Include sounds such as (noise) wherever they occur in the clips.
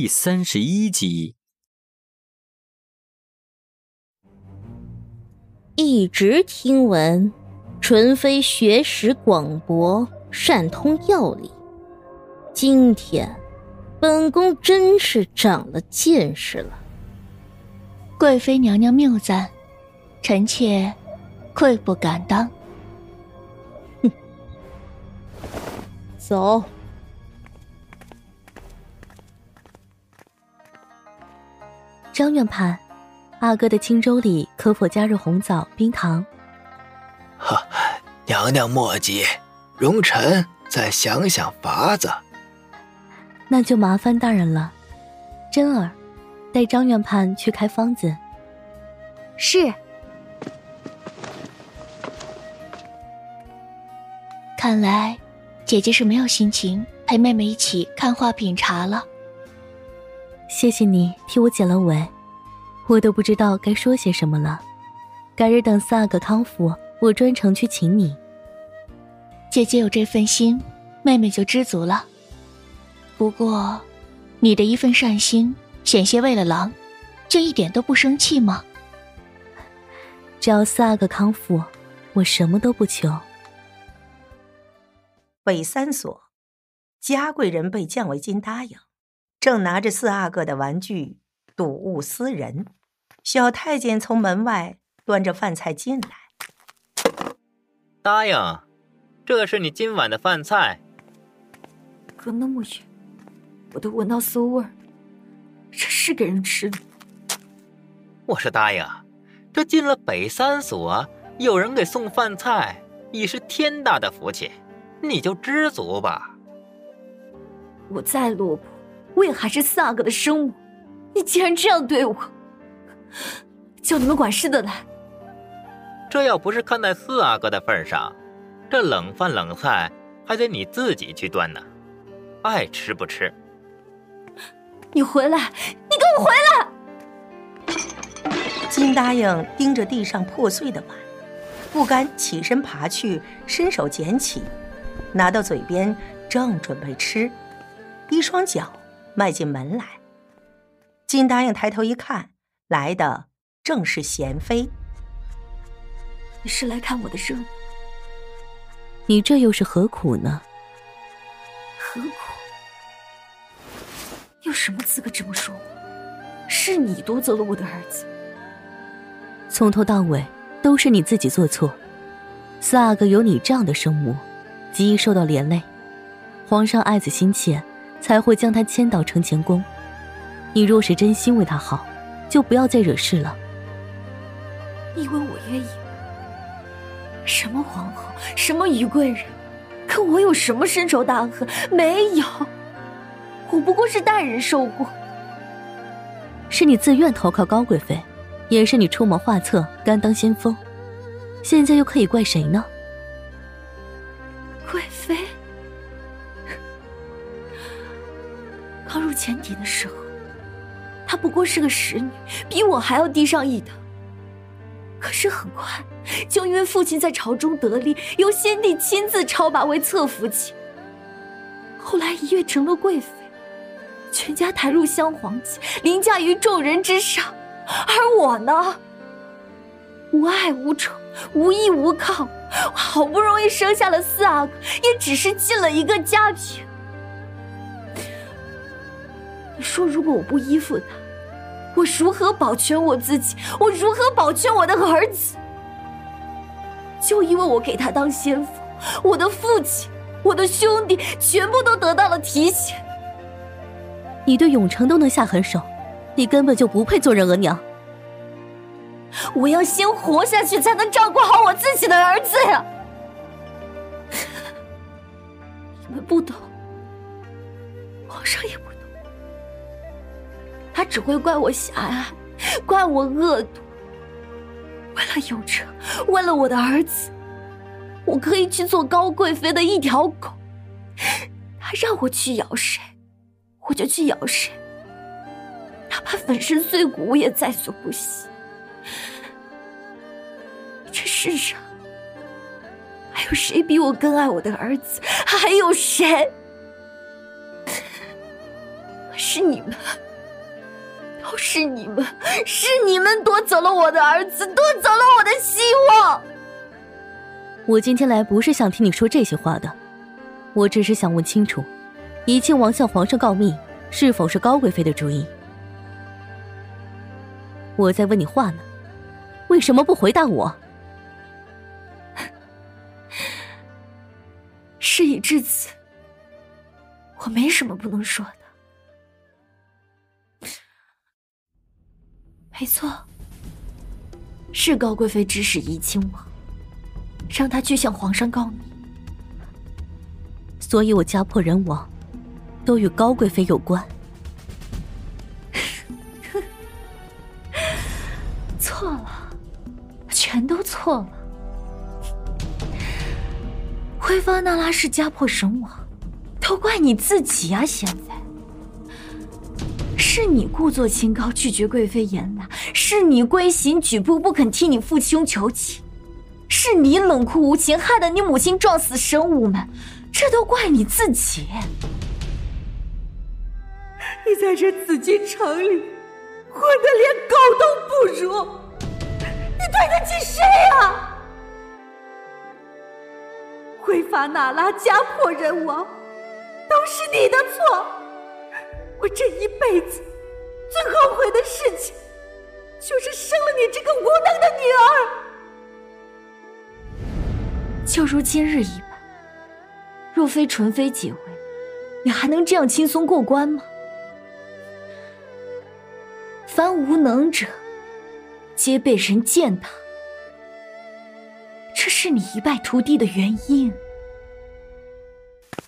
第三十一集。一直听闻，纯妃学识广博，善通药理。今天，本宫真是长了见识了。贵妃娘娘谬赞，臣妾愧不敢当。哼，走。张院判，阿哥的清粥里可否加入红枣、冰糖？哈，娘娘莫急，容臣再想想法子。那就麻烦大人了，真儿，带张院判去开方子。是。看来，姐姐是没有心情陪妹妹一起看画品茶了。谢谢你替我解了围，我都不知道该说些什么了。改日等四阿哥康复，我专程去请你。姐姐有这份心，妹妹就知足了。不过，你的一份善心，险些喂了狼，就一点都不生气吗？只要四阿哥康复，我什么都不求。北三所，嘉贵人被降为金答应。正拿着四阿哥的玩具睹物思人，小太监从门外端着饭菜进来。答应，这是你今晚的饭菜。隔那么远，我都闻到馊味儿，这是给人吃的。我说答应，这进了北三所，有人给送饭菜，已是天大的福气，你就知足吧。我再落魄。我也还是四阿哥的生母，你竟然这样对我，叫你们管事的来。这要不是看在四阿哥的份上，这冷饭冷菜还得你自己去端呢，爱吃不吃。你回来，你给我回来！金答应盯着地上破碎的碗，不甘起身爬去，伸手捡起，拿到嘴边，正准备吃，一双脚。迈进门来，金答应抬头一看，来的正是贤妃。你是来看我的热闹？你这又是何苦呢？何苦？有什么资格这么说我？是你夺走了我的儿子。从头到尾都是你自己做错。四阿哥有你这样的生母，极易受到连累。皇上爱子心切。才会将他迁到承乾宫。你若是真心为他好，就不要再惹事了。你以为我愿意？什么皇后，什么于贵人，跟我有什么深仇大恨？没有，我不过是代人受过。是你自愿投靠高贵妃，也是你出谋划策，甘当先锋。现在又可以怪谁呢？贵妃。刚入前邸的时候，她不过是个使女，比我还要低上一等。可是很快，就因为父亲在朝中得力，由先帝亲自超拔为侧福晋，后来一跃成了贵妃，全家抬入镶黄旗，凌驾于众人之上。而我呢，无爱无宠，无依无靠，好不容易生下了四阿哥，也只是进了一个家庭。你说，如果我不依附他，我如何保全我自己？我如何保全我的儿子？就因为我给他当先锋，我的父亲、我的兄弟全部都得到了提携。你对永城都能下狠手，你根本就不配做人额娘。我要先活下去，才能照顾好我自己的儿子呀！(laughs) 你们不懂，皇上也不。他只会怪我狭隘，怪我恶毒。为了永成，为了我的儿子，我可以去做高贵妃的一条狗。他让我去咬谁，我就去咬谁，哪怕粉身碎骨，我也在所不惜。这世上还有谁比我更爱我的儿子？还有谁？是你们，是你们，是你们夺走了我的儿子，夺走了我的希望。我今天来不是想听你说这些话的，我只是想问清楚，怡亲王向皇上告密是否是高贵妃的主意？我在问你话呢，为什么不回答我？事已至此，我没什么不能说的。没错，是高贵妃指使怡亲王，让他去向皇上告密，所以我家破人亡，都与高贵妃有关。(laughs) 错了，全都错了。灰发那拉氏家破人亡，都怪你自己啊，贤妃！是你故作清高，拒绝贵妃严纳；是你规行矩步，不肯替你父兄求情；是你冷酷无情，害得你母亲撞死神武们，这都怪你自己！你在这紫禁城里混得连狗都不如！你对得起谁啊？挥发那拉家破人亡，都是你的错。我这一辈子最后悔的事情，就是生了你这个无能的女儿。就如今日一般，若非纯妃解围，你还能这样轻松过关吗？凡无能者。皆被人践踏，这是你一败涂地的原因。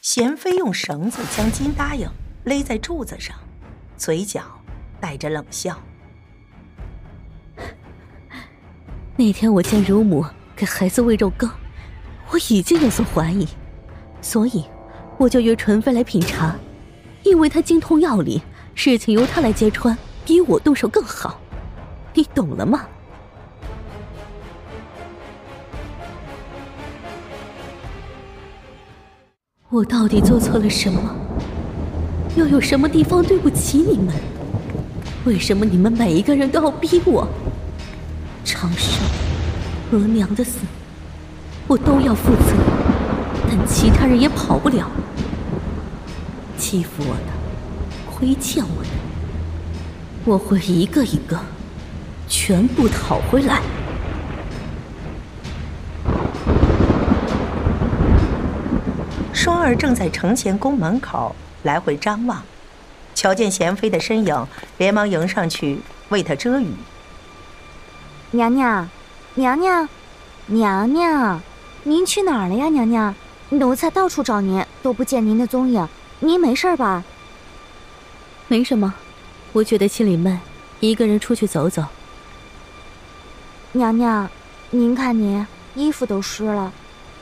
贤妃用绳子将金答应勒在柱子上，嘴角带着冷笑。(laughs) 那天我见乳母给孩子喂肉羹，我已经有所怀疑，所以我就约纯妃来品茶，因为她精通药理，事情由她来揭穿，比我动手更好。你懂了吗？我到底做错了什么？又有什么地方对不起你们？为什么你们每一个人都要逼我？长生、额娘的死，我都要负责，但其他人也跑不了。欺负我的，亏欠我的，我会一个一个。全部讨回来！双儿正在承乾宫门口来回张望，瞧见贤妃的身影，连忙迎上去为她遮雨。娘娘，娘娘，娘娘，您去哪儿了呀？娘娘，奴才到处找您，都不见您的踪影。您没事吧？没什么，我觉得心里闷，一个人出去走走。娘娘，您看您衣服都湿了，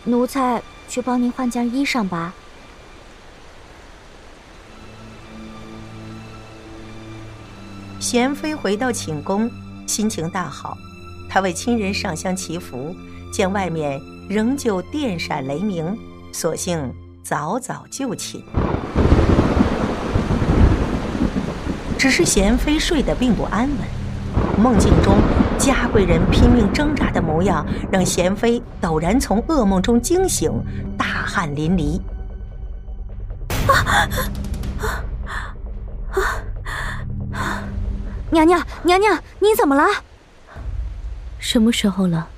奴才去帮您换件衣裳吧。贤妃回到寝宫，心情大好，她为亲人上香祈福，见外面仍旧电闪雷鸣，索性早早就寝。只是贤妃睡得并不安稳，梦境中。嘉贵人拼命挣扎的模样，让贤妃陡然从噩梦中惊醒，大汗淋漓。啊啊啊！娘娘，娘娘，你怎么了？什么时候了？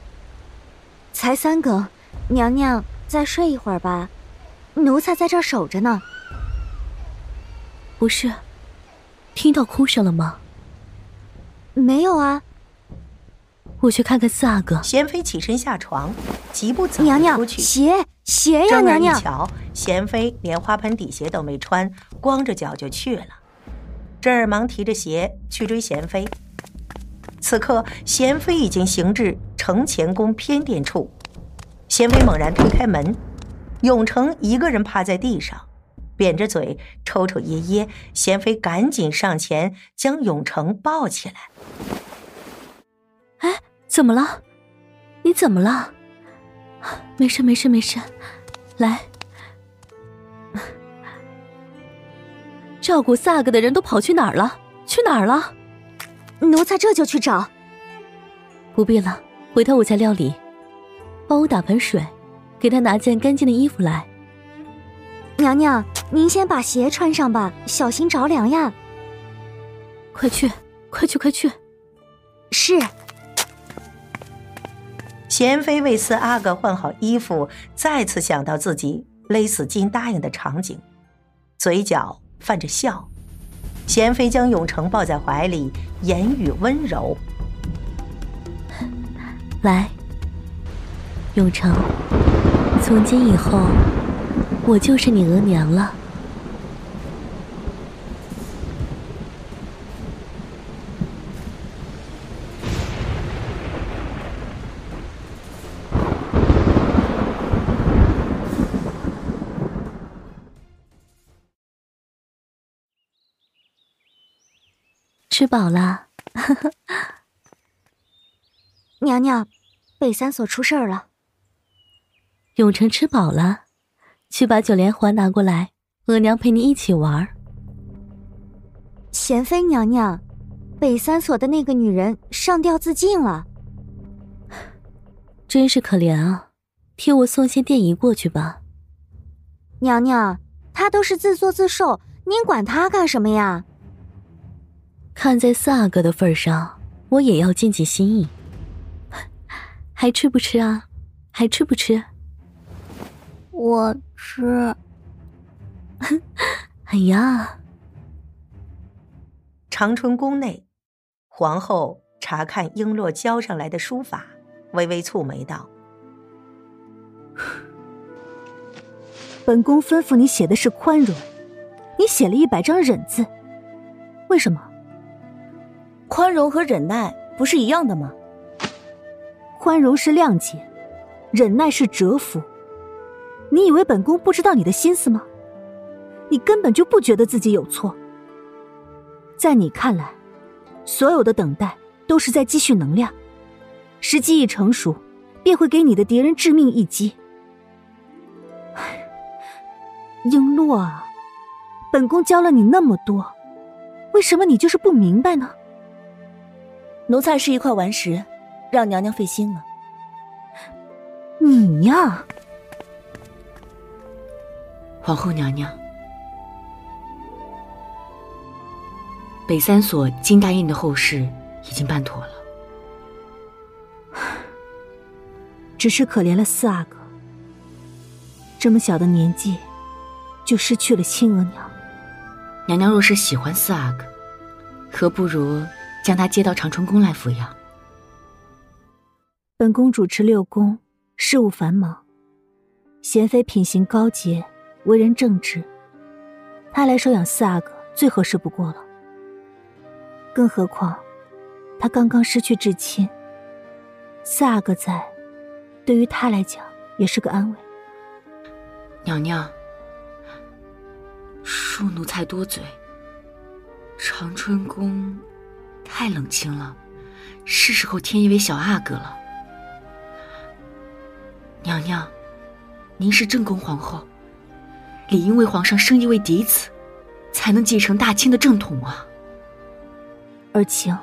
才三更，娘娘再睡一会儿吧，奴才在这守着呢。不是，听到哭声了吗？没有啊。我去看看四阿哥。贤妃起身下床，急步走出去。鞋鞋呀，娘娘！一瞧，贤妃连花盆底鞋都没穿，光着脚就去了。珍儿忙提着鞋去追贤妃。此刻，贤妃已经行至承乾宫偏殿处。贤妃猛然推开门，永成一个人趴在地上，扁着嘴，抽抽噎噎。贤妃赶紧上前将永成抱起来。哎。怎么了？你怎么了？没事，没事，没事。来，照顾萨格的人都跑去哪儿了？去哪儿了？奴才这就去找。不必了，回头我再料理。帮我打盆水，给他拿件干净的衣服来。娘娘，您先把鞋穿上吧，小心着凉呀。快去，快去，快去！是。贤妃为四阿哥换好衣服，再次想到自己勒死金答应的场景，嘴角泛着笑。贤妃将永成抱在怀里，言语温柔：“来，永成，从今以后，我就是你额娘了。”吃饱了，娘娘，北三所出事儿了。永成吃饱了，去把九连环拿过来，额娘陪你一起玩。贤妃娘娘，北三所的那个女人上吊自尽了，真是可怜啊！替我送些电仪过去吧。娘娘，她都是自作自受，您管她干什么呀？看在四阿哥的份上，我也要尽尽心意。还吃不吃啊？还吃不吃？我吃。(laughs) 哎呀！长春宫内，皇后查看璎珞交上来的书法，微微蹙眉道：“本宫吩咐你写的是宽容，你写了一百张忍字，为什么？”宽容和忍耐不是一样的吗？宽容是谅解，忍耐是折服。你以为本宫不知道你的心思吗？你根本就不觉得自己有错。在你看来，所有的等待都是在积蓄能量，时机一成熟，便会给你的敌人致命一击。璎珞啊，本宫教了你那么多，为什么你就是不明白呢？奴才是一块顽石，让娘娘费心了。你呀，皇后娘娘，北三所金大印的后事已经办妥了，(sighs) 只是可怜了四阿哥，这么小的年纪就失去了亲额娘。娘娘若是喜欢四阿哥，何不如？将他接到长春宫来抚养。本宫主持六宫，事务繁忙，贤妃品行高洁，为人正直，她来收养四阿哥最合适不过了。更何况，她刚刚失去至亲，四阿哥在，对于她来讲也是个安慰。娘娘，恕奴才多嘴。长春宫。太冷清了，是时候添一位小阿哥了。娘娘，您是正宫皇后，理应为皇上生一位嫡子，才能继承大清的正统啊。儿晴，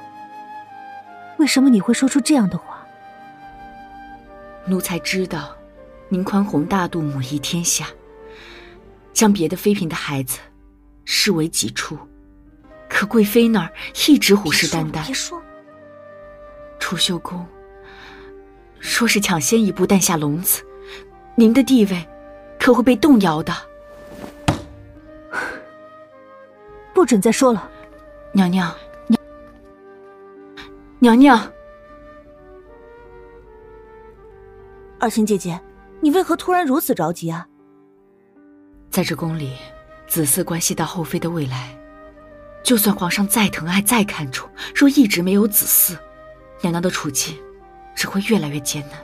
为什么你会说出这样的话？奴才知道，您宽宏大度，母仪天下，将别的妃嫔的孩子视为己出。可贵妃那儿一直虎视眈眈。别说，储秀宫说是抢先一步诞下龙子，您的地位可会被动摇的。不准再说了，娘娘，娘娘娘，二清姐姐，你为何突然如此着急啊？在这宫里，子嗣关系到后妃的未来。就算皇上再疼爱、再看重，若一直没有子嗣，娘娘的处境只会越来越艰难。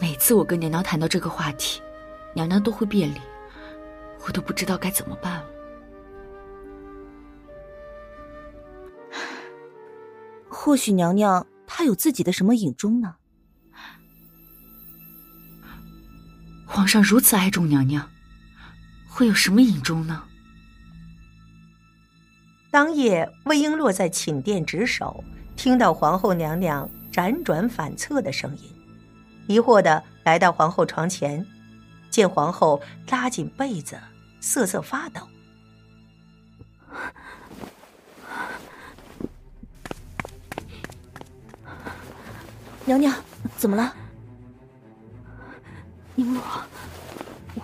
每次我跟娘娘谈到这个话题，娘娘都会变脸，我都不知道该怎么办了。或许娘娘她有自己的什么隐衷呢？皇上如此爱重娘娘，会有什么隐衷呢？当夜，魏璎珞在寝殿值守，听到皇后娘娘辗转反侧的声音，疑惑的来到皇后床前，见皇后拉紧被子，瑟瑟发抖。娘娘，怎么了？璎珞，我……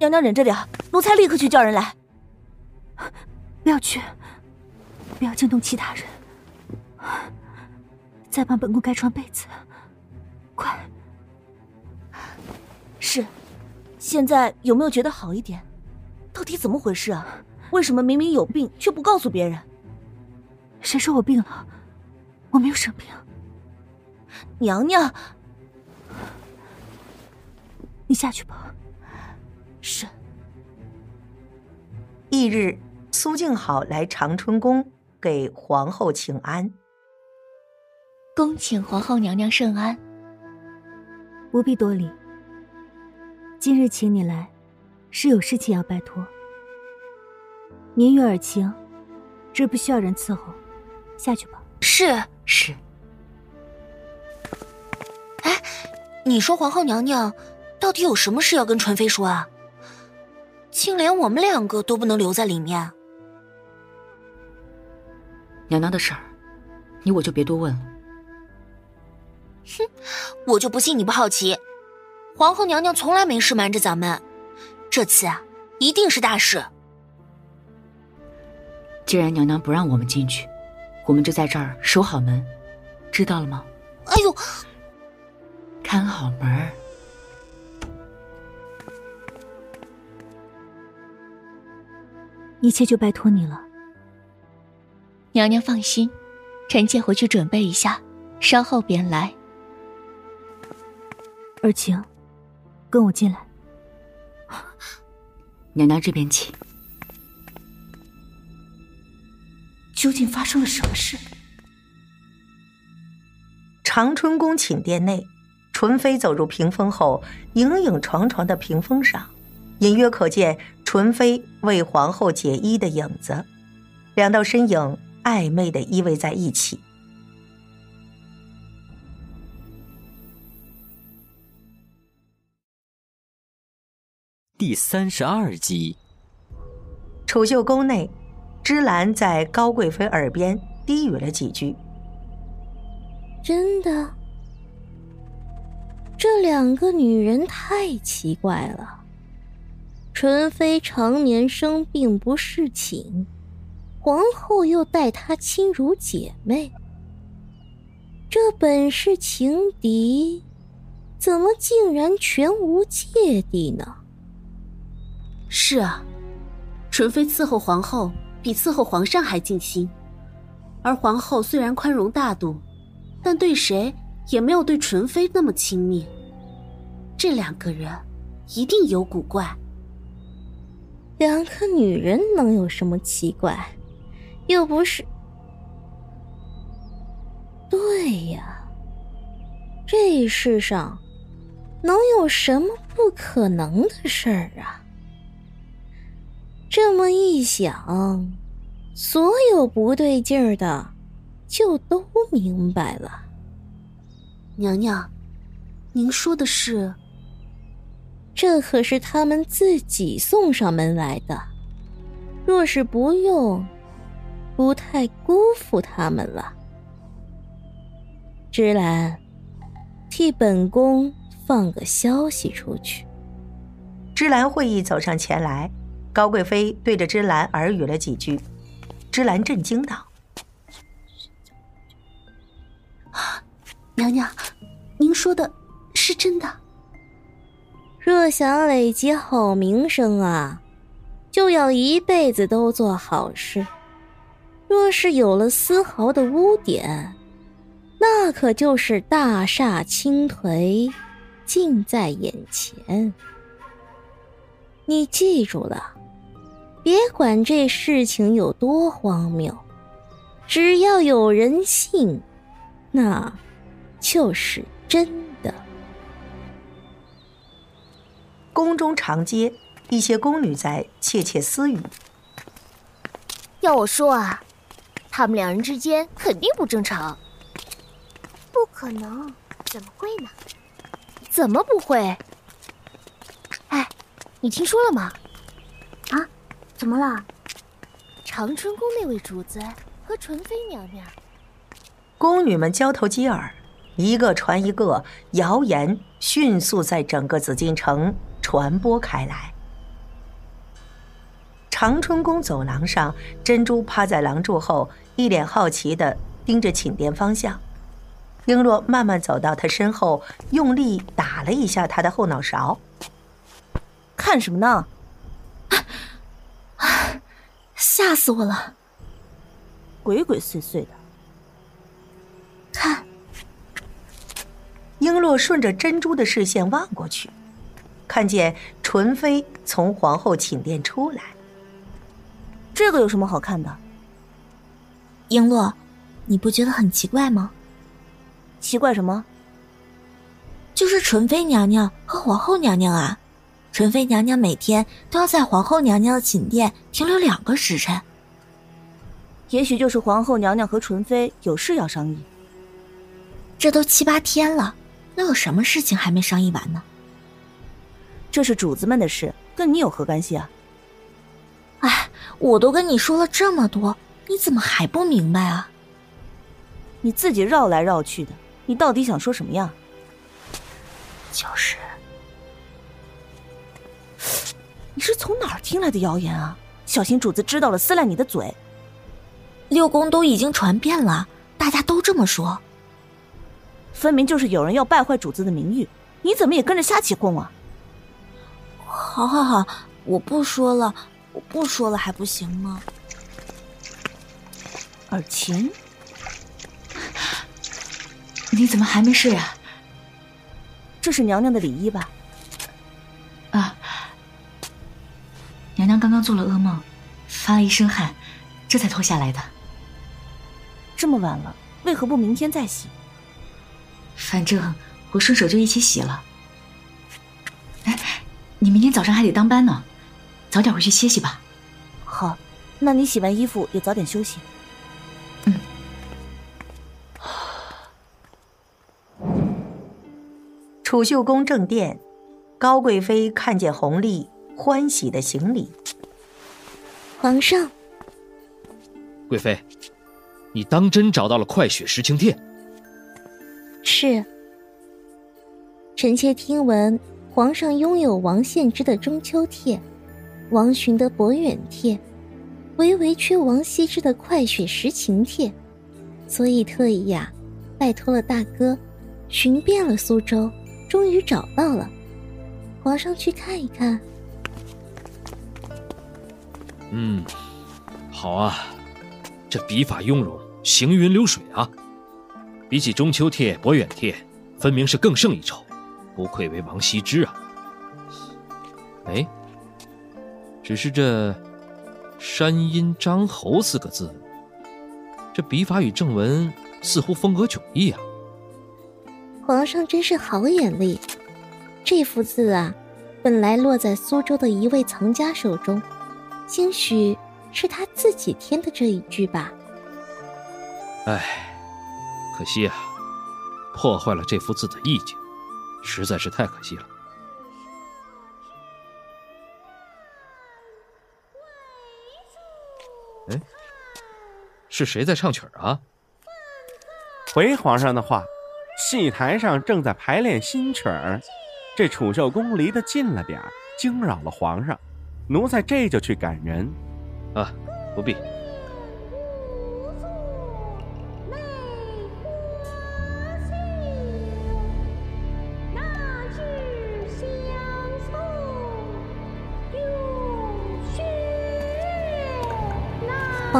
娘娘忍着点，奴才立刻去叫人来。不要去，不要惊动其他人。再帮本宫盖床被子，快！是，现在有没有觉得好一点？到底怎么回事啊？为什么明明有病却不告诉别人？谁说我病了？我没有生病。娘娘，你下去吧。是。翌日。苏静好来长春宫给皇后请安，恭请皇后娘娘圣安。不必多礼。今日请你来，是有事情要拜托。年月尔晴，这不需要人伺候，下去吧。是是。哎，你说皇后娘娘到底有什么事要跟纯妃说啊？竟连我们两个都不能留在里面。娘娘的事儿，你我就别多问了。哼，我就不信你不好奇。皇后娘娘从来没事瞒着咱们，这次啊，一定是大事。既然娘娘不让我们进去，我们就在这儿守好门，知道了吗？哎呦，看好门。一切就拜托你了。娘娘放心，臣妾回去准备一下，稍后便来。儿晴，跟我进来。娘娘这边请。究竟发生了什么事？长春宫寝殿内，纯妃走入屏风后，影影幢幢的屏风上，隐约可见纯妃为皇后解衣的影子，两道身影。暧昧的依偎在一起。第三十二集，储秀宫内，芝兰在高贵妃耳边低语了几句。真的，这两个女人太奇怪了。纯妃常年生病不侍寝。皇后又待她亲如姐妹，这本是情敌，怎么竟然全无芥蒂呢？是啊，纯妃伺候皇后比伺候皇上还尽心，而皇后虽然宽容大度，但对谁也没有对纯妃那么亲密。这两个人一定有古怪。两个女人能有什么奇怪？又不是，对呀，这世上能有什么不可能的事儿啊？这么一想，所有不对劲儿的就都明白了。娘娘，您说的是？这可是他们自己送上门来的，若是不用。不太辜负他们了，芝兰，替本宫放个消息出去。芝兰会意走上前来，高贵妃对着芝兰耳语了几句。芝兰震惊道：“娘娘，您说的是真的？若想累积好名声啊，就要一辈子都做好事。”若是有了丝毫的污点，那可就是大厦倾颓，近在眼前。你记住了，别管这事情有多荒谬，只要有人信，那就是真宫中长街，一些宫女在窃窃私语。要我说啊，他们两人之间肯定不正常。不可能，怎么会呢？怎么不会？哎，你听说了吗？啊？怎么了？长春宫那位主子和纯妃娘娘。宫女们交头接耳，一个传一个，谣言迅速在整个紫禁城传播开来。长春宫走廊上，珍珠趴在廊柱后，一脸好奇的盯着寝殿方向。璎珞慢慢走到他身后，用力打了一下他的后脑勺。看什么呢？啊！吓死我了！鬼鬼祟祟的。看。璎珞顺着珍珠的视线望过去，看见纯妃从皇后寝殿出来。这个有什么好看的？璎珞，你不觉得很奇怪吗？奇怪什么？就是纯妃娘娘和皇后娘娘啊！纯妃娘娘每天都要在皇后娘娘的寝殿停留两个时辰。也许就是皇后娘娘和纯妃有事要商议。这都七八天了，能有什么事情还没商议完呢？这是主子们的事，跟你有何干系啊？哎，我都跟你说了这么多，你怎么还不明白啊？你自己绕来绕去的，你到底想说什么呀？就是，你是从哪儿听来的谣言啊？小心主子知道了撕烂你的嘴！六宫都已经传遍了，大家都这么说。分明就是有人要败坏主子的名誉，你怎么也跟着瞎起哄啊？好好好，我不说了。我不说了还不行吗？尔晴，你怎么还没睡啊？这是娘娘的礼衣吧？啊，娘娘刚刚做了噩梦，发了一身汗，这才脱下来的。这么晚了，为何不明天再洗？反正我顺手就一起洗了。哎，你明天早上还得当班呢。早点回去歇息吧。好，那你洗完衣服也早点休息。嗯。(sighs) 储秀宫正殿，高贵妃看见弘历，欢喜的行礼。皇上，贵妃，你当真找到了快雪时晴帖？是。臣妾听闻，皇上拥有王献之的中秋帖。王寻的博远帖，唯唯缺王羲之的快雪时晴帖，所以特意呀，拜托了大哥，寻遍了苏州，终于找到了。皇上去看一看。嗯，好啊，这笔法雍容，行云流水啊，比起中秋帖、博远帖，分明是更胜一筹，不愧为王羲之啊。哎。只是这“山阴张侯”四个字，这笔法与正文似乎风格迥异啊！皇上真是好眼力，这幅字啊，本来落在苏州的一位藏家手中，兴许是他自己添的这一句吧。唉，可惜啊，破坏了这幅字的意境，实在是太可惜了。哎，是谁在唱曲儿啊？回皇上的话，戏台上正在排练新曲儿，这储秀宫离得近了点儿，惊扰了皇上。奴才这就去赶人。啊，不必。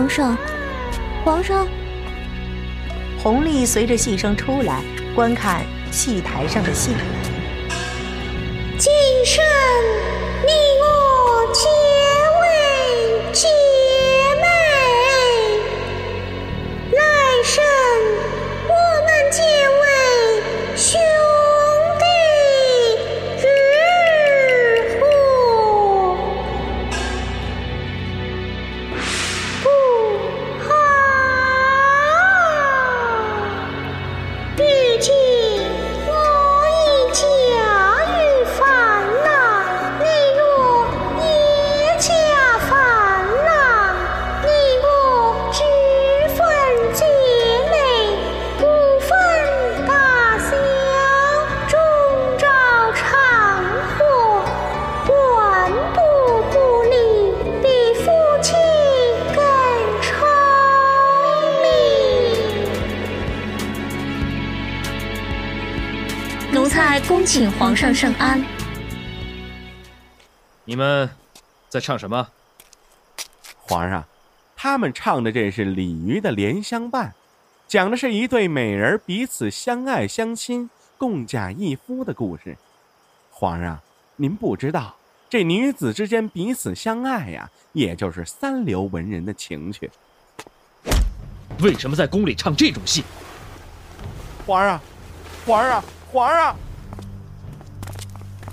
皇上，皇上！弘历随着戏声出来，观看戏台上的戏。今生你请皇上圣安。你们在唱什么？皇上，他们唱的这是鲤鱼的《莲香伴》，讲的是一对美人彼此相爱相亲、共嫁一夫的故事。皇上，您不知道，这女子之间彼此相爱呀，也就是三流文人的情趣。为什么在宫里唱这种戏？皇上，皇上，皇上！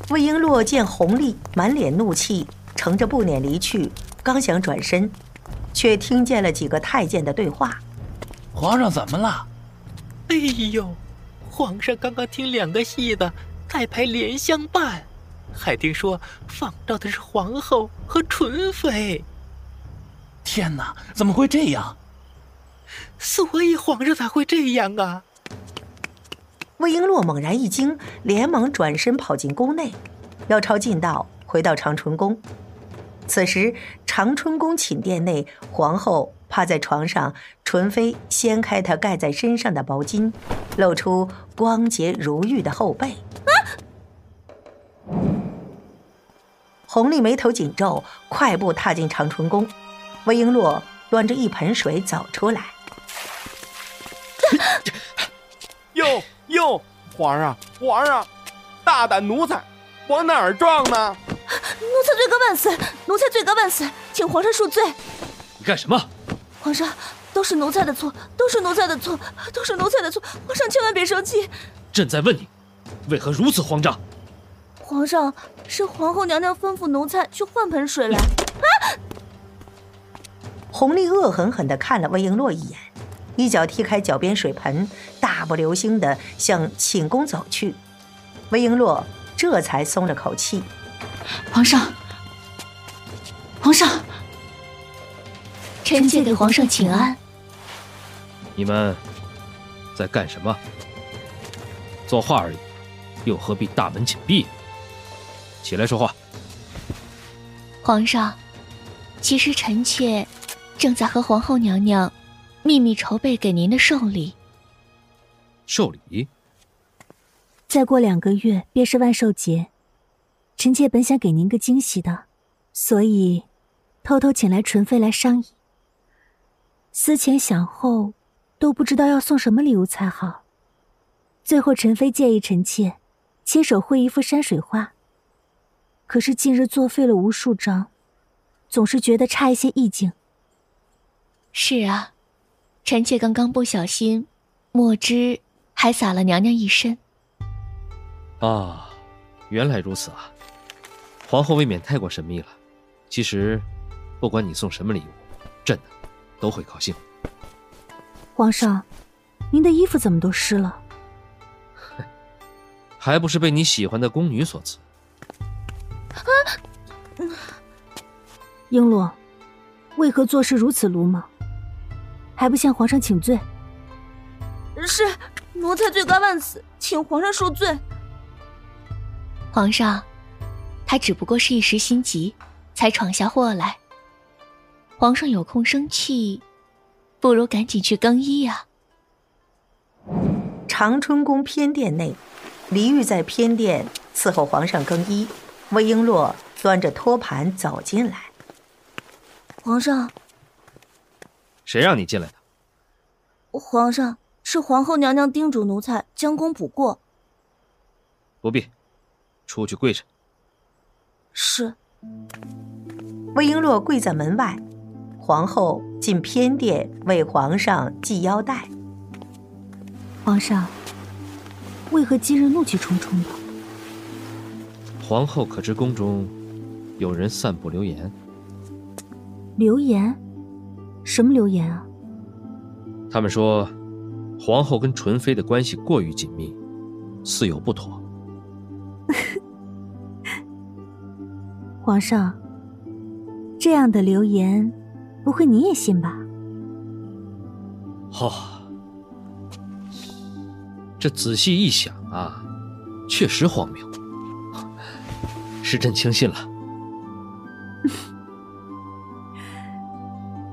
魏璎珞见弘历满脸怒气，乘着步辇离去，刚想转身，却听见了几个太监的对话：“皇上怎么了？”“哎呦，皇上刚刚听两个戏的在排《莲香伴》，还听说仿照的是皇后和纯妃。”“天哪，怎么会这样？”所以皇上才会这样啊！魏璎珞猛然一惊，连忙转身跑进宫内，要抄近道回到长春宫。此时，长春宫寝殿内，皇后趴在床上，纯妃掀开她盖在身上的毛巾，露出光洁如玉的后背。啊！弘历眉头紧皱，快步踏进长春宫。魏璎珞端着一盆水走出来。哟哟，皇上皇上，大胆奴才，往哪儿撞呢？奴才罪该万死，奴才罪该万死，请皇上恕罪。你干什么？皇上，都是奴才的错，都是奴才的错，都是奴才的错。皇上千万别生气。朕在问你，为何如此慌张？皇上，是皇后娘娘吩咐奴才去换盆水来。啊！弘历恶狠狠地看了魏璎珞一眼。一脚踢开脚边水盆，大步流星的向寝宫走去。魏璎珞这才松了口气。皇上，皇上，臣妾给皇上请安。你们在干什么？作画而已，又何必大门紧闭？起来说话。皇上，其实臣妾正在和皇后娘娘。秘密筹备给您的寿礼。寿礼。再过两个月便是万寿节，臣妾本想给您个惊喜的，所以偷偷请来纯妃来商议。思前想后，都不知道要送什么礼物才好。最后，陈妃建议臣妾亲手绘一幅山水画。可是近日作废了无数张，总是觉得差一些意境。是啊。臣妾刚刚不小心，墨汁还洒了娘娘一身。啊，原来如此啊！皇后未免太过神秘了。其实，不管你送什么礼物，朕都会高兴。皇上，您的衣服怎么都湿了？(laughs) 还不是被你喜欢的宫女所赐。啊！璎珞，为何做事如此鲁莽？还不向皇上请罪？是奴才罪该万死，请皇上恕罪。皇上，他只不过是一时心急，才闯下祸来。皇上有空生气，不如赶紧去更衣呀。长春宫偏殿内，李煜在偏殿伺候皇上更衣，魏璎珞端着托盘走进来。皇上。谁让你进来的？皇上是皇后娘娘叮嘱奴才将功补过。不必，出去跪着。是。魏璎珞跪在门外，皇后进偏殿为皇上系腰带。皇上，为何今日怒气冲冲的？皇后可知宫中有人散布流言？流言？什么流言啊？他们说，皇后跟纯妃的关系过于紧密，似有不妥。(laughs) 皇上，这样的流言，不会你也信吧？哦，这仔细一想啊，确实荒谬，(laughs) 是朕轻信了。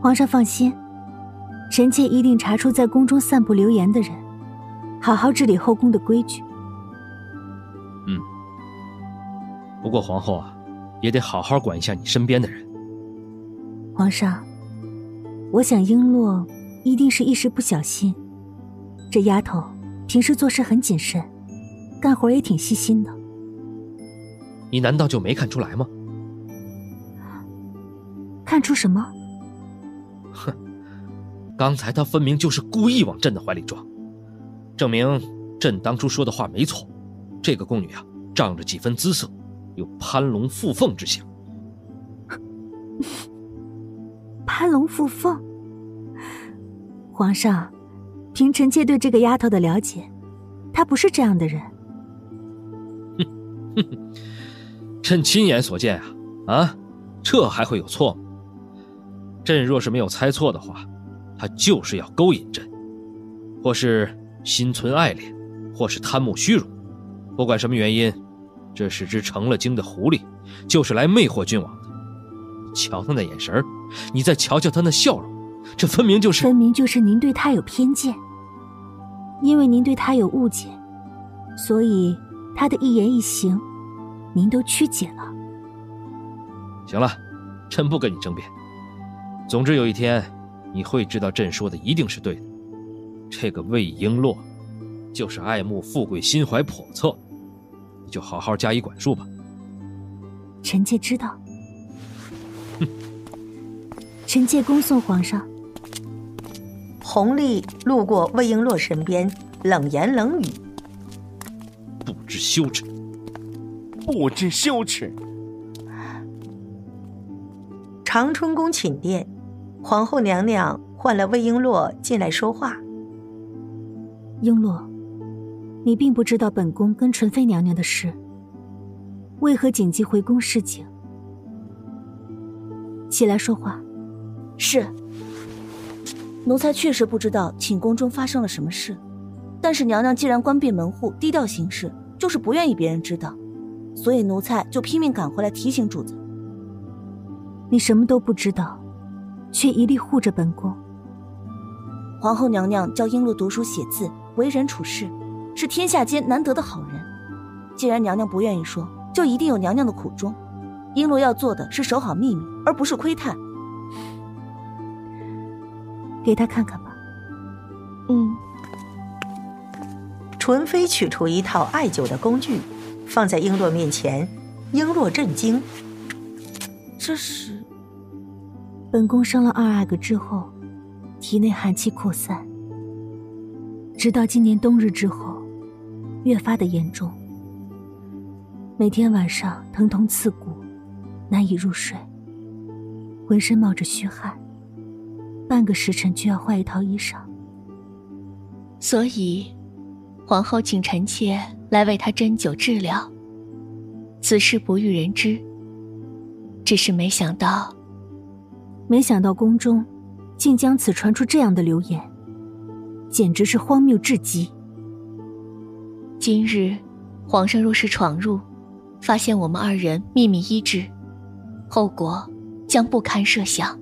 皇上放心，臣妾一定查出在宫中散布流言的人，好好治理后宫的规矩。嗯不过皇后啊，也得好好管一下你身边的人。皇上，我想璎珞一定是一时不小心。这丫头平时做事很谨慎，干活也挺细心的。你难道就没看出来吗？看出什么？哼，刚才她分明就是故意往朕的怀里撞，证明朕当初说的话没错。这个宫女啊，仗着几分姿色，有攀龙附凤之想。(laughs) 攀龙附凤，皇上，凭臣妾对这个丫头的了解，她不是这样的人。哼 (laughs) 哼哼，朕亲眼所见啊，啊，这还会有错吗？朕若是没有猜错的话，他就是要勾引朕，或是心存爱恋，或是贪慕虚荣。不管什么原因，这是只成了精的狐狸，就是来魅惑君王的。瞧他那眼神你再瞧瞧他那笑容，这分明就是……分明就是您对他有偏见。因为您对他有误解，所以他的一言一行，您都曲解了。行了，朕不跟你争辩。总之有一天，你会知道朕说的一定是对的。这个魏璎珞，就是爱慕富贵，心怀叵测。你就好好加以管束吧。臣妾知道。哼，臣妾恭送皇上。弘历路过魏璎珞身边，冷言冷语：“不知羞耻，不知羞耻。”长春宫寝殿，皇后娘娘唤了魏璎珞进来说话。璎珞。你并不知道本宫跟纯妃娘娘的事，为何紧急回宫示警？起来说话。是。奴才确实不知道寝宫中发生了什么事，但是娘娘既然关闭门户，低调行事，就是不愿意别人知道，所以奴才就拼命赶回来提醒主子。你什么都不知道，却一力护着本宫。皇后娘娘教璎珞读书写字，为人处事。是天下间难得的好人，既然娘娘不愿意说，就一定有娘娘的苦衷。璎珞要做的是守好秘密，而不是窥探。给他看看吧。嗯。纯妃取出一套艾灸的工具，放在璎珞面前。璎珞震惊：“这是……本宫生了二阿哥之后，体内寒气扩散，直到今年冬日之后。”越发的严重，每天晚上疼痛刺骨，难以入睡，浑身冒着虚汗，半个时辰就要换一套衣裳。所以，皇后请臣妾来为他针灸治疗。此事不欲人知，只是没想到，没想到宫中竟将此传出这样的流言，简直是荒谬至极。今日，皇上若是闯入，发现我们二人秘密医治，后果将不堪设想。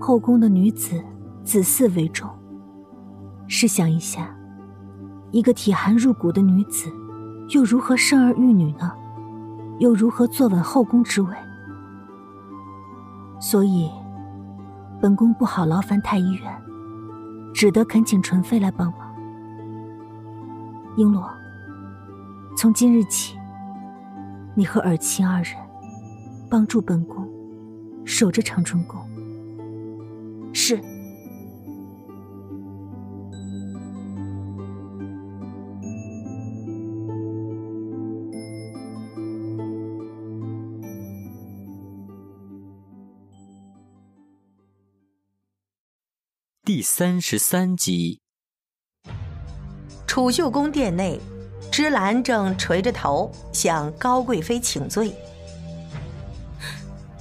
后宫的女子子嗣为重，试想一下，一个体寒入骨的女子，又如何生儿育女呢？又如何坐稳后宫之位？所以，本宫不好劳烦太医院，只得恳请纯妃来帮忙。璎珞，从今日起，你和尔晴二人帮助本宫守着长春宫。是。第三十三集。储秀宫殿内，芝兰正垂着头向高贵妃请罪。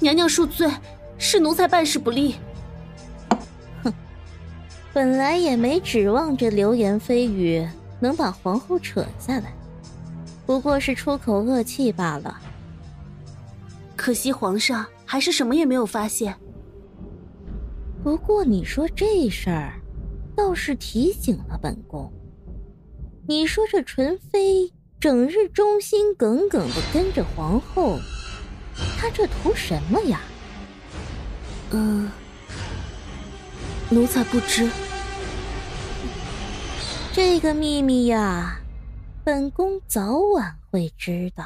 娘娘恕罪，是奴才办事不力。哼，本来也没指望这流言蜚语能把皇后扯下来，不过是出口恶气罢了。可惜皇上还是什么也没有发现。不过你说这事儿，倒是提醒了本宫。你说这纯妃整日忠心耿耿的跟着皇后，她这图什么呀？呃，奴才不知。这个秘密呀，本宫早晚会知道。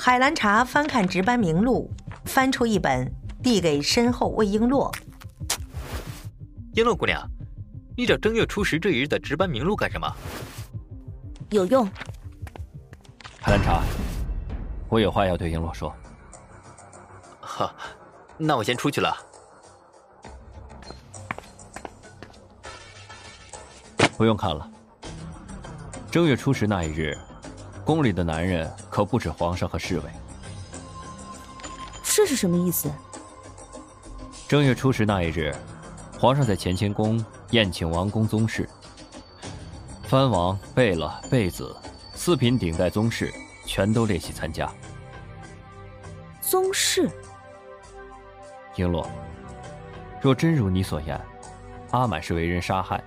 海兰察翻看值班名录，翻出一本，递给身后魏璎珞。璎珞姑娘，你找正月初十这一日的值班名录干什么？有用。海兰察，我有话要对璎珞说。好，那我先出去了。不用看了。正月初十那一日，宫里的男人可不止皇上和侍卫。这是什么意思？正月初十那一日，皇上在乾清宫宴请王公宗室，藩王、贝勒、贝子四品顶戴宗室全都列席参加。宗室。璎珞，若真如你所言，阿满是为人杀害。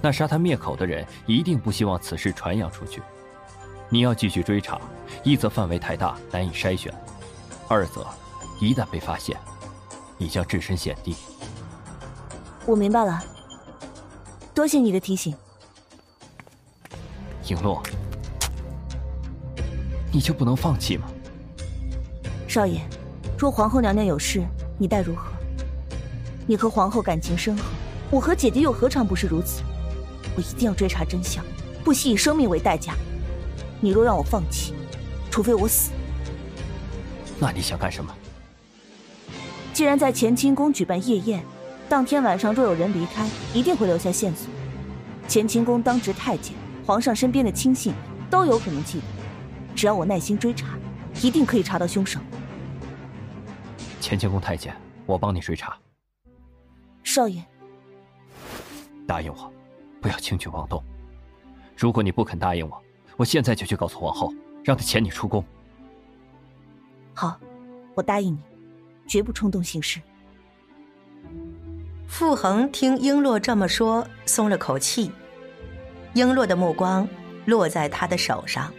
那杀他灭口的人一定不希望此事传扬出去。你要继续追查，一则范围太大难以筛选，二则一旦被发现，你将置身险地。我明白了，多谢你的提醒。璎珞，你就不能放弃吗？少爷，若皇后娘娘有事，你待如何？你和皇后感情深厚，我和姐姐又何尝不是如此？我一定要追查真相，不惜以生命为代价。你若让我放弃，除非我死。那你想干什么？既然在乾清宫举办夜宴，当天晚上若有人离开，一定会留下线索。乾清宫当值太监、皇上身边的亲信都有可能记得。只要我耐心追查，一定可以查到凶手。乾清宫太监，我帮你追查。少爷，答应我。不要轻举妄动。如果你不肯答应我，我现在就去告诉皇后，让她遣你出宫。好，我答应你，绝不冲动行事。傅恒听璎珞这么说，松了口气。璎珞的目光落在他的手上，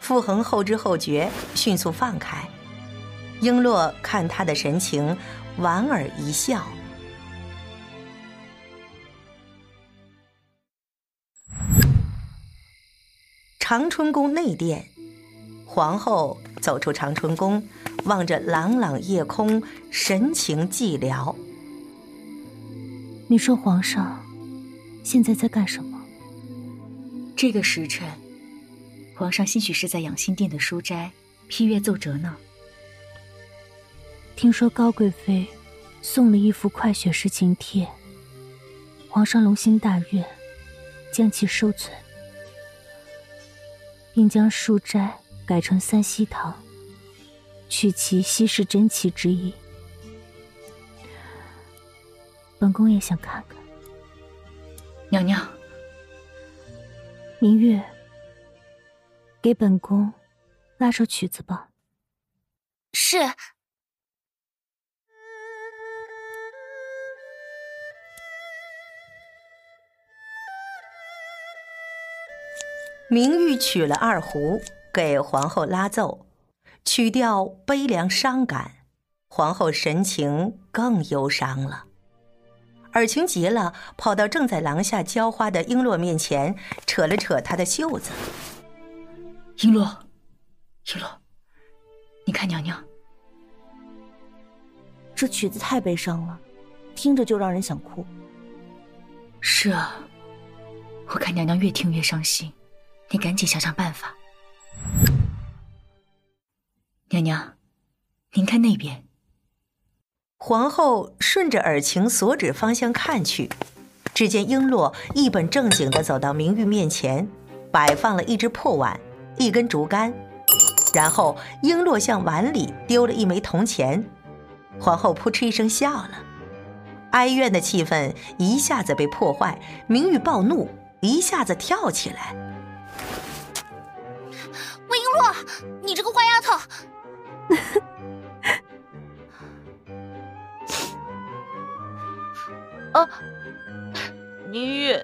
傅恒后知后觉，迅速放开。璎珞看他的神情，莞尔一笑。长春宫内殿，皇后走出长春宫，望着朗朗夜空，神情寂寥。你说皇上现在在干什么？这个时辰，皇上兴许是在养心殿的书斋批阅奏折呢。听说高贵妃送了一幅快雪时晴帖，皇上龙心大悦，将其收存。并将书斋改成三希堂，取其稀世珍奇之意。本宫也想看看。娘娘，明月，给本宫拉首曲子吧。是。明玉取了二胡，给皇后拉奏，曲调悲凉伤感，皇后神情更忧伤了。尔晴急了，跑到正在廊下浇花的璎珞面前，扯了扯她的袖子。璎珞，璎珞，你看娘娘，这曲子太悲伤了，听着就让人想哭。是啊，我看娘娘越听越伤心。你赶紧想想办法，娘娘，您看那边。皇后顺着尔晴所指方向看去，只见璎珞一本正经的走到明玉面前，摆放了一只破碗、一根竹竿，然后璎珞向碗里丢了一枚铜钱，皇后扑哧一声笑了，哀怨的气氛一下子被破坏，明玉暴怒，一下子跳起来。你这个坏丫头！啊，(laughs) 明玉，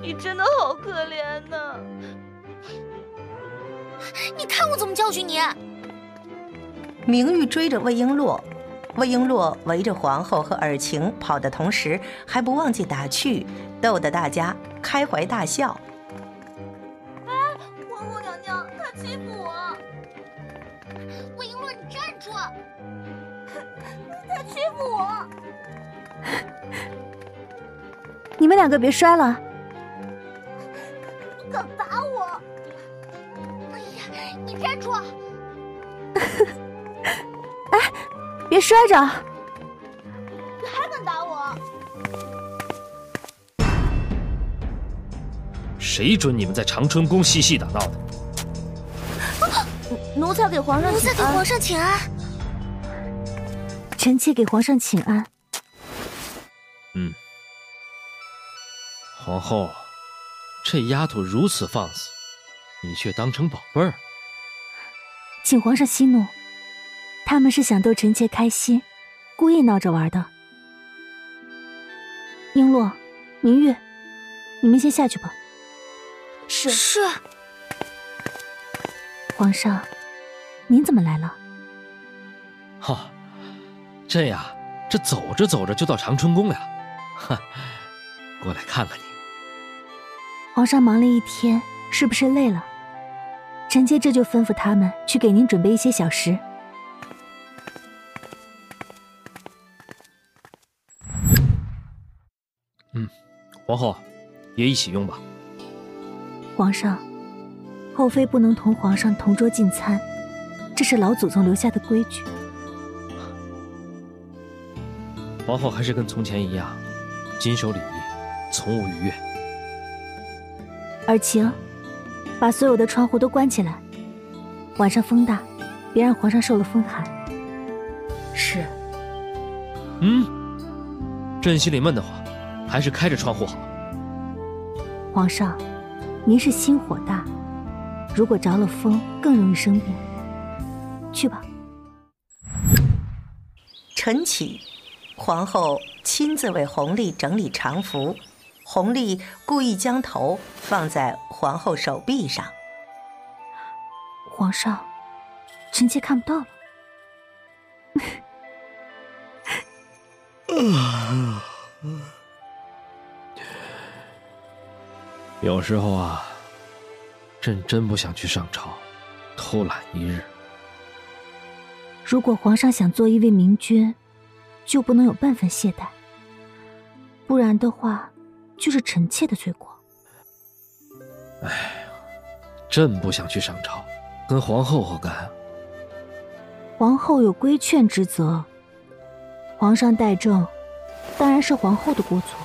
你真的好可怜呐！你看我怎么教训你！明玉追着魏璎珞，魏璎珞围着皇后和尔晴跑的同时，还不忘记打趣，逗得大家开怀大笑。欺负我！魏璎珞，你站住！他欺负我！你们两个别摔了！你敢打我！哎呀，你站住！(laughs) 哎，别摔着！你还敢打我？谁准你们在长春宫嬉戏打闹的？奴才给皇上，奴才给皇上请安。臣妾给皇上请安。嗯，皇后，这丫头如此放肆，你却当成宝贝儿。请皇上息怒，他们是想逗臣妾开心，故意闹着玩的。璎珞、明月，你们先下去吧。是是。皇上，您怎么来了？哈，这呀，这走着走着就到长春宫了。(laughs) 哈，过来看看你。皇上忙了一天，是不是累了？臣妾这就吩咐他们去给您准备一些小食。嗯，皇后，也一起用吧。皇上，后妃不能同皇上同桌进餐，这是老祖宗留下的规矩。皇后还是跟从前一样，谨守礼仪，从无逾越。尔晴，把所有的窗户都关起来，晚上风大，别让皇上受了风寒。是。嗯，朕心里闷得慌，还是开着窗户好。皇上，您是心火大，如果着了风，更容易生病。去吧。晨起，皇后亲自为弘历整理常服，弘历故意将头放在皇后手臂上。皇上，臣妾看不到了。(laughs) 有时候啊，朕真不想去上朝，偷懒一日。如果皇上想做一位明君，就不能有半分懈怠，不然的话，就是臣妾的罪过。哎呀，朕不想去上朝，跟皇后何干？皇后有规劝之责，皇上怠政，当然是皇后的过错。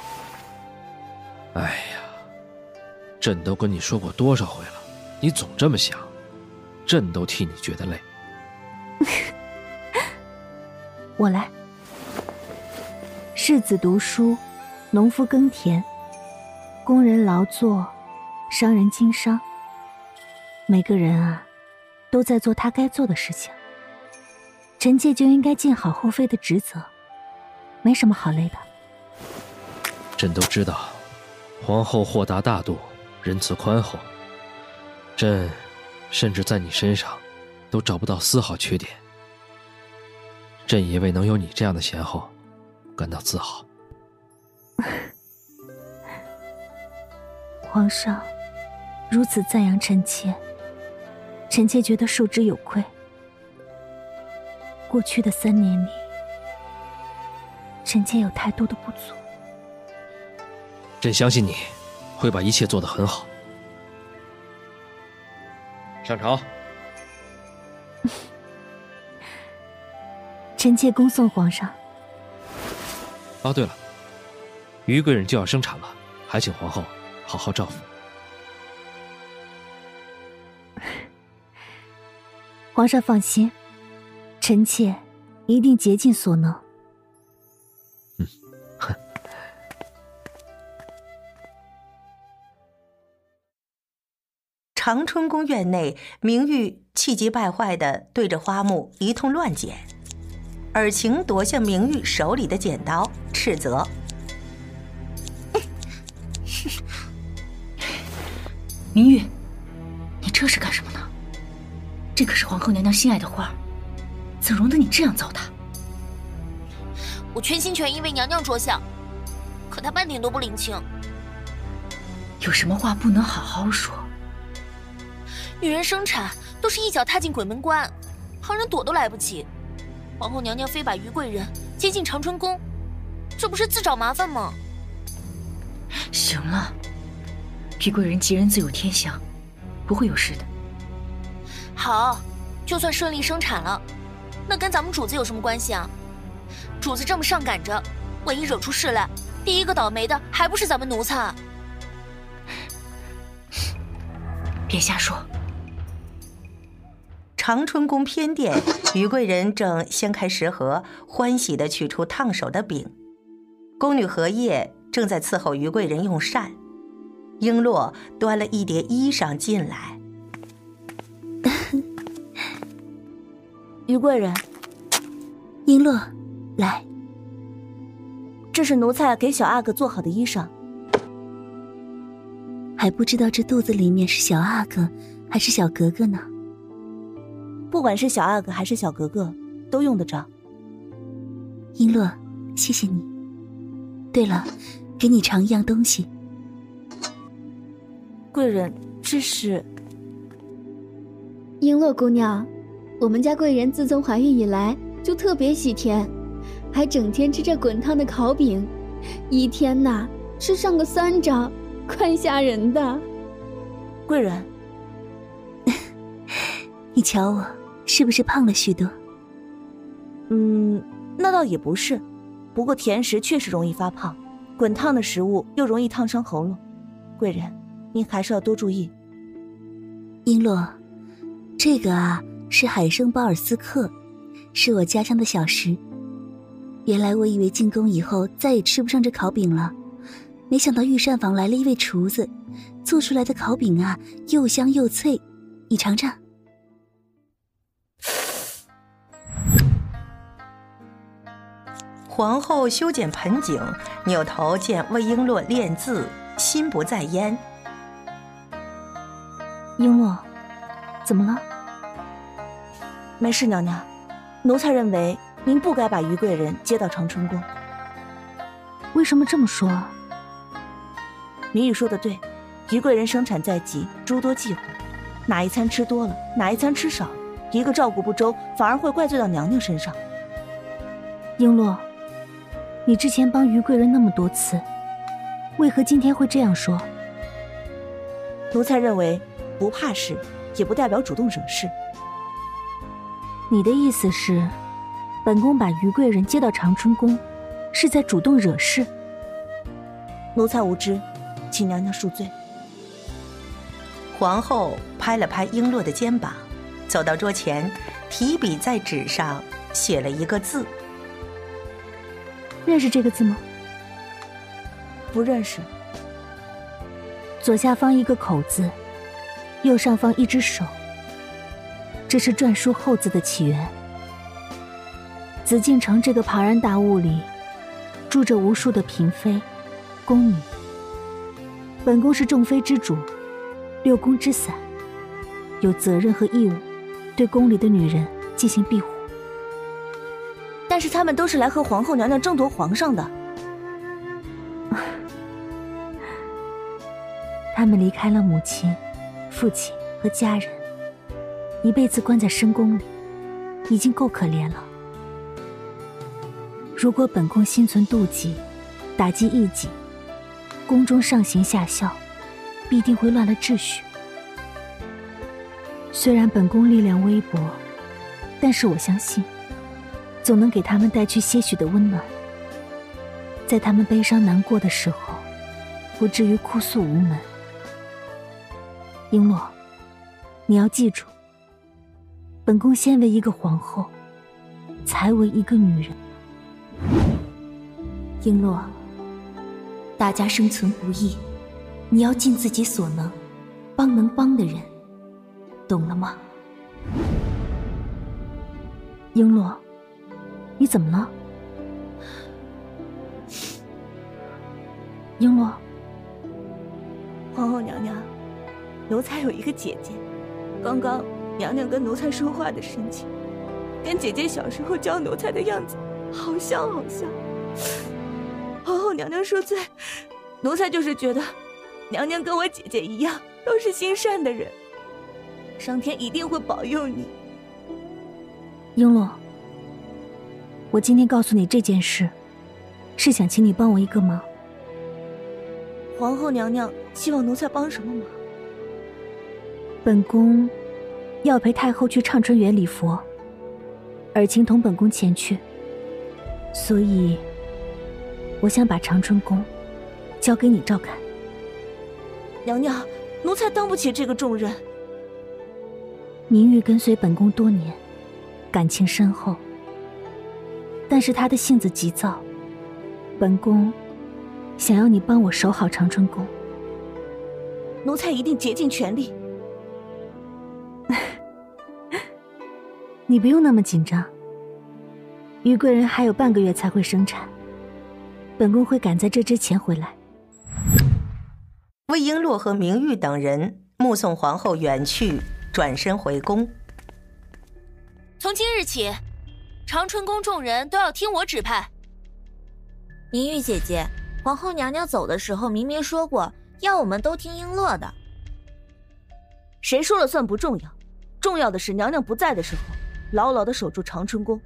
哎呀，朕都跟你说过多少回了，你总这么想，朕都替你觉得累。(laughs) 我来。世子读书，农夫耕田，工人劳作，商人经商。每个人啊，都在做他该做的事情。臣妾就应该尽好后妃的职责，没什么好累的。朕都知道，皇后豁达大度，仁慈宽厚。朕甚至在你身上都找不到丝毫缺点。朕也为能有你这样的贤后感到自豪。(laughs) 皇上如此赞扬臣妾，臣妾觉得受之有愧。过去的三年里，臣妾有太多的不足。朕相信你会把一切做得很好。上朝。(laughs) 臣妾恭送皇上。哦，对了，于贵人就要生产了，还请皇后好好照顾。(laughs) 皇上放心，臣妾一定竭尽所能。嗯，(laughs) 长春宫院内，明玉气急败坏的对着花木一通乱剪，尔晴夺下明玉手里的剪刀，斥责：“ (laughs) 明玉，你这是干什么呢？这可是皇后娘娘心爱的花，怎容得你这样糟蹋？我全心全意为娘娘着想，可她半点都不领情。有什么话不能好好说？女人生产都是一脚踏进鬼门关，旁人躲都来不及。皇后娘娘非把于贵人接进长春宫，这不是自找麻烦吗？行了，于贵人吉人自有天相，不会有事的。好，就算顺利生产了，那跟咱们主子有什么关系啊？主子这么上赶着，万一惹出事来，第一个倒霉的还不是咱们奴才？别瞎说。长春宫偏殿，于贵人正掀开食盒，欢喜的取出烫手的饼。宫女荷叶正在伺候于贵人用膳，璎珞端了一叠衣裳进来。(laughs) 于贵人，璎珞，来，这是奴才给小阿哥做好的衣裳。还不知道这肚子里面是小阿哥还是小格格呢。不管是小阿哥还是小格格，都用得着。璎珞，谢谢你。对了，给你尝一样东西。贵人，这是。璎珞姑娘，我们家贵人自从怀孕以来就特别喜甜，还整天吃着滚烫的烤饼，一天呐吃上个三张，怪吓人的。贵人，(laughs) 你瞧我是不是胖了许多？嗯，那倒也不是，不过甜食确实容易发胖，滚烫的食物又容易烫伤喉咙。贵人，您还是要多注意。璎珞。这个啊是海参鲍尔斯克，是我家乡的小食。原来我以为进宫以后再也吃不上这烤饼了，没想到御膳房来了一位厨子，做出来的烤饼啊又香又脆，你尝尝。皇后修剪盆景，扭头见魏璎珞练字，心不在焉。璎珞。怎么了？没事，娘娘。奴才认为您不该把于贵人接到长春宫。为什么这么说？明玉说的对，于贵人生产在即，诸多忌讳，哪一餐吃多了，哪一餐吃少了，一个照顾不周，反而会怪罪到娘娘身上。璎珞，你之前帮于贵人那么多次，为何今天会这样说？奴才认为不怕事。也不代表主动惹事。你的意思是，本宫把于贵人接到长春宫，是在主动惹事？奴才无知，请娘娘恕罪。皇后拍了拍璎珞的肩膀，走到桌前，提笔在纸上写了一个字。认识这个字吗？不认识。左下方一个口字。右上方一只手，这是篆书后字的起源。紫禁城这个庞然大物里，住着无数的嫔妃、宫女。本宫是众妃之主，六宫之散，有责任和义务对宫里的女人进行庇护。但是他们都是来和皇后娘娘争夺皇上的。(sighs) 他们离开了母亲。父亲和家人一辈子关在深宫里，已经够可怜了。如果本宫心存妒忌，打击异己，宫中上行下效，必定会乱了秩序。虽然本宫力量微薄，但是我相信，总能给他们带去些许的温暖，在他们悲伤难过的时候，不至于哭诉无门。璎珞，你要记住，本宫先为一个皇后，才为一个女人。璎珞，大家生存不易，你要尽自己所能，帮能帮的人，懂了吗？璎珞，你怎么了？(sniffs) 璎珞，皇后娘娘。奴才有一个姐姐，刚刚娘娘跟奴才说话的神情，跟姐姐小时候教奴才的样子好像好像。皇后娘娘恕罪，奴才就是觉得，娘娘跟我姐姐一样，都是心善的人，上天一定会保佑你。璎珞，我今天告诉你这件事，是想请你帮我一个忙。皇后娘娘希望奴才帮什么忙？本宫要陪太后去畅春园礼佛，尔晴同本宫前去，所以我想把长春宫交给你照看。娘娘，奴才当不起这个重任。明玉跟随本宫多年，感情深厚，但是他的性子急躁，本宫。想要你帮我守好长春宫，奴才一定竭尽全力。(laughs) 你不用那么紧张。于贵人还有半个月才会生产，本宫会赶在这之前回来。魏璎珞和明玉等人目送皇后远去，转身回宫。从今日起，长春宫众人都要听我指派。明玉姐姐。皇后娘娘走的时候，明明说过要我们都听璎珞的。谁说了算不重要，重要的是娘娘不在的时候，牢牢的守住长春宫。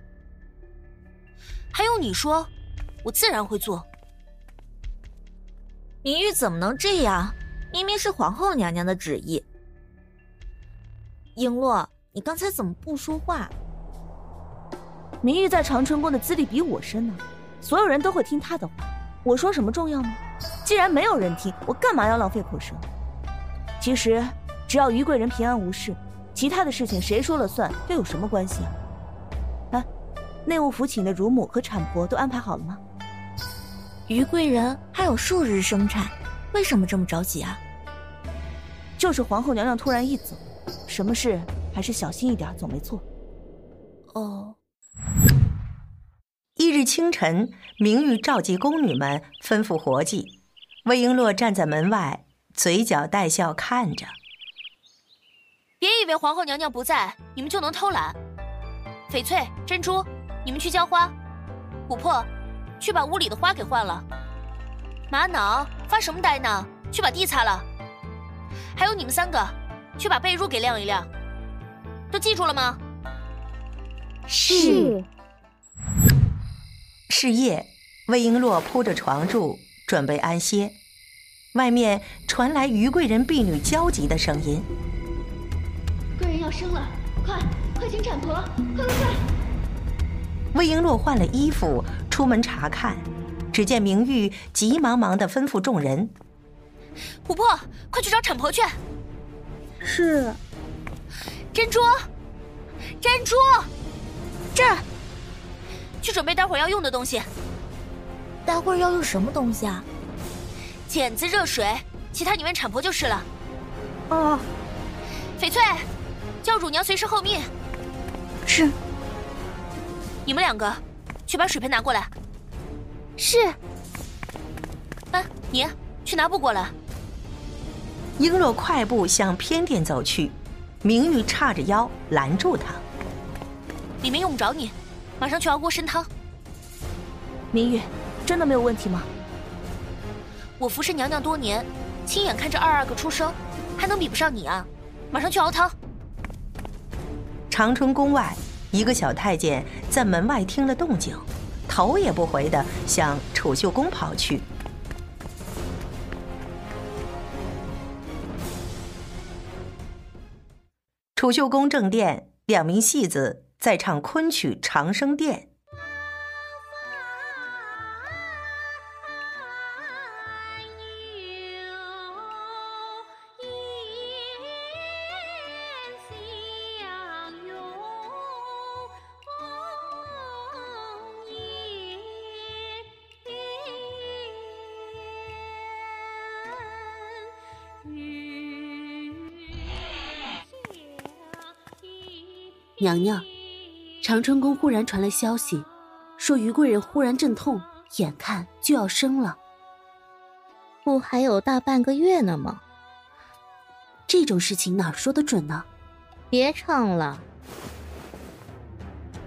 还用你说？我自然会做。明玉怎么能这样？明明是皇后娘娘的旨意。璎珞，你刚才怎么不说话？明玉在长春宫的资历比我深呢，所有人都会听她的话。我说什么重要吗？既然没有人听，我干嘛要浪费口舌？其实，只要于贵人平安无事，其他的事情谁说了算又有什么关系啊？哎，内务府请的乳母和产婆都安排好了吗？于贵人还有数日生产，为什么这么着急啊？就是皇后娘娘突然一走，什么事还是小心一点总没错。哦。翌日清晨，明玉召集宫女们，吩咐活计。魏璎珞站在门外，嘴角带笑看着。别以为皇后娘娘不在，你们就能偷懒。翡翠、珍珠，你们去浇花；琥珀，去把屋里的花给换了；玛瑙，发什么呆呢？去把地擦了。还有你们三个，去把被褥给晾一晾。都记住了吗？是。是夜，魏璎珞铺着床褥，准备安歇。外面传来于贵人婢女焦急的声音：“贵人要生了，快快请产婆，快快快！”魏璎珞换了衣服出门查看，只见明玉急忙忙的吩咐众人：“琥珀，快去找产婆去。”是。珍珠，珍珠，这儿。去准备待会儿要用的东西。待会儿要用什么东西啊？剪子、热水，其他你问产婆就是了。哦。翡翠，叫乳娘随时候命。是。你们两个，去把水盆拿过来。是。哎，你去拿布过来。璎珞快步向偏殿走去，明玉叉着腰拦住他。里面用不着你。马上去熬锅参汤。明玉，真的没有问题吗？我服侍娘娘多年，亲眼看着二阿哥出生，还能比不上你啊？马上去熬汤。长春宫外，一个小太监在门外听了动静，头也不回的向储秀宫跑去。储秀宫正殿，两名戏子。在唱昆曲《长生殿》。娘娘。长春宫忽然传来消息，说于贵人忽然阵痛，眼看就要生了。不还有大半个月呢吗？这种事情哪说得准呢？别唱了，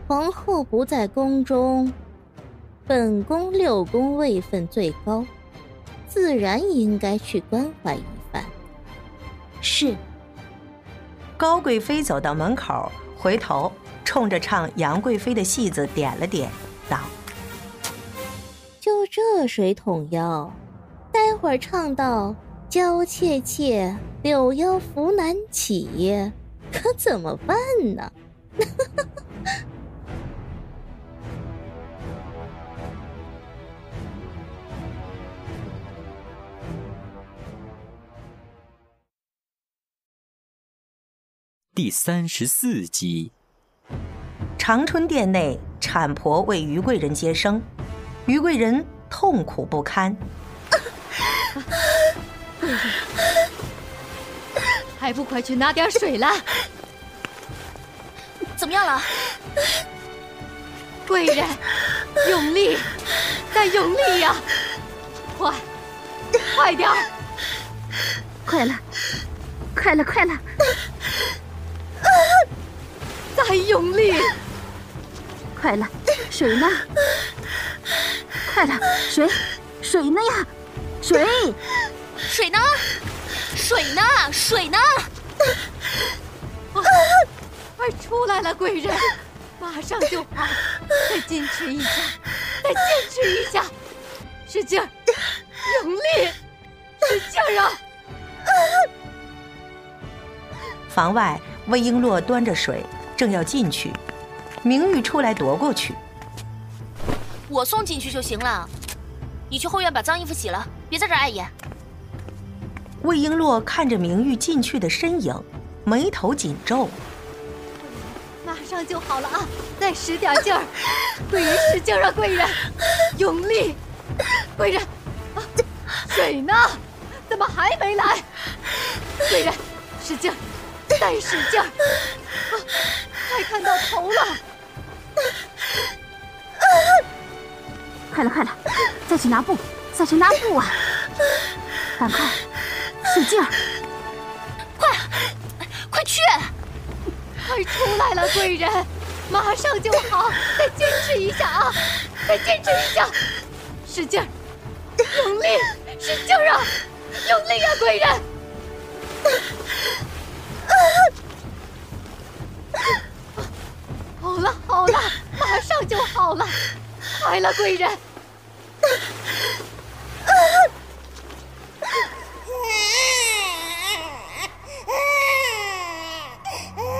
皇后不在宫中，本宫六宫位分最高，自然应该去关怀一番。是。高贵妃走到门口，回头冲着唱杨贵妃的戏子点了点，道：“就这水桶腰，待会儿唱到‘娇怯怯，柳腰扶难起’，可怎么办呢？” (laughs) 第三十四集，长春殿内，产婆为于贵人接生，于贵人痛苦不堪。贵人，还不快去拿点水来！怎么样了？贵人，用力，再用力呀！快，快点！快了，快了，快了！再用力！快了，水呢？快了，水，水呢呀？水，水呢？水呢？水呢？快出来了，贵人，马上就好，再坚持一下，再坚持一下，使劲儿，用力，使劲儿啊！房外，魏璎珞端着水，正要进去，明玉出来夺过去。我送进去就行了，你去后院把脏衣服洗了，别在这碍眼。魏璎珞看着明玉进去的身影，眉头紧皱。马上就好了啊，再使点劲儿，贵人使劲啊，贵人，用力，贵人，啊，水呢？怎么还没来？贵人，使劲儿。再使劲儿！快看到头了！快了，快了！再去拿布，再去拿布啊！赶快，使劲儿！快，快去！快出来了，贵人，马上就好！再坚持一下啊！再坚持一下，使劲儿，用力，使劲儿啊！用力啊，贵人！(laughs) 好了好了，马上就好了，快了，贵人。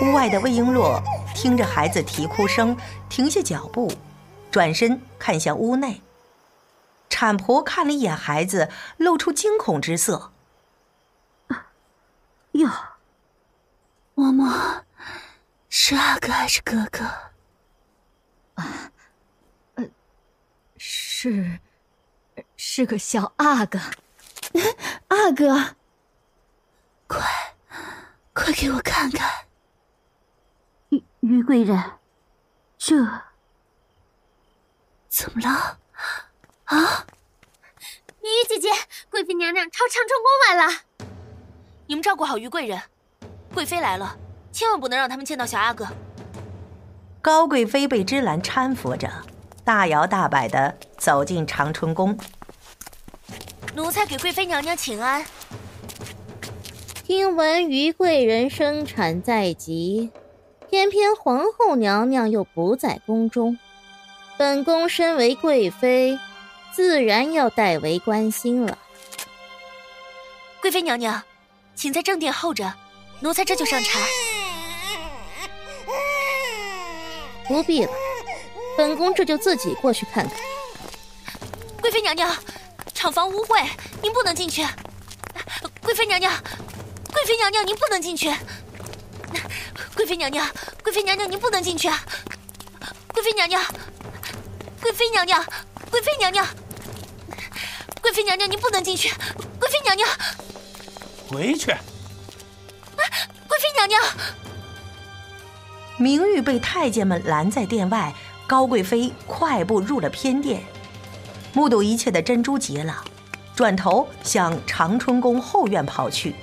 屋外的魏璎珞听着孩子啼哭声，停下脚步，转身看向屋内。产婆看了一眼孩子，露出惊恐之色。哟。嬷嬷，是阿哥还是哥哥？啊，呃，是，是个小阿哥。(laughs) 阿哥，快，快给我看看。于于贵人，这怎么了？啊！明玉姐姐，贵妃娘娘朝长春宫来了。你们照顾好于贵人。贵妃来了，千万不能让他们见到小阿哥。高贵妃被芝兰搀扶着，大摇大摆的走进长春宫。奴才给贵妃娘娘请安。听闻于贵人生产在即，偏偏皇后娘娘又不在宫中，本宫身为贵妃，自然要代为关心了。贵妃娘娘，请在正殿候着。奴才这就上茶。不必了，本宫这就自己过去看看。贵妃娘娘，厂房污秽，您不能进去。贵妃娘娘，贵妃娘娘，您不能进去。贵妃娘娘，贵妃娘娘，您不能进去。贵妃娘娘，贵妃娘娘，贵妃娘娘，贵妃娘娘，您不能进去。贵妃娘娘，回去。娘娘，明玉被太监们拦在殿外，高贵妃快步入了偏殿，目睹一切的珍珠急了，转头向长春宫后院跑去。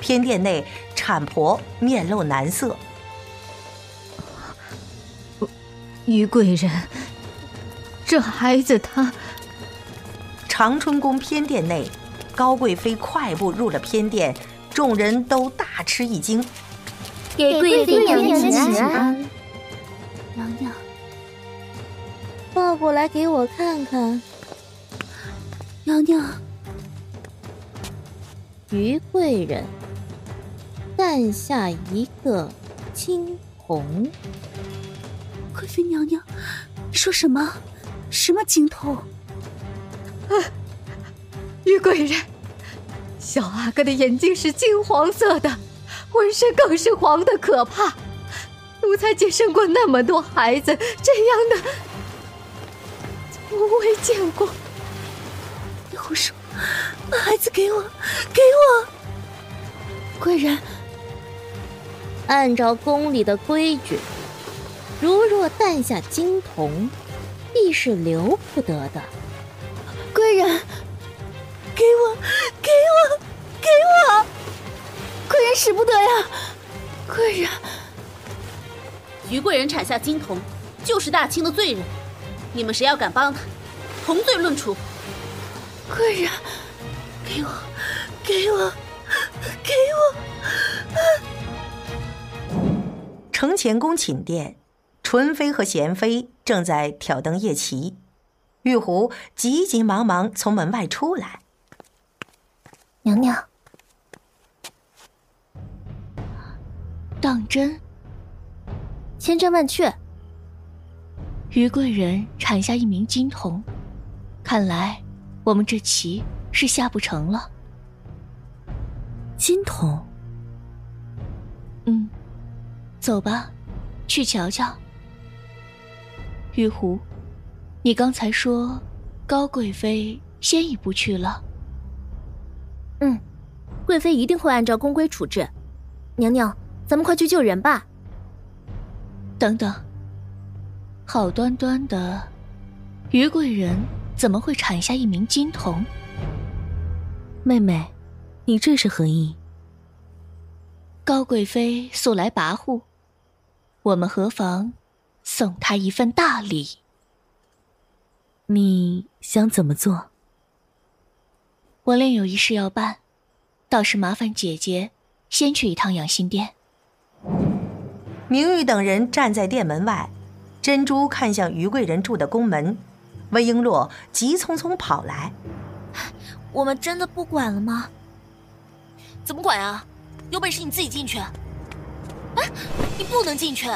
偏殿内，产婆面露难色。于贵人，这孩子他……长春宫偏殿内，高贵妃快步入了偏殿，众人都大吃一惊。给贵妃娘娘请安，娘娘，抱过来给我看看。娘娘，于贵人诞下一个金童。贵妃娘娘，你说什么？什么金童？啊，于贵人，小阿哥的眼睛是金黄色的，浑身更是黄的可怕。奴才姐生过那么多孩子，这样的从未见过。你胡说！把孩子给我，给我！贵人，按照宫里的规矩。如若诞下金童，必是留不得的。贵人，给我，给我，给我！贵人使不得呀！贵人，于贵人。产下金童，就是大清的罪人。你们谁要敢帮他，同罪论处。贵人，给我，给我，给我！承乾宫寝殿。纯妃和贤妃正在挑灯夜骑，玉壶急急忙忙从门外出来。娘娘，当真？千真万确。于贵人产下一名金童，看来我们这棋是下不成了。金童？嗯，走吧，去瞧瞧。玉壶，你刚才说高贵妃先一步去了。嗯，贵妃一定会按照宫规处置。娘娘，咱们快去救人吧。等等，好端端的，于贵人怎么会产下一名金童？妹妹，你这是何意？高贵妃素来跋扈，我们何妨？送她一份大礼。你想怎么做？我另有一事要办，倒是麻烦姐姐先去一趟养心殿。明玉等人站在殿门外，珍珠看向于贵人住的宫门，魏璎珞急匆匆跑来：“我们真的不管了吗？怎么管啊？有本事你自己进去！哎，你不能进去！”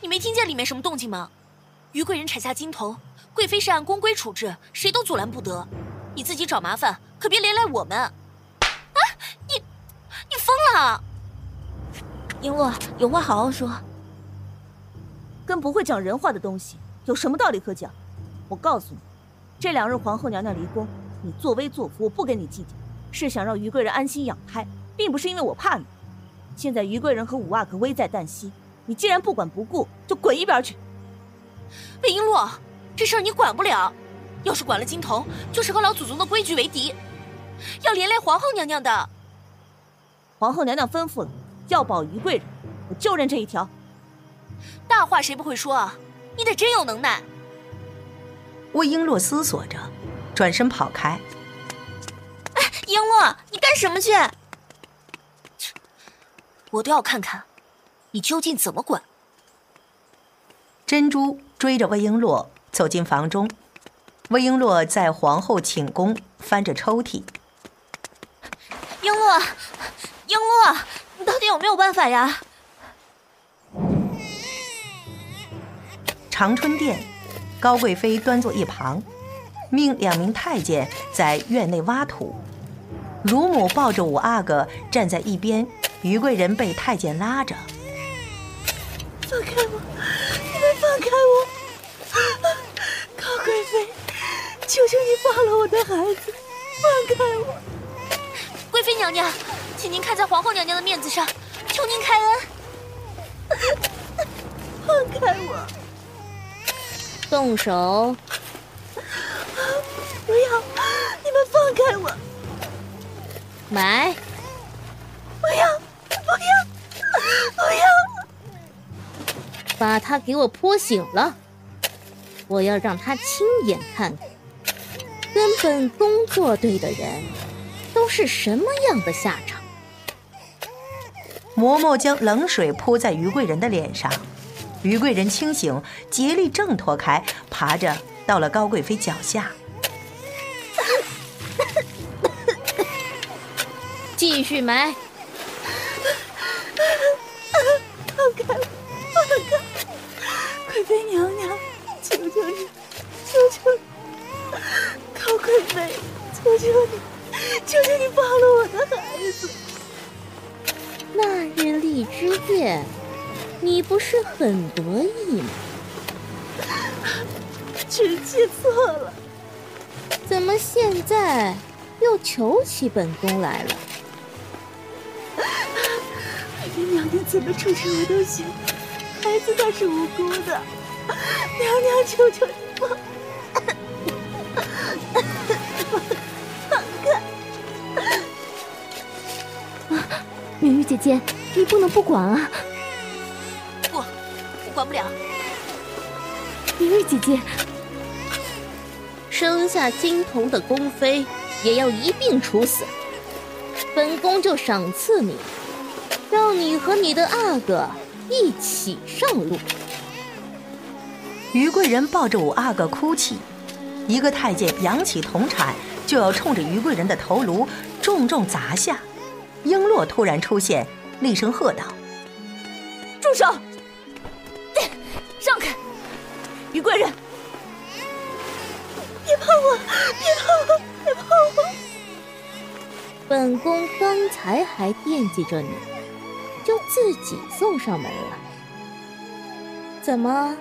你没听见里面什么动静吗？于贵人产下金童，贵妃是按宫规处置，谁都阻拦不得。你自己找麻烦，可别连累我们。啊！你，你疯了！璎珞，有话好好说。跟不会讲人话的东西有什么道理可讲？我告诉你，这两日皇后娘娘离宫，你作威作福，我不跟你计较，是想让于贵人安心养胎，并不是因为我怕你。现在于贵人和五阿哥危在旦夕。你既然不管不顾，就滚一边去！魏璎珞，这事儿你管不了。要是管了金童，就是和老祖宗的规矩为敌，要连累皇后娘娘的。皇后娘娘吩咐了，要保于贵人，我就认这一条。大话谁不会说啊？你得真有能耐。魏璎珞思索着，转身跑开。哎，璎珞，你干什么去？我都要看看。你究竟怎么管？珍珠追着魏璎珞走进房中，魏璎珞在皇后寝宫翻着抽屉。璎珞，璎珞，你到底有没有办法呀？长春殿，高贵妃端坐一旁，命两名太监在院内挖土，乳母抱着五阿哥站在一边，于贵人被太监拉着。放开我！你们放开我！高贵妃，求求你放了我的孩子，放开我！贵妃娘娘，请您看在皇后娘娘的面子上，求您开恩，(laughs) 放开我！动手！不要！你们放开我！买！不要，不要，不要！把他给我泼醒了！我要让他亲眼看看，跟本宫作对的人都是什么样的下场。嬷嬷将冷水泼在于贵人的脸上，于贵人清醒，竭力挣脱开，爬着到了高贵妃脚下。继续埋。放开我！放开！贵妃娘娘，求求你，求求你！高贵妃，求求你，求求你放了我的孩子！那日荔枝宴，你不是很得意吗？臣妾错了。怎么现在又求起本宫来了？(laughs) 娘娘怎么处置我都行，孩子他是无辜的，娘娘求求你放，放啊，明玉姐姐，你不能不管啊！不，我管不了。明玉姐姐，生下金童的宫妃也要一并处死。本宫就赏赐你，让你和你的阿哥一起上路。于贵人抱着五阿哥哭泣，一个太监扬起铜铲就要冲着于贵人的头颅重重砸下。璎珞突然出现，厉声喝道：“住手！让开！于贵人，别碰我！别碰我！别碰我！”本宫刚才还惦记着你，就自己送上门了。怎么，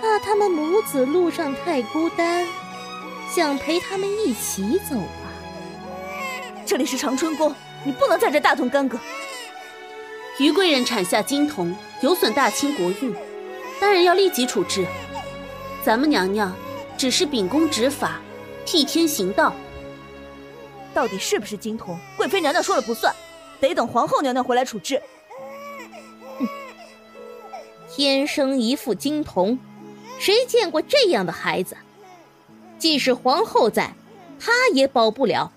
怕他们母子路上太孤单，想陪他们一起走啊？这里是长春宫，你不能在这大动干戈。于贵人产下金童，有损大清国运，当然要立即处置。咱们娘娘只是秉公执法，替天行道。到底是不是金童？贵妃娘娘说了不算，得等皇后娘娘回来处置。哼，天生一副金童，谁见过这样的孩子？即使皇后在，她也保不了。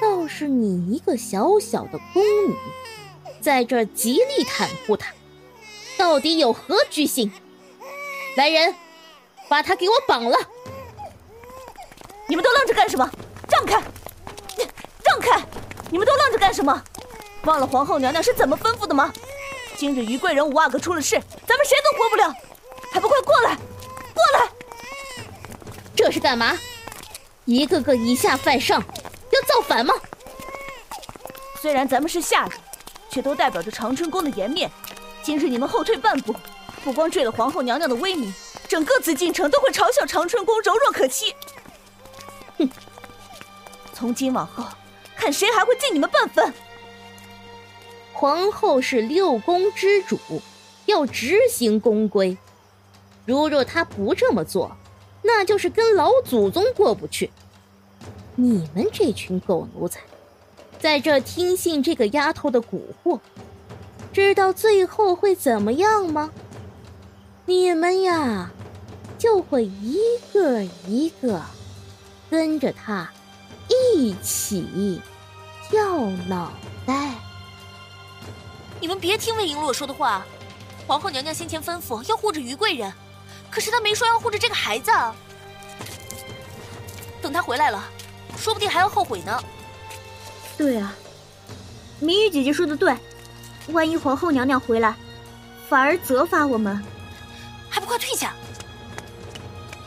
倒是你一个小小的宫女，在这极力袒护他，到底有何居心？来人，把他给我绑了！你们都愣着干什么？让开！让开！你们都愣着干什么？忘了皇后娘娘是怎么吩咐的吗？今日于贵人五阿哥出了事，咱们谁都活不了，还不快过来！过来！这是干嘛？一个个以下犯上，要造反吗？虽然咱们是下人，却都代表着长春宫的颜面。今日你们后退半步，不光坠了皇后娘娘的威名，整个紫禁城都会嘲笑长春宫柔弱可欺。哼！从今往后，看谁还会敬你们半分。皇后是六宫之主，要执行宫规。如若她不这么做，那就是跟老祖宗过不去。你们这群狗奴才，在这听信这个丫头的蛊惑，知道最后会怎么样吗？你们呀，就会一个一个跟着她一起掉脑袋。你们别听魏璎珞说的话，皇后娘娘先前吩咐要护着于贵人，可是她没说要护着这个孩子。等她回来了，说不定还要后悔呢。对啊，明玉姐姐说的对，万一皇后娘娘回来，反而责罚我们，还不快退下！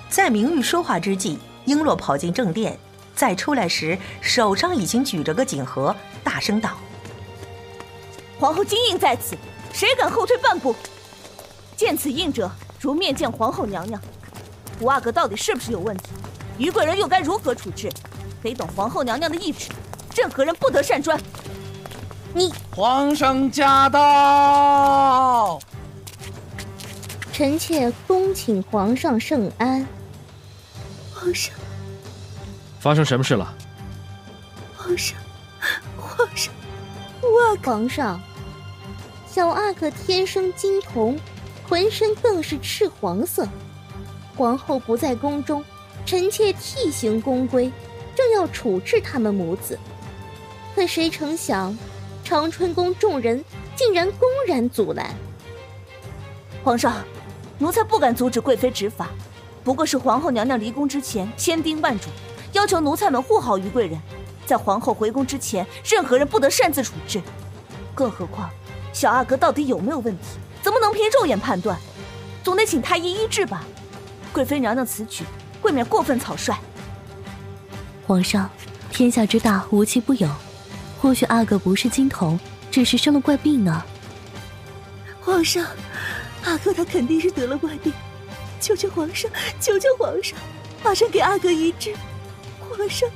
在明玉说话之际，璎珞跑进正殿，再出来时手上已经举着个锦盒，大声道。皇后金印在此，谁敢后退半步？见此印者，如面见皇后娘娘。五阿哥到底是不是有问题？于贵人又该如何处置？得懂皇后娘娘的懿旨，任何人不得擅专。你，皇上驾到！臣妾恭请皇上圣安。皇上，发生什么事了？皇上，皇上。我皇上，小阿哥天生金瞳，浑身更是赤黄色。皇后不在宫中，臣妾替行宫规，正要处置他们母子，可谁成想，长春宫众人竟然公然阻拦。皇上，奴才不敢阻止贵妃执法，不过是皇后娘娘离宫之前千叮万嘱，要求奴才们护好于贵人，在皇后回宫之前，任何人不得擅自处置。更何况，小阿哥到底有没有问题，怎么能凭肉眼判断？总得请太医医治吧。贵妃娘娘此举，未免过分草率。皇上，天下之大，无奇不有，或许阿哥不是金童，只是生了怪病呢。皇上。阿哥他肯定是得了怪病，求求皇上，求求皇上，马上给阿哥医治。皇上，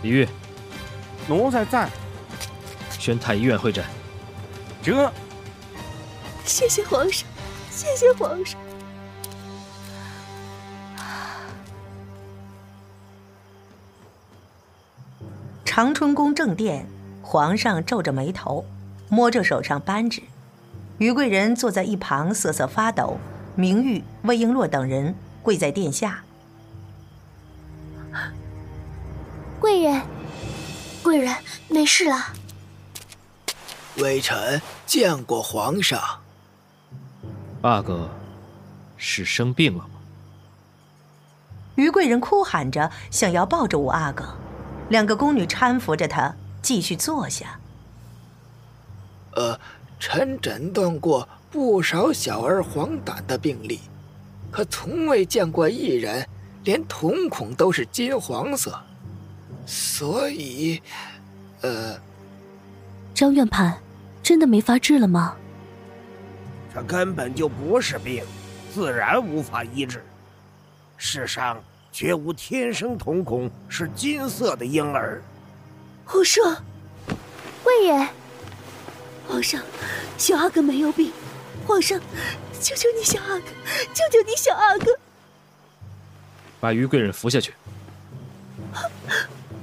李玉，奴才在。宣太医院会诊。这。谢谢皇上，谢谢皇上。长春宫正殿，皇上皱着眉头，摸着手上扳指。于贵人坐在一旁瑟瑟发抖，明玉、魏璎珞等人跪在殿下。贵人，贵人没事了。微臣见过皇上。阿哥，是生病了吗？于贵人哭喊着想要抱着五阿哥，两个宫女搀扶着他继续坐下。呃。臣诊断过不少小儿黄疸的病例，可从未见过一人连瞳孔都是金黄色，所以，呃，张院判，真的没法治了吗？这根本就不是病，自然无法医治。世上绝无天生瞳孔是金色的婴儿。胡说，贵人。皇上，小阿哥没有病。皇上，求求你，小阿哥，救救你，小阿哥，把于贵人扶下去。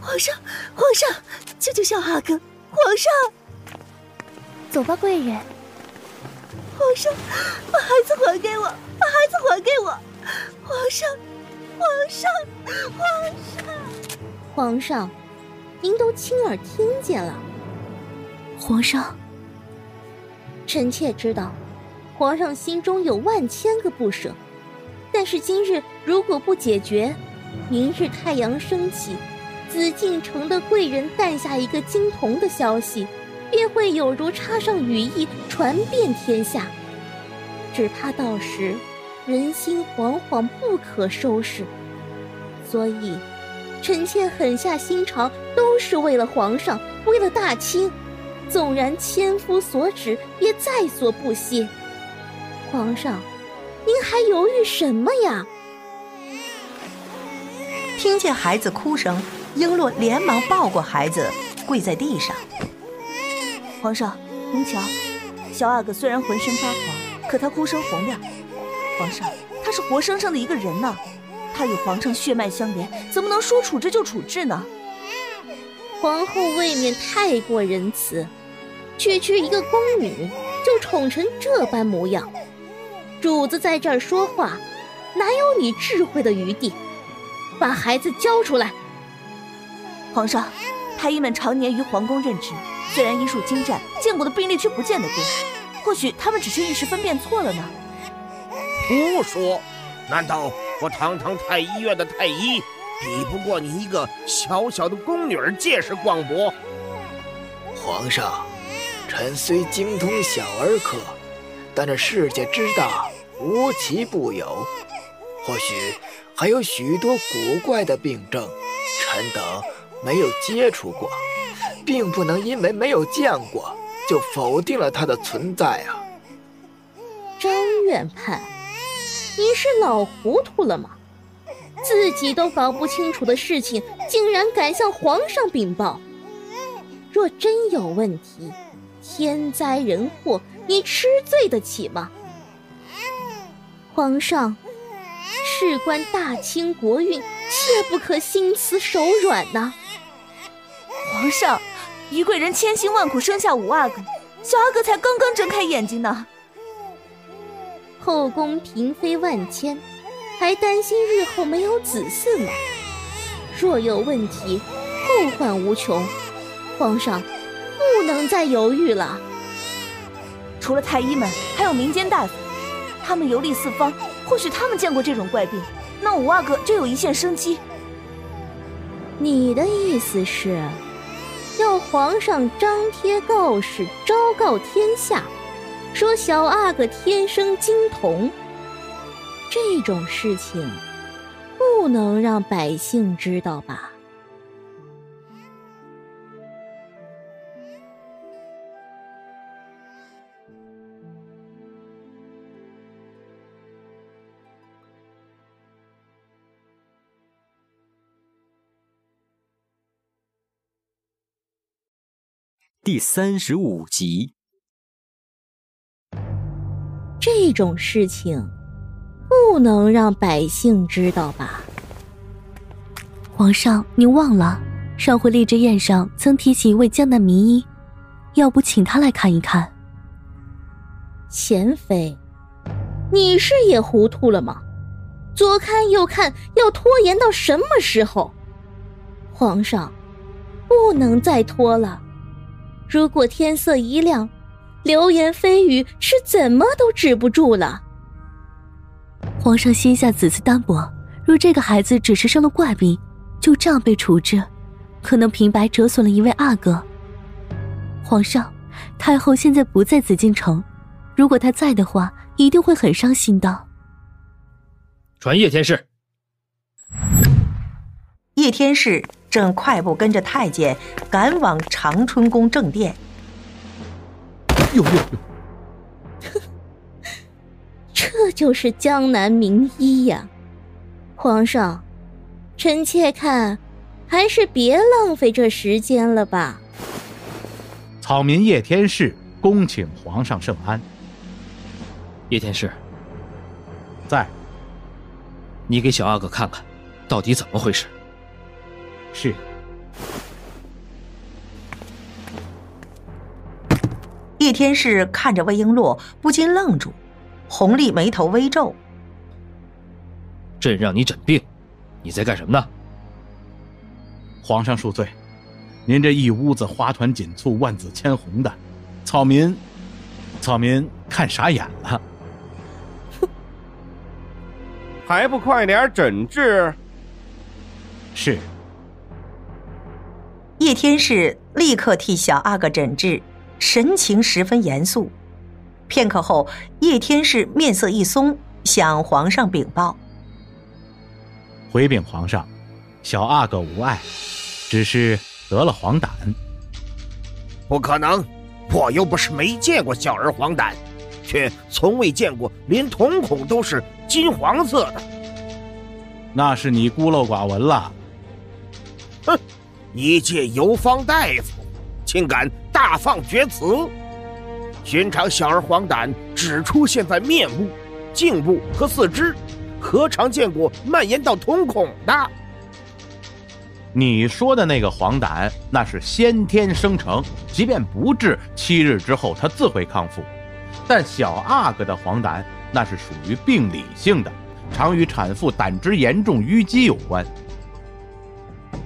皇上，皇上，救救小阿哥！皇上，走吧，贵人。皇上，把孩子还给我，把孩子还给我！皇上，皇上，皇上，皇上，您都亲耳听见了。皇上。臣妾知道，皇上心中有万千个不舍，但是今日如果不解决，明日太阳升起，紫禁城的贵人诞下一个金童的消息，便会有如插上羽翼，传遍天下。只怕到时人心惶惶，不可收拾。所以，臣妾狠下心肠，都是为了皇上，为了大清。纵然千夫所指，也在所不惜。皇上，您还犹豫什么呀？听见孩子哭声，璎珞连忙抱过孩子，跪在地上。皇上，您瞧，小阿哥虽然浑身发黄，可他哭声洪亮。皇上，他是活生生的一个人呢，他与皇上血脉相连，怎么能说处置就处置呢？皇后未免太过仁慈。区区一个宫女，就宠成这般模样。主子在这儿说话，哪有你智慧的余地？把孩子交出来！皇上，太医们常年于皇宫任职，虽然医术精湛，见过的病例却不见得多。或许他们只是一时分辨错了呢。胡说！难道我堂堂太医院的太医，比不过你一个小小的宫女儿见识广博？皇上。臣虽精通小儿科，但这世界之大，无奇不有，或许还有许多古怪的病症，臣等没有接触过，并不能因为没有见过就否定了它的存在啊！张院判，你是老糊涂了吗？自己都搞不清楚的事情，竟然敢向皇上禀报？若真有问题，天灾人祸，你吃罪得起吗？皇上，事关大清国运，切不可心慈手软呐！皇上，于贵人千辛万苦生下五阿哥，小阿哥才刚刚睁开眼睛呢。后宫嫔妃万千，还担心日后没有子嗣吗？若有问题，后患无穷。皇上，不能再犹豫了。除了太医们，还有民间大夫，他们游历四方，或许他们见过这种怪病，那五阿哥就有一线生机。你的意思是，要皇上张贴告示，昭告天下，说小阿哥天生金童？这种事情，不能让百姓知道吧？第三十五集，这种事情不能让百姓知道吧？皇上，您忘了上回荔枝宴上曾提起一位江南名医，要不请他来看一看？贤妃，你是也糊涂了吗？左看右看，要拖延到什么时候？皇上，不能再拖了。如果天色一亮，流言蜚语是怎么都止不住了。皇上心下子嗣单薄，若这个孩子只是生了怪病，就这样被处置，可能平白折损了一位阿哥。皇上，太后现在不在紫禁城，如果她在的话，一定会很伤心的。传叶天士。叶天士。正快步跟着太监赶往长春宫正殿。哟哟哟！(laughs) 这就是江南名医呀，皇上，臣妾看，还是别浪费这时间了吧。草民叶天士恭请皇上圣安。叶天士，在。你给小阿哥看看，到底怎么回事？是。叶天士看着魏璎珞，不禁愣住，红丽眉头微皱。朕让你诊病，你在干什么呢？皇上恕罪，您这一屋子花团锦簇、万紫千红的，草民，草民看傻眼了。哼，还不快点诊治？是。叶天士立刻替小阿哥诊治，神情十分严肃。片刻后，叶天士面色一松，向皇上禀报：“回禀皇上，小阿哥无碍，只是得了黄疸。”“不可能，我又不是没见过小儿黄疸，却从未见过连瞳孔都是金黄色的。”“那是你孤陋寡闻了。”“哼。”一介游方大夫，竟敢大放厥词！寻常小儿黄疸只出现在面部、颈部和四肢，何尝见过蔓延到瞳孔的？你说的那个黄疸，那是先天生成，即便不治，七日之后它自会康复。但小阿哥的黄疸，那是属于病理性的，常与产妇胆汁严重淤积有关。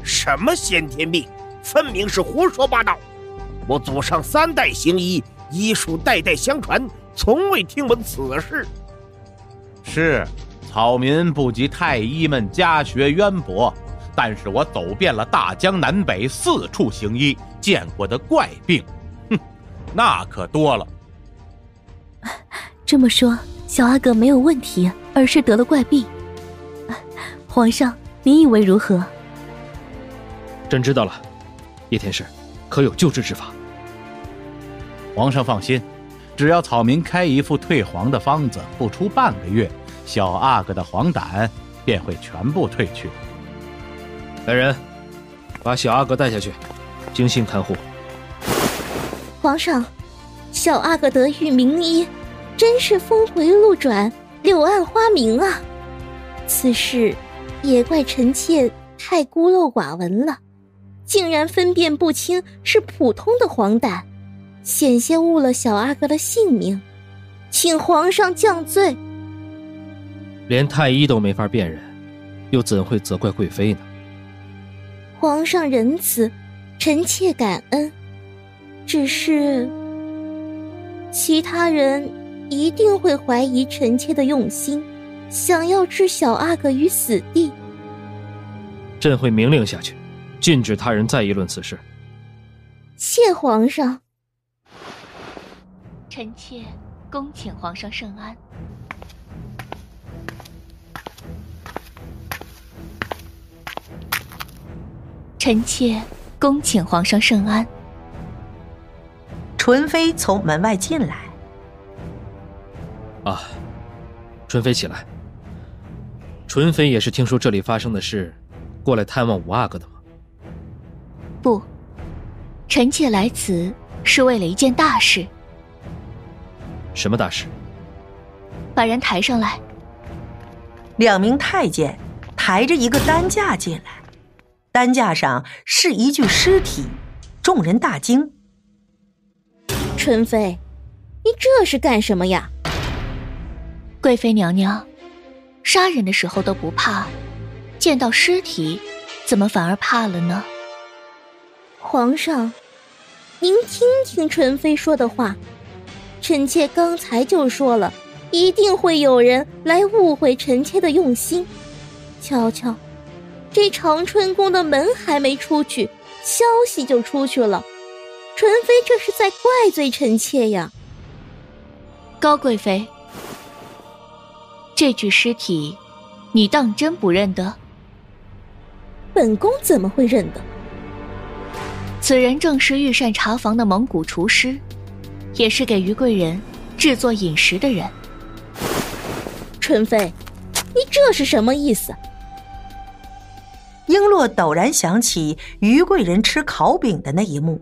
什么先天病，分明是胡说八道！我祖上三代行医，医术代代相传，从未听闻此事。是，草民不及太医们家学渊博，但是我走遍了大江南北，四处行医，见过的怪病，哼，那可多了。这么说，小阿哥没有问题，而是得了怪病。皇上，您以为如何？朕知道了，叶天士，可有救治之法？皇上放心，只要草民开一副退黄的方子，不出半个月，小阿哥的黄疸便会全部退去。来人，把小阿哥带下去，精心看护。皇上，小阿哥得遇名医，真是峰回路转，柳暗花明啊！此事也怪臣妾太孤陋寡闻了。竟然分辨不清是普通的黄疸，险些误了小阿哥的性命，请皇上降罪。连太医都没法辨认，又怎会责怪贵妃呢？皇上仁慈，臣妾感恩。只是，其他人一定会怀疑臣妾的用心，想要置小阿哥于死地。朕会明令下去，禁止他人再议论此事。谢皇上。臣妾恭请皇上圣安。臣妾恭请皇上圣安。纯妃从门外进来。啊，纯妃起来。纯妃也是听说这里发生的事，过来探望五阿哥的吗？不，臣妾来此是为了一件大事。什么大事？把人抬上来。两名太监抬着一个担架进来。担架上是一具尸体，众人大惊。纯妃，你这是干什么呀？贵妃娘娘，杀人的时候都不怕，见到尸体，怎么反而怕了呢？皇上，您听听纯妃说的话，臣妾刚才就说了，一定会有人来误会臣妾的用心。瞧瞧。这长春宫的门还没出去，消息就出去了。纯妃这是在怪罪臣妾呀。高贵妃，这具尸体，你当真不认得？本宫怎么会认得？此人正是御膳茶房的蒙古厨师，也是给于贵人制作饮食的人。春妃，你这是什么意思？璎珞陡然想起于贵人吃烤饼的那一幕。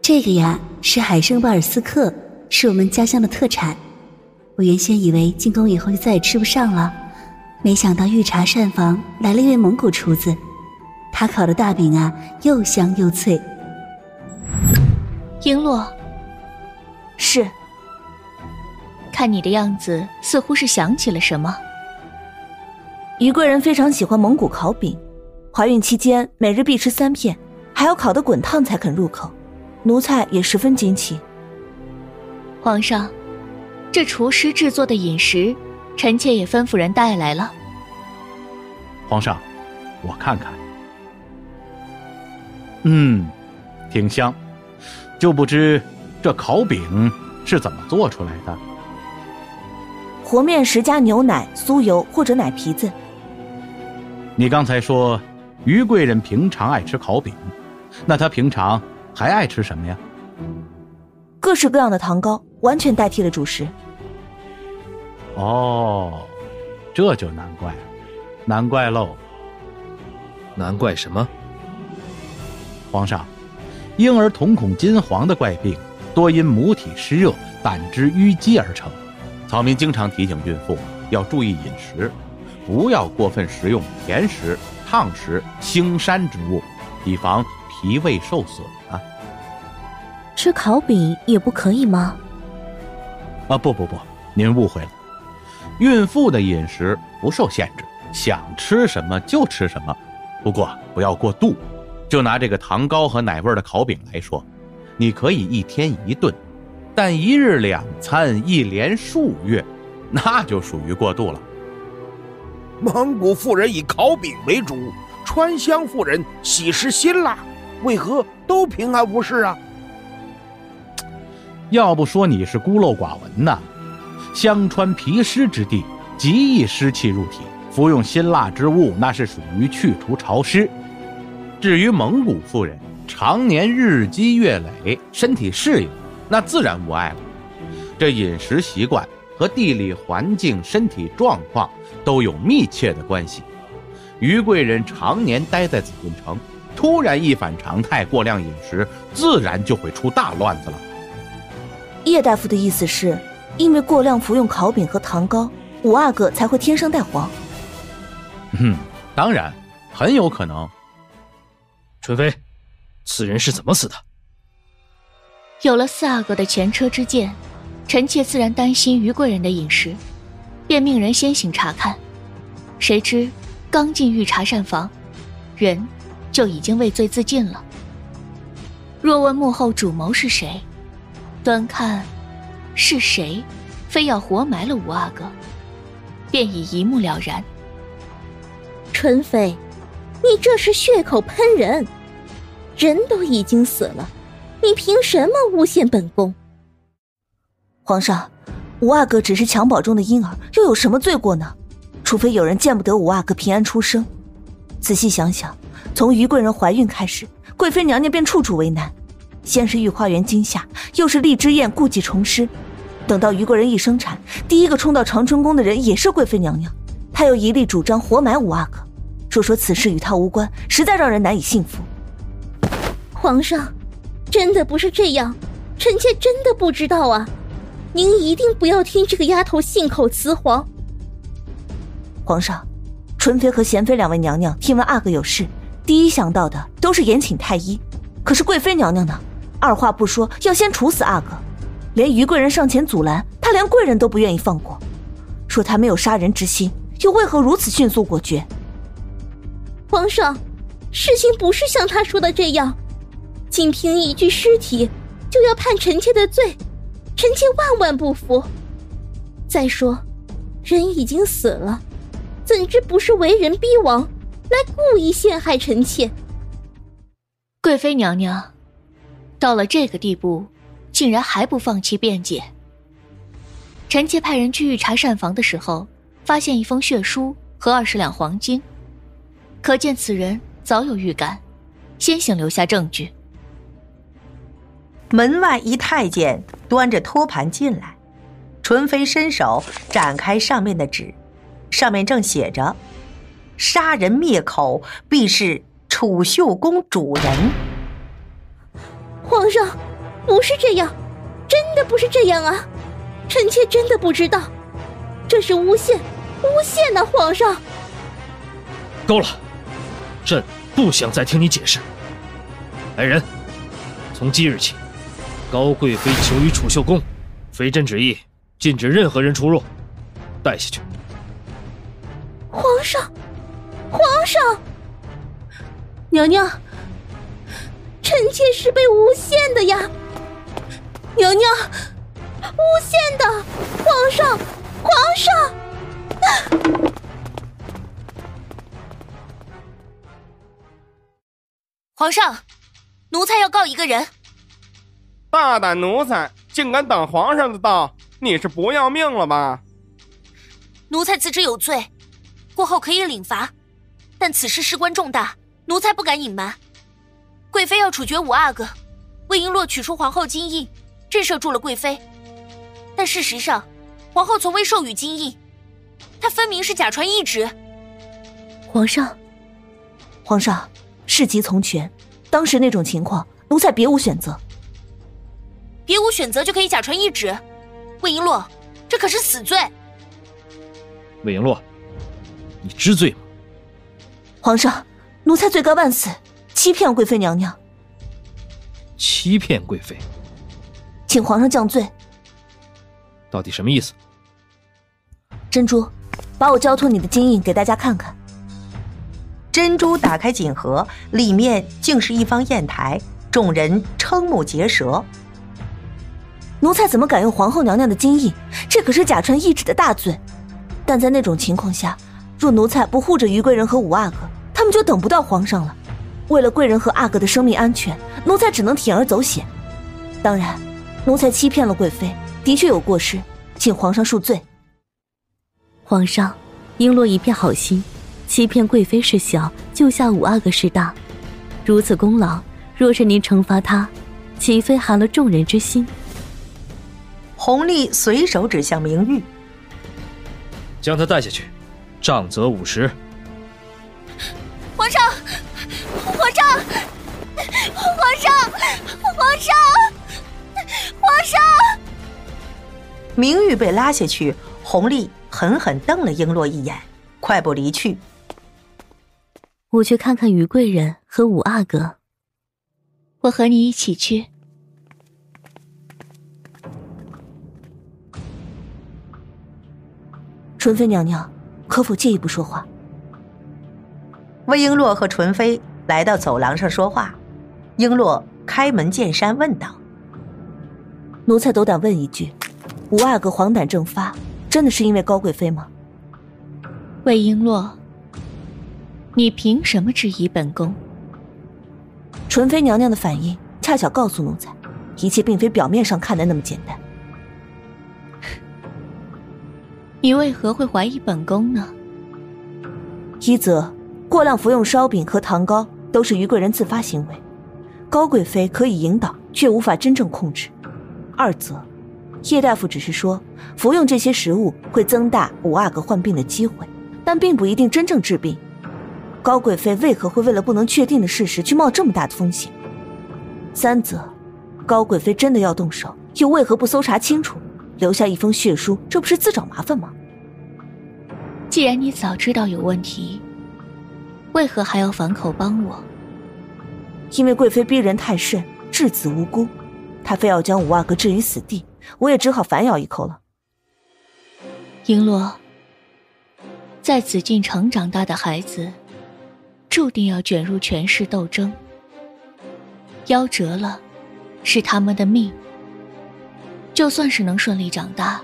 这个呀，是海参巴尔斯克，是我们家乡的特产。我原先以为进宫以后就再也吃不上了，没想到御茶膳房来了一位蒙古厨子，他烤的大饼啊，又香又脆。璎珞，是。看你的样子，似乎是想起了什么。于贵人非常喜欢蒙古烤饼，怀孕期间每日必吃三片，还要烤得滚烫才肯入口。奴才也十分惊奇。皇上，这厨师制作的饮食，臣妾也吩咐人带来了。皇上，我看看。嗯，挺香，就不知这烤饼是怎么做出来的？和面时加牛奶、酥油或者奶皮子。你刚才说，于贵人平常爱吃烤饼，那她平常还爱吃什么呀？各式各样的糖糕，完全代替了主食。哦，这就难怪了，难怪喽。难怪什么？皇上，婴儿瞳孔金黄的怪病，多因母体湿热、胆汁淤积而成。草民经常提醒孕妇要注意饮食。不要过分食用甜食、烫食、腥膻之物，以防脾胃受损啊。吃烤饼也不可以吗？啊，不不不，您误会了。孕妇的饮食不受限制，想吃什么就吃什么，不过不要过度。就拿这个糖糕和奶味的烤饼来说，你可以一天一顿，但一日两餐，一连数月，那就属于过度了。蒙古妇人以烤饼为主，川湘妇人喜食辛辣，为何都平安无事啊？(tsk) 要不说你是孤陋寡闻呢！香川皮湿之地，极易湿气入体，服用辛辣之物，那是属于去除潮湿。至于蒙古妇人，常年日积月累，身体适应，那自然无碍了。这饮食习惯和地理环境、身体状况。都有密切的关系。于贵人常年待在紫禁城，突然一反常态，过量饮食，自然就会出大乱子了。叶大夫的意思是，因为过量服用烤饼和糖糕，五阿哥才会天生带黄。嗯，当然，很有可能。纯妃，此人是怎么死的？有了四阿哥的前车之鉴，臣妾自然担心于贵人的饮食，便命人先行查看。谁知刚进御茶膳房，人就已经畏罪自尽了。若问幕后主谋是谁，端看是谁非要活埋了五阿哥，便已一目了然。纯妃，你这是血口喷人，人都已经死了。你凭什么诬陷本宫？皇上，五阿哥只是襁褓中的婴儿，又有什么罪过呢？除非有人见不得五阿哥平安出生。仔细想想，从于贵人怀孕开始，贵妃娘娘便处处为难。先是御花园惊吓，又是荔枝宴故技重施。等到于贵人一生产，第一个冲到长春宫的人也是贵妃娘娘。她又一力主张活埋五阿哥，说说此事与她无关，实在让人难以信服。皇上。真的不是这样，臣妾真的不知道啊！您一定不要听这个丫头信口雌黄。皇上，纯妃和贤妃两位娘娘听闻阿哥有事，第一想到的都是延请太医。可是贵妃娘娘呢？二话不说要先处死阿哥，连于贵人上前阻拦，她连贵人都不愿意放过，说她没有杀人之心，又为何如此迅速果决？皇上，事情不是像他说的这样。仅凭一具尸体就要判臣妾的罪，臣妾万万不服。再说，人已经死了，怎知不是为人逼王，来故意陷害臣妾？贵妃娘娘，到了这个地步，竟然还不放弃辩解。臣妾派人去御茶膳房的时候，发现一封血书和二十两黄金，可见此人早有预感，先行留下证据。门外一太监端着托盘进来，纯妃伸手展开上面的纸，上面正写着：“杀人灭口，必是储秀宫主人。”皇上，不是这样，真的不是这样啊！臣妾真的不知道，这是诬陷，诬陷呐！皇上，够了，朕不想再听你解释。来人，从即日起。高贵妃囚于储秀宫，非朕旨意，禁止任何人出入。带下去。皇上，皇上，娘娘，臣妾是被诬陷的呀！娘娘，诬陷的，皇上，皇上，皇上，奴才要告一个人。大胆奴才，竟敢挡皇上的道！你是不要命了吧？奴才自知有罪，过后可以领罚，但此事事关重大，奴才不敢隐瞒。贵妃要处决五阿哥，魏璎珞取出皇后金印，震慑住了贵妃。但事实上，皇后从未授予金印，她分明是假传懿旨。皇上，皇上，事急从权，当时那种情况，奴才别无选择。别无选择就可以假传懿旨，魏璎珞，这可是死罪。魏璎珞，你知罪吗？皇上，奴才罪该万死，欺骗贵妃娘娘。欺骗贵妃，请皇上降罪。到底什么意思？珍珠，把我交托你的金印给大家看看。珍珠打开锦盒，里面竟是一方砚台，众人瞠目结舌。奴才怎么敢用皇后娘娘的金印？这可是假传懿旨的大罪。但在那种情况下，若奴才不护着于贵人和五阿哥，他们就等不到皇上了。为了贵人和阿哥的生命安全，奴才只能铤而走险。当然，奴才欺骗了贵妃，的确有过失，请皇上恕罪。皇上，璎珞一片好心，欺骗贵妃是小，救下五阿哥是大。如此功劳，若是您惩罚他，岂非寒了众人之心？弘历随手指向明玉，将他带下去，杖责五十。皇上，皇上，皇上，皇上，皇上！明玉被拉下去，弘历狠狠瞪了璎珞一眼，快步离去。我去看看于贵人和五阿哥。我和你一起去。纯妃娘娘，可否借一步说话？魏璎珞和纯妃来到走廊上说话，璎珞开门见山问道：“奴才斗胆问一句，五阿哥黄疸症发，真的是因为高贵妃吗？”魏璎珞，你凭什么质疑本宫？纯妃娘娘的反应恰巧告诉奴才，一切并非表面上看的那么简单。你为何会怀疑本宫呢？一则。过量服用烧饼和糖糕都是于贵人自发行为，高贵妃可以引导，却无法真正控制。二则，叶大夫只是说服用这些食物会增大五阿哥患病的机会，但并不一定真正治病。高贵妃为何会为了不能确定的事实去冒这么大的风险？三则，高贵妃真的要动手，又为何不搜查清楚，留下一封血书？这不是自找麻烦吗？既然你早知道有问题。为何还要反口帮我？因为贵妃逼人太甚，稚子无辜，她非要将五阿哥置于死地，我也只好反咬一口了。璎珞，在紫禁城长大的孩子，注定要卷入权势斗争，夭折了，是他们的命。就算是能顺利长大，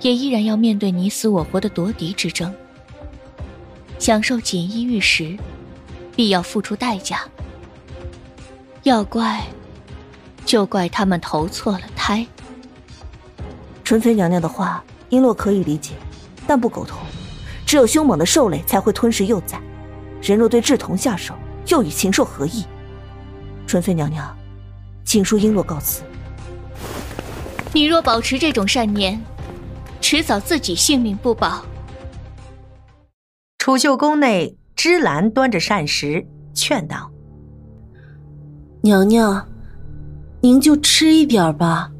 也依然要面对你死我活的夺嫡之争。享受锦衣玉食，必要付出代价。要怪，就怪他们投错了胎。纯妃娘娘的话，璎珞可以理解，但不苟同。只有凶猛的兽类才会吞噬幼崽，人若对稚童下手，又与禽兽何异？纯妃娘娘，请恕璎珞告辞。你若保持这种善念，迟早自己性命不保。储秀宫内，芝兰端着膳食，劝道：“娘娘，您就吃一点吧。”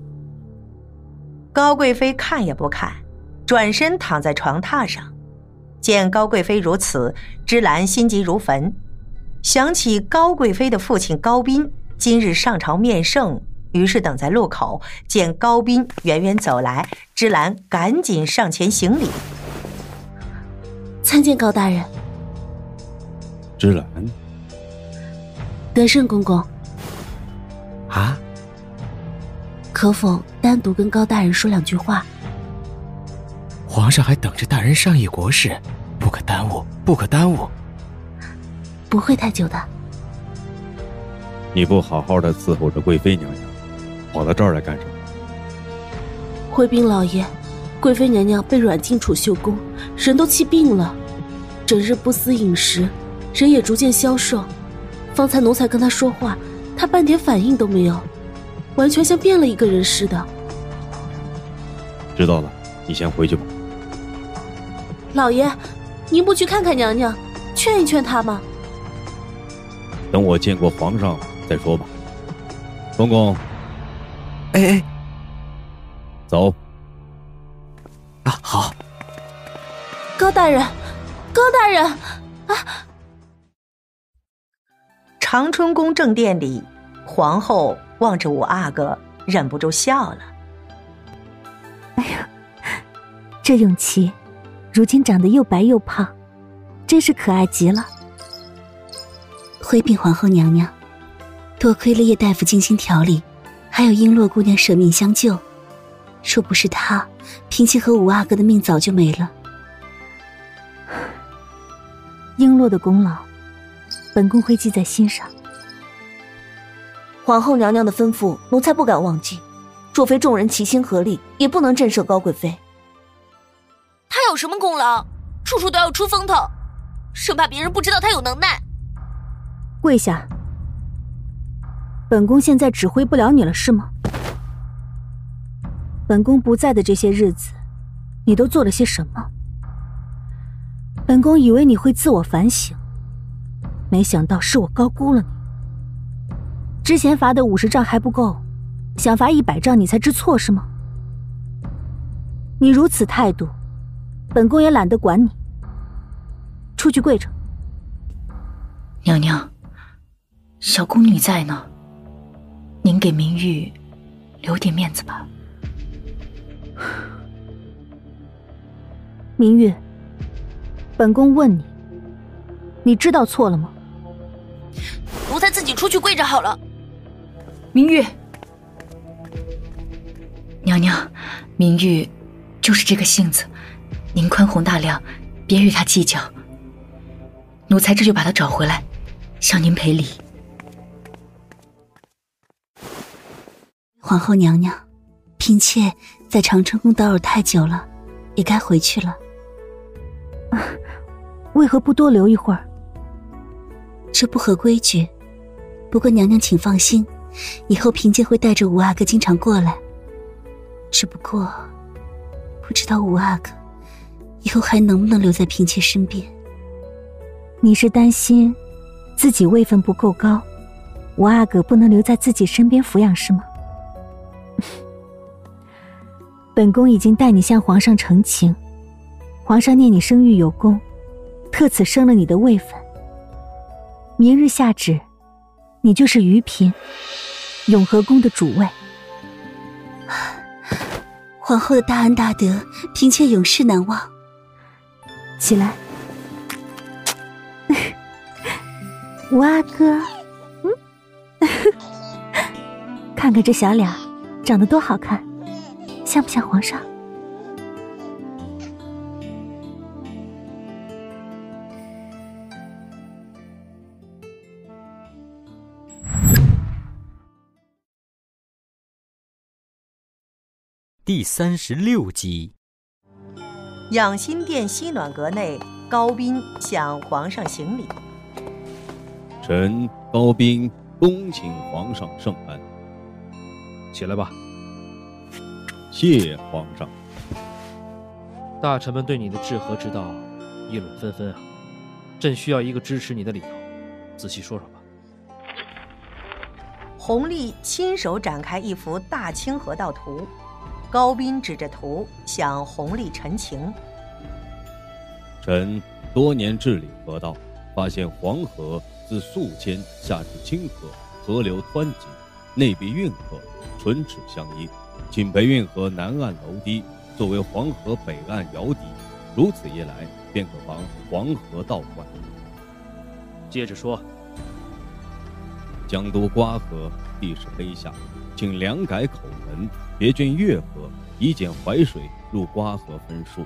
高贵妃看也不看，转身躺在床榻上。见高贵妃如此，芝兰心急如焚，想起高贵妃的父亲高斌今日上朝面圣，于是等在路口，见高斌远远走来，芝兰赶紧上前行礼。参见高大人，芝兰，德胜公公，啊，可否单独跟高大人说两句话？皇上还等着大人上议国事，不可耽误，不可耽误。不会太久的。你不好好的伺候着贵妃娘娘，跑到这儿来干什么？回禀老爷。贵妃娘娘被软禁储秀宫，人都气病了，整日不思饮食，人也逐渐消瘦。方才奴才跟她说话，她半点反应都没有，完全像变了一个人似的。知道了，你先回去吧。老爷，您不去看看娘娘，劝一劝她吗？等我见过皇上再说吧。公公，哎哎，走。啊好，高大人，高大人，啊！长春宫正殿里，皇后望着五阿哥，忍不住笑了。哎呀，这永琪，如今长得又白又胖，真是可爱极了。回禀皇后娘娘，多亏了叶大夫精心调理，还有璎珞姑娘舍命相救。若不是她，平清和五阿哥的命早就没了。璎珞的功劳，本宫会记在心上。皇后娘娘的吩咐，奴才不敢忘记。若非众人齐心合力，也不能震慑高贵妃。她有什么功劳？处处都要出风头，生怕别人不知道她有能耐。跪下！本宫现在指挥不了你了，是吗？本宫不在的这些日子，你都做了些什么？本宫以为你会自我反省，没想到是我高估了你。之前罚的五十丈还不够，想罚一百丈你才知错是吗？你如此态度，本宫也懒得管你。出去跪着。娘娘，小宫女在呢。您给明玉留点面子吧。(sighs) 明玉，本宫问你，你知道错了吗？奴才自己出去跪着好了。明玉，娘娘，明玉就是这个性子，您宽宏大量，别与他计较。奴才这就把他找回来，向您赔礼。皇后娘娘，嫔妾在长春宫叨扰太久了，也该回去了。啊为何不多留一会儿？这不合规矩。不过娘娘请放心，以后嫔妾会带着五阿哥经常过来。只不过，不知道五阿哥以后还能不能留在嫔妾身边。你是担心自己位分不够高，五阿哥不能留在自己身边抚养是吗？本宫已经代你向皇上澄清，皇上念你生育有功，特此升了你的位分。明日下旨，你就是余嫔，永和宫的主位。(sighs) 皇后的大恩大德，嫔妾永世难忘。起来。五阿哥，嗯，(laughs) 看看这小脸，长得多好看，像不像皇上？第三十六集，养心殿西暖阁内，高斌向皇上行礼。臣高斌恭请皇上圣安。起来吧。谢皇上。大臣们对你的治河之道议论纷纷啊，朕需要一个支持你的理由，仔细说说吧。弘历亲手展开一幅大清河道图，高斌指着图向弘历陈情。臣多年治理河道，发现黄河。自宿迁下至清河，河流湍急，内壁运河唇齿相依，请培运河南岸楼堤作为黄河北岸瑶堤，如此一来，便可防黄河倒灌。接着说，江都瓜河地势卑下，请两改口门，别卷越河，以减淮水入瓜河分数。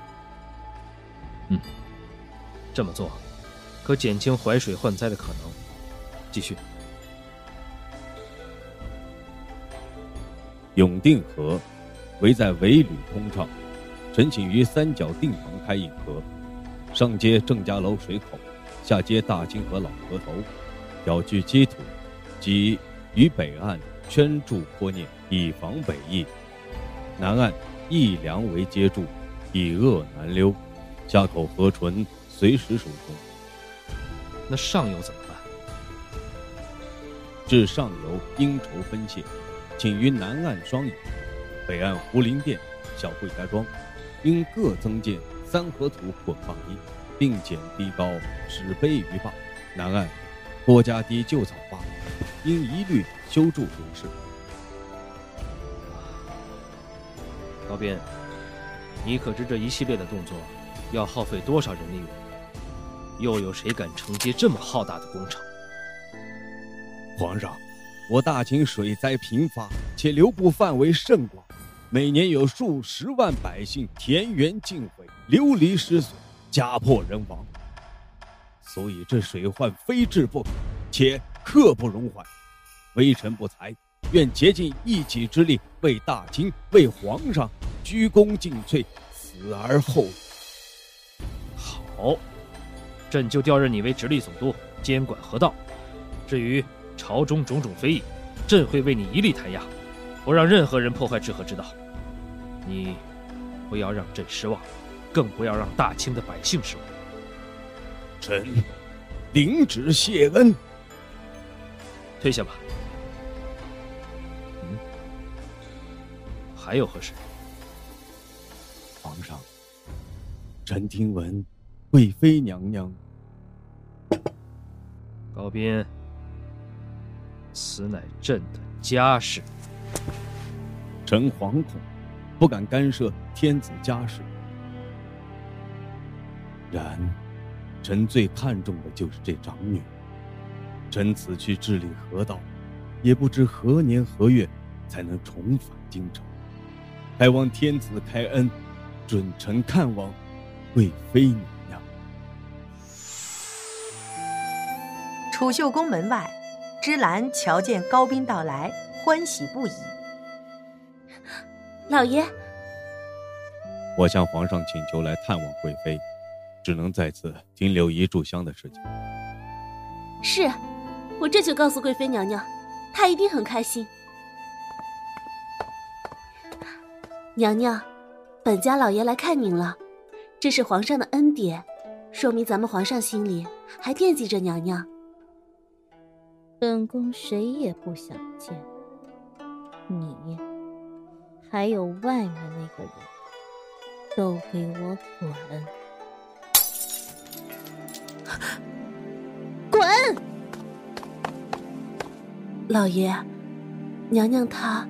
嗯，这么做。可减轻淮水患灾的可能。继续。永定河，围在围旅通畅，臣请于三角定旁开引河，上接郑家楼水口，下接大清河老河头，表具基土，即于北岸圈筑坡堑，以防北溢；南岸一梁为接筑，以遏南流。下口河唇随时疏通。那上游怎么办？至上游应酬分界，请于南岸双引，北岸胡林店、小惠家庄，应各增建三合土滚坝堤，并减堤高十倍于坝。南岸郭家堤旧草坝，应一律修筑如是。高斌，你可知这一系列的动作要耗费多少人力物力？又有谁敢承接这么浩大的工程？皇上，我大清水灾频发，且流布范围甚广，每年有数十万百姓田园尽毁，流离失所，家破人亡。所以这水患非治不可，且刻不容缓。微臣不才，愿竭尽一己之力，为大清、为皇上鞠躬尽瘁，死而后已。好。朕就调任你为直隶总督，监管河道。至于朝中种种非议，朕会为你一力弹压，不让任何人破坏治河之道。你不要让朕失望，更不要让大清的百姓失望。臣领旨谢恩。退下吧。嗯，还有何事？皇上，臣听闻。贵妃娘娘，高斌，此乃朕的家事。臣惶恐，不敢干涉天子家事。然，臣最看重的就是这长女。臣此去治理河道，也不知何年何月才能重返京城。还望天子开恩，准臣看望贵妃娘娘。储秀宫门外，芝兰瞧见高斌到来，欢喜不已。老爷，我向皇上请求来探望贵妃，只能在此停留一炷香的时间。是，我这就告诉贵妃娘娘，她一定很开心。娘娘，本家老爷来看您了，这是皇上的恩典，说明咱们皇上心里还惦记着娘娘。本宫谁也不想见你，还有外面那个人，都给我滚！滚！老爷，娘娘她……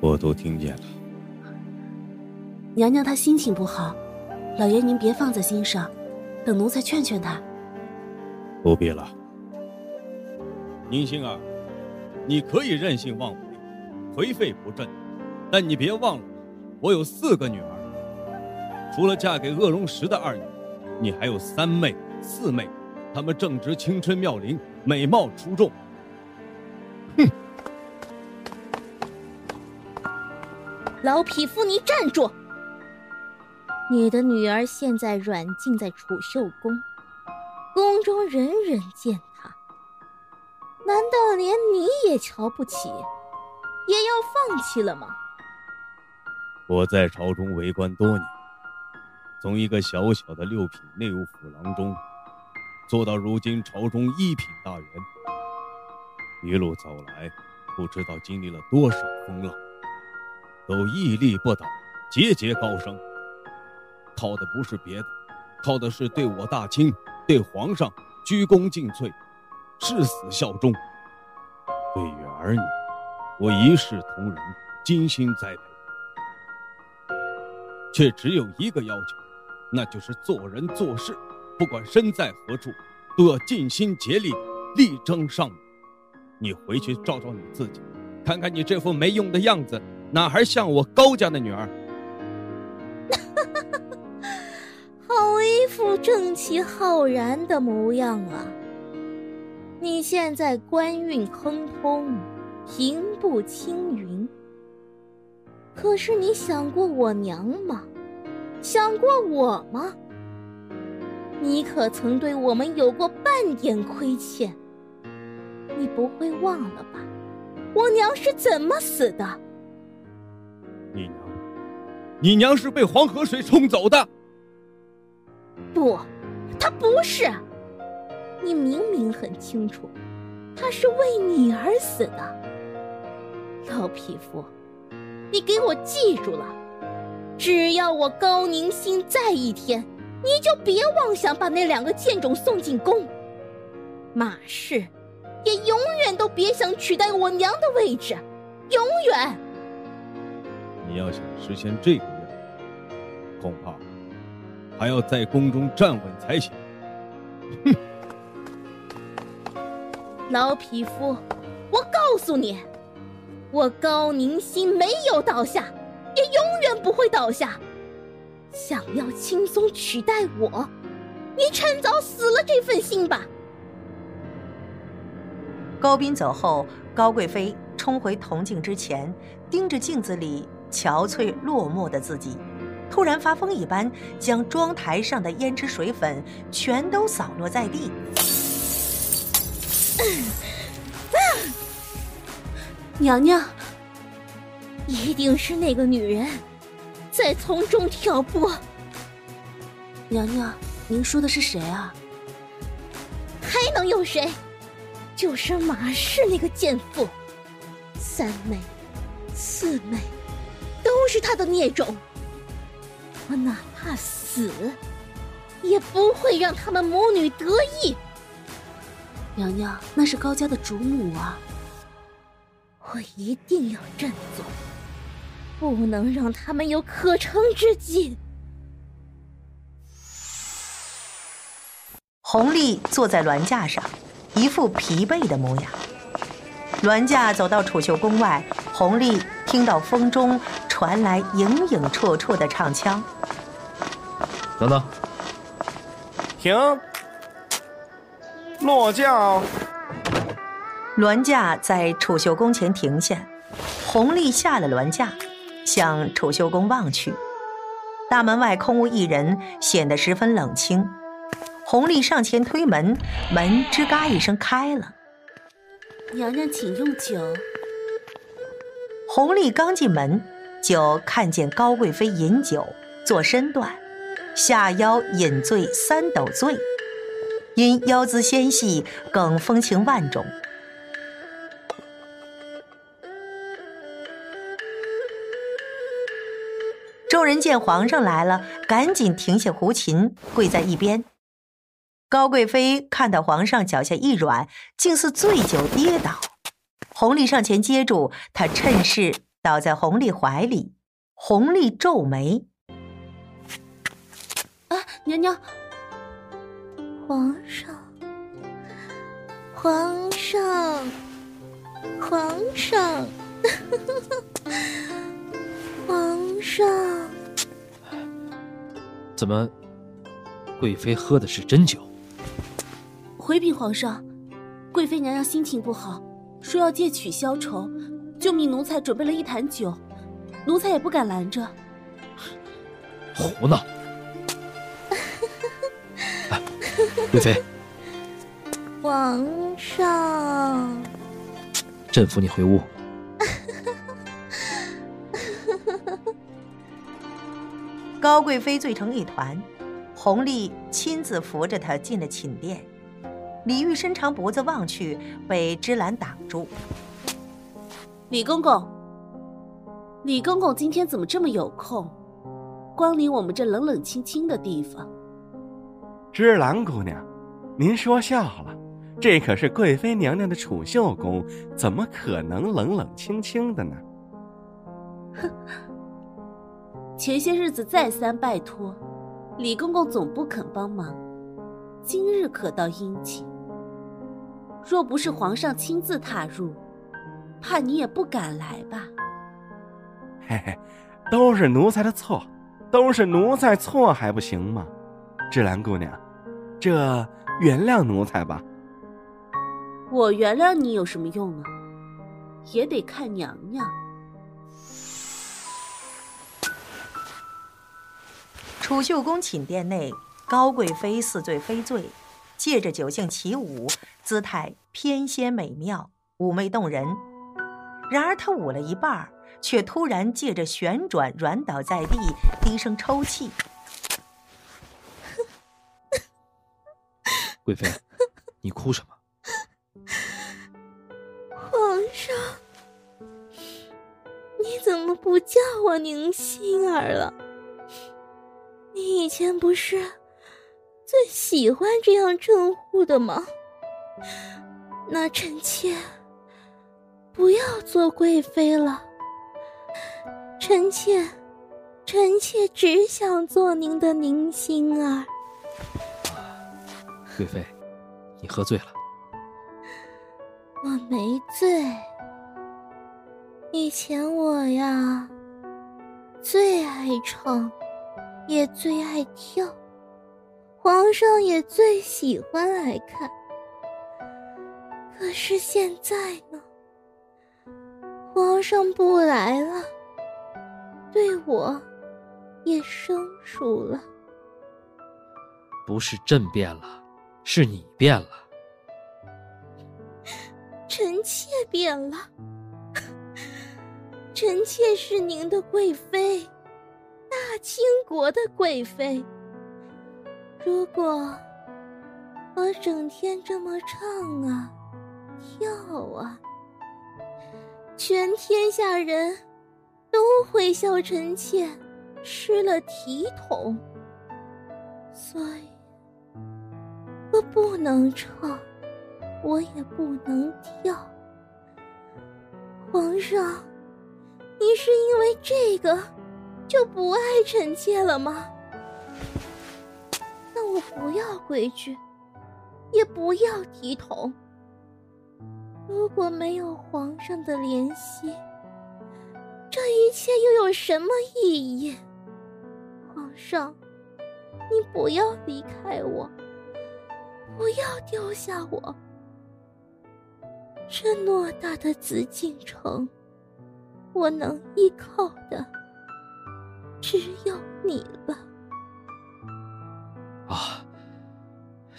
我都听见了。娘娘她心情不好，老爷您别放在心上，等奴才劝劝她。不必了，宁馨儿，你可以任性妄为，颓废不振，但你别忘了，我有四个女儿，除了嫁给恶龙石的二女，你还有三妹、四妹，她们正值青春妙龄，美貌出众。哼！老匹夫，你站住！你的女儿现在软禁在储秀宫，宫中人人见，难道连你也瞧不起，也要放弃了吗？我在朝中为官多年，从一个小小的六品内务府郎中，做到如今朝中一品大员，一路走来，不知道经历了多少风浪。都屹立不倒，节节高升。靠的不是别的，靠的是对我大清、对皇上鞠躬尽瘁，誓死效忠。对于儿女，我一视同仁，精心栽培，却只有一个要求，那就是做人做事，不管身在何处，都要尽心竭力，力争上游。你回去照照你自己，看看你这副没用的样子。哪还像我高家的女儿？(laughs) 好一副正气浩然的模样啊！你现在官运亨通，平步青云。可是你想过我娘吗？想过我吗？你可曾对我们有过半点亏欠？你不会忘了吧？我娘是怎么死的？你娘，你娘是被黄河水冲走的。不，她不是。你明明很清楚，他是为你而死的。老匹夫，你给我记住了，只要我高宁心在一天，你就别妄想把那两个贱种送进宫。马氏，也永远都别想取代我娘的位置，永远。你要想实现这个愿望，恐怕还要在宫中站稳才行。哼！(laughs) 老匹夫，我告诉你，我高宁心没有倒下，也永远不会倒下。想要轻松取代我，你趁早死了这份心吧。高斌走后，高贵妃冲回铜镜之前，盯着镜子里。憔悴落寞的自己，突然发疯一般，将妆台上的胭脂水粉全都扫落在地。娘娘，一定是那个女人在从中挑拨。娘娘，您说的是谁啊？还能有谁？就是马氏那个贱妇，三妹、四妹。都是他的孽种，我哪怕死，也不会让他们母女得意。娘娘，那是高家的主母啊。我一定要振作，不能让他们有可乘之机。红丽坐在銮驾上，一副疲惫的模样。銮驾走到储秀宫外，红丽听到风中传来影影绰绰的唱腔。等等，停！落轿。銮驾在储秀宫前停下，弘历下了銮驾，向储秀宫望去。大门外空无一人，显得十分冷清。弘历上前推门，门吱嘎一声开了。娘娘，请用酒。弘历刚进门，就看见高贵妃饮酒，做身段，下腰饮醉三斗醉，因腰姿纤细，更风情万种。众人见皇上来了，赶紧停下胡琴，跪在一边。高贵妃看到皇上脚下一软，竟似醉酒跌倒。弘历上前接住她，趁势倒在弘历怀里。弘历皱眉：“啊，娘娘，皇上，皇上，皇上。”皇上，(laughs) 怎么，贵妃喝的是真酒？回禀皇上，贵妃娘娘心情不好，说要借曲消愁，就命奴才准备了一坛酒，奴才也不敢拦着。胡闹！(laughs) 贵妃，皇上，朕扶你回屋。(laughs) 高贵妃醉成一团，弘历亲自扶着她进了寝殿。李煜伸长脖子望去，被芝兰挡住。李公公，李公公今天怎么这么有空，光临我们这冷冷清清的地方？芝兰姑娘，您说笑了，这可是贵妃娘娘的储秀宫，怎么可能冷冷清清的呢？哼。前些日子再三拜托，李公公总不肯帮忙，今日可倒殷勤。若不是皇上亲自踏入，怕你也不敢来吧？嘿嘿，都是奴才的错，都是奴才错还不行吗？芝兰姑娘，这原谅奴才吧。我原谅你有什么用啊？也得看娘娘。储秀宫寝殿内，高贵妃似醉非醉，借着酒兴起舞，姿态翩跹美妙，妩媚动人。然而她舞了一半，却突然借着旋转软倒在地，低声抽泣。贵妃，你哭什么？皇上，你怎么不叫我宁心儿了？你以前不是最喜欢这样称呼的吗？那臣妾不要做贵妃了，臣妾，臣妾只想做您的宁心儿。贵妃，你喝醉了。我没醉。以前我呀，最爱唱。也最爱跳，皇上也最喜欢来看。可是现在呢，皇上不来了，对我也生疏了。不是朕变了，是你变了。臣妾变了，臣妾是您的贵妃。大清国的贵妃，如果我整天这么唱啊、跳啊，全天下人都会笑臣妾失了体统。所以，我不能唱，我也不能跳，皇上，你是因为这个就不爱臣妾了吗？那我不要规矩，也不要体统。如果没有皇上的怜惜，这一切又有什么意义？皇上，你不要离开我，不要丢下我。这偌大的紫禁城，我能依靠的只有你了。啊，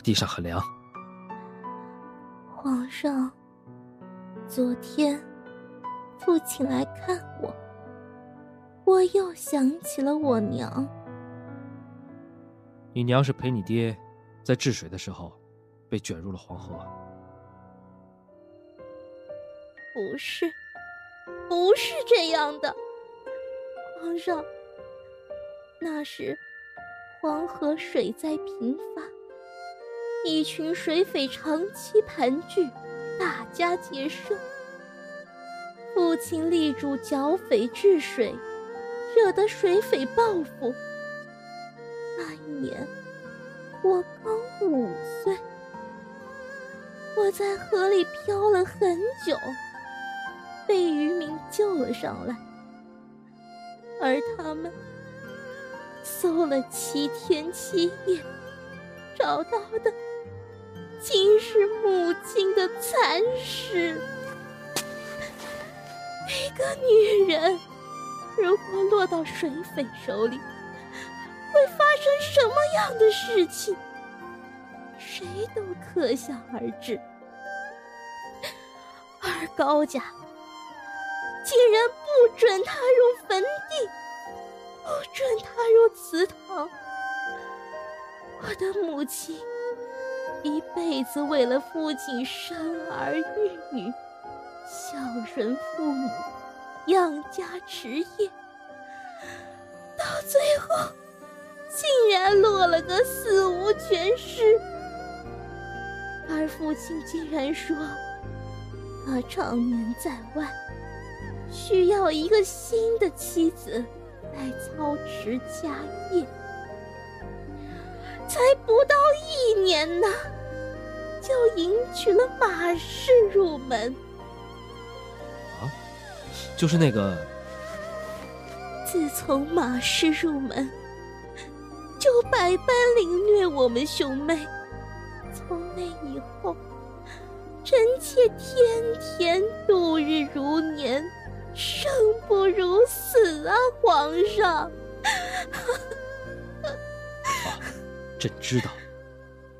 地上很凉。皇上，昨天父亲来看我，我又想起了我娘。你娘是陪你爹在治水的时候被卷入了黄河。不是，不是这样的，皇上。那时黄河水灾频发，一群水匪长期盘踞，大家劫舍。父亲力主剿匪治水，惹得水匪报复。那一年我刚五岁，我在河里漂了很久。被渔民救了上来，而他们搜了七天七夜，找到的竟是母亲的残尸。一个女人如果落到水匪手里，会发生什么样的事情？谁都可想而知。而高家。竟然不准踏入坟地，不准踏入祠堂。我的母亲一辈子为了父亲生儿育女，孝顺父母，养家持业，到最后竟然落了个死无全尸。而父亲竟然说，他常年在外。需要一个新的妻子来操持家业，才不到一年呢，就迎娶了马氏入门。啊，就是那个。自从马氏入门，就百般凌虐我们兄妹。从那以后，臣妾天天度日如年。生不如死啊，皇上！啊，朕知道，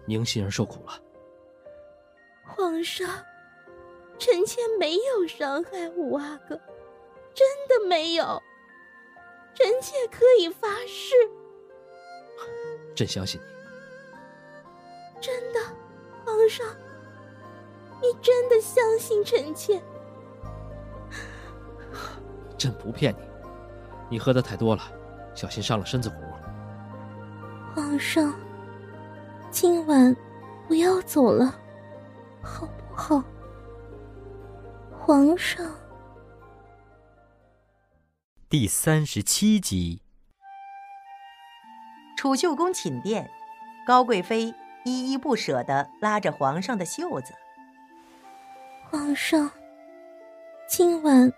宁心儿受苦了。皇上，臣妾没有伤害五阿哥，真的没有。臣妾可以发誓。朕相信你。真的，皇上，你真的相信臣妾？(sighs) 朕不骗你，你喝的太多了，小心伤了身子骨。皇上，今晚不要走了，好不好？皇上。第三十七集。储秀宫寝殿，高贵妃依依不舍的拉着皇上的袖子。皇上，今晚。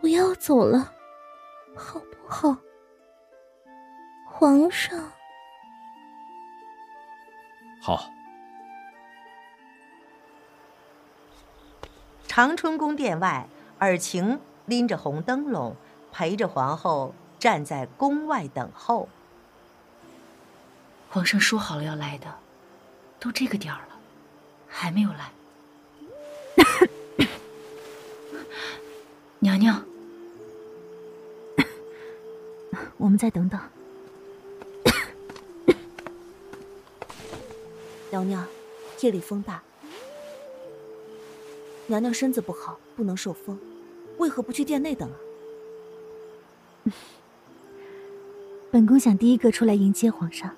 不要走了，好不好？皇上。好。长春宫殿外，尔晴拎着红灯笼，陪着皇后站在宫外等候。皇上说好了要来的，都这个点儿了，还没有来。(coughs) 娘娘。(coughs) 我们再等等。(coughs) 娘娘，夜里风大，娘娘身子不好，不能受风，为何不去殿内等啊？本宫想第一个出来迎接皇上。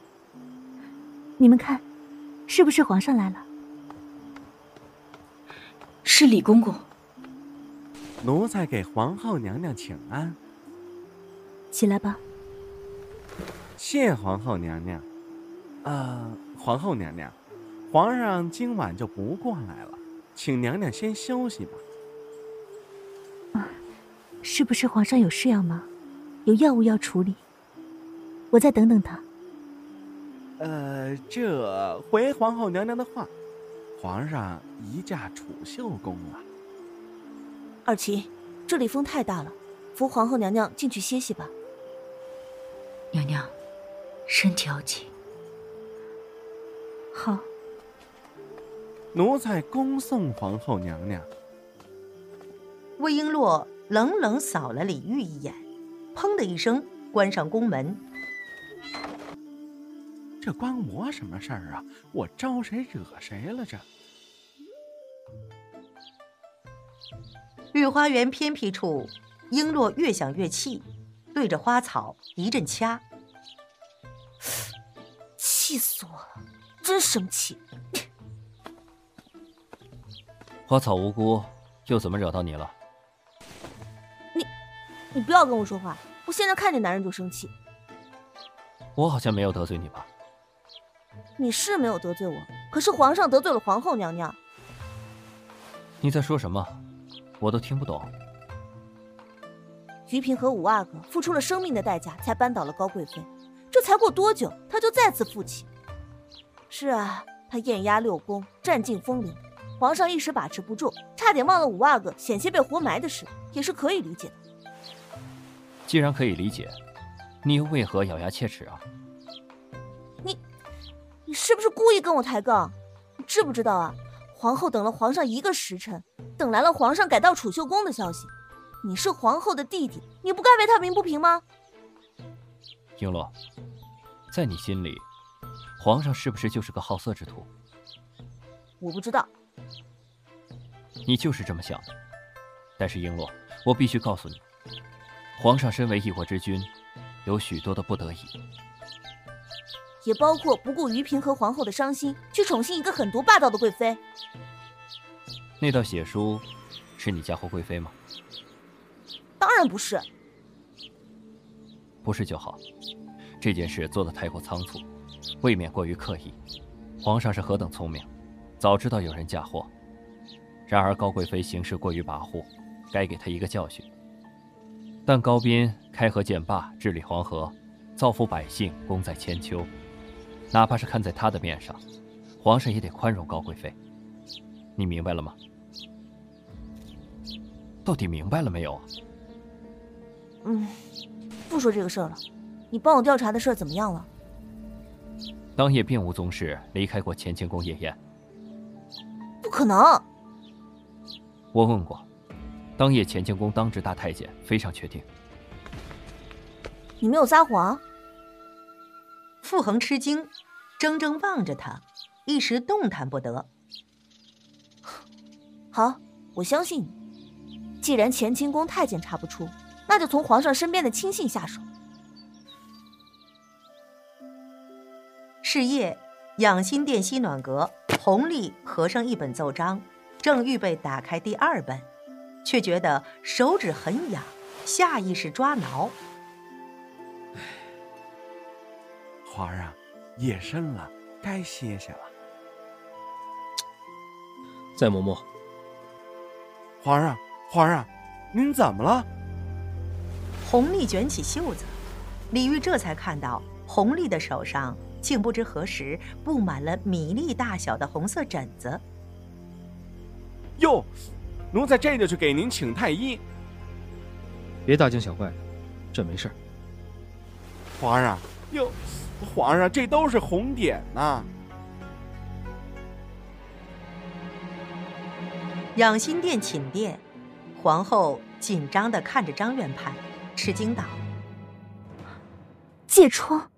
你们看，是不是皇上来了？是李公公。奴才给皇后娘娘请安。起来吧。谢皇后娘娘。呃，皇后娘娘，皇上今晚就不过来了，请娘娘先休息吧。啊，是不是皇上有事要忙，有药物要处理？我再等等他。呃，这回皇后娘娘的话，皇上移驾储秀宫了。二琪，这里风太大了，扶皇后娘娘进去歇息吧。娘娘，身体要紧。好，奴才恭送皇后娘娘。魏璎珞冷冷扫了李煜一眼，砰的一声关上宫门。这关我什么事儿啊？我招谁惹谁了？这御花园偏僻处，璎珞越想越气，对着花草一阵掐，气死我了！真生气！花草无辜，又怎么惹到你了？你，你不要跟我说话！我现在看见男人就生气。我好像没有得罪你吧？你是没有得罪我，可是皇上得罪了皇后娘娘。你在说什么？我都听不懂。于平和五阿哥付出了生命的代价才扳倒了高贵妃，这才过多久，他就再次复起。是啊，他艳压六宫，占尽风流，皇上一时把持不住，差点忘了五阿哥险些被活埋的事，也是可以理解的。既然可以理解，你又为何咬牙切齿啊？你，是不是故意跟我抬杠？你知不知道啊？皇后等了皇上一个时辰，等来了皇上改到储秀宫的消息。你是皇后的弟弟，你不该为他鸣不平吗？璎珞，在你心里。皇上是不是就是个好色之徒？我不知道。你就是这么想的。但是璎珞，我必须告诉你，皇上身为一国之君，有许多的不得已，也包括不顾于嫔和皇后的伤心，去宠幸一个狠毒霸道的贵妃。那道血书，是你嫁祸贵妃吗？当然不是。不是就好。这件事做得太过仓促。未免过于刻意，皇上是何等聪明，早知道有人嫁祸。然而高贵妃行事过于跋扈，该给她一个教训。但高斌开河建坝，治理黄河，造福百姓，功在千秋。哪怕是看在他的面上，皇上也得宽容高贵妃。你明白了吗？到底明白了没有啊？嗯，不说这个事儿了。你帮我调查的事儿怎么样了？当夜并无宗室离开过乾清宫夜宴，不可能。我问过，当夜乾清宫当值大太监非常确定。你没有撒谎？傅恒吃惊，怔怔望着他，一时动弹不得。(laughs) 好，我相信你。既然乾清宫太监查不出，那就从皇上身边的亲信下手。是夜，养心殿西暖阁，弘历合上一本奏章，正预备打开第二本，却觉得手指很痒，下意识抓挠。皇上，夜深了，该歇歇了。(tsk) 再磨磨。皇上，皇上，您怎么了？弘历卷起袖子，李玉这才看到弘历的手上。竟不知何时布满了米粒大小的红色疹子。哟，奴才这就去给您请太医。别大惊小怪的，这没事。皇上，哟，皇上，这都是红点呐。养心殿寝殿，皇后紧张的看着张院判，吃惊道：“疥疮。”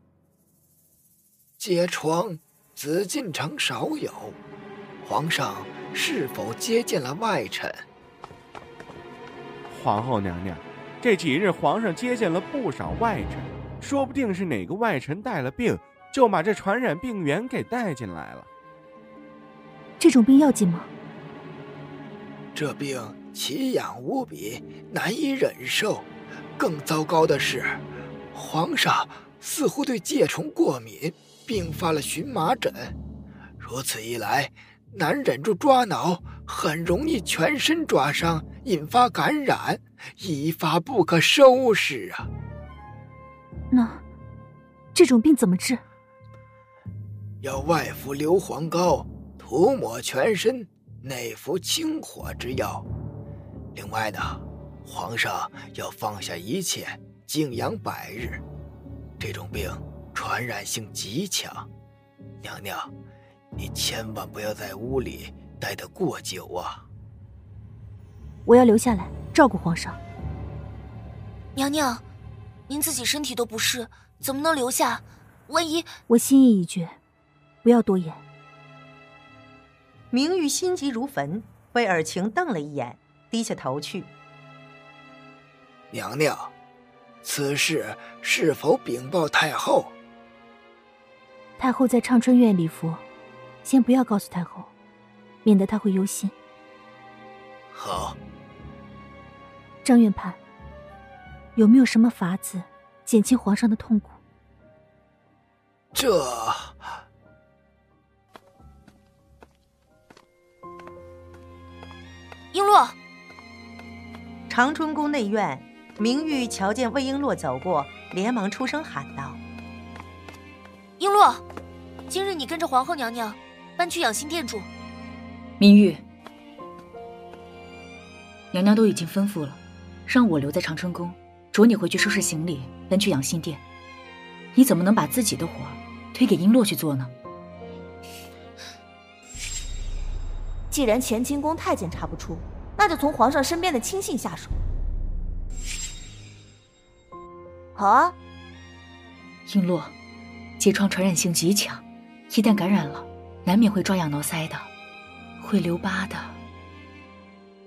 揭疮，紫禁城少有。皇上是否接见了外臣？皇后娘娘，这几日皇上接见了不少外臣，说不定是哪个外臣带了病，就把这传染病源给带进来了。这种病要紧吗？这病奇痒无比，难以忍受。更糟糕的是，皇上似乎对疥虫过敏，并发了荨麻疹。如此一来，难忍住抓挠，很容易全身抓伤，引发感染，一发不可收拾啊！那这种病怎么治？要外敷硫磺膏，涂抹全身；内服清火之药。另外呢，皇上要放下一切，静养百日。这种病传染性极强，娘娘，你千万不要在屋里待得过久啊！我要留下来照顾皇上。娘娘，您自己身体都不适，怎么能留下？万一……我心意已决，不要多言。明玉心急如焚，为尔晴瞪了一眼。低下头去，娘娘，此事是否禀报太后？太后在畅春院礼佛，先不要告诉太后，免得她会忧心。好。张院判，有没有什么法子减轻皇上的痛苦？这，璎珞。长春宫内院，明玉瞧见魏璎珞走过，连忙出声喊道：“璎珞，今日你跟着皇后娘娘搬去养心殿住。”明玉，娘娘都已经吩咐了，让我留在长春宫，着你回去收拾行李，搬去养心殿。你怎么能把自己的活推给璎珞去做呢？既然乾清宫太监查不出。那就从皇上身边的亲信下手。好啊，璎珞，疥疮传染性极强，一旦感染了，难免会抓痒挠腮的，会留疤的。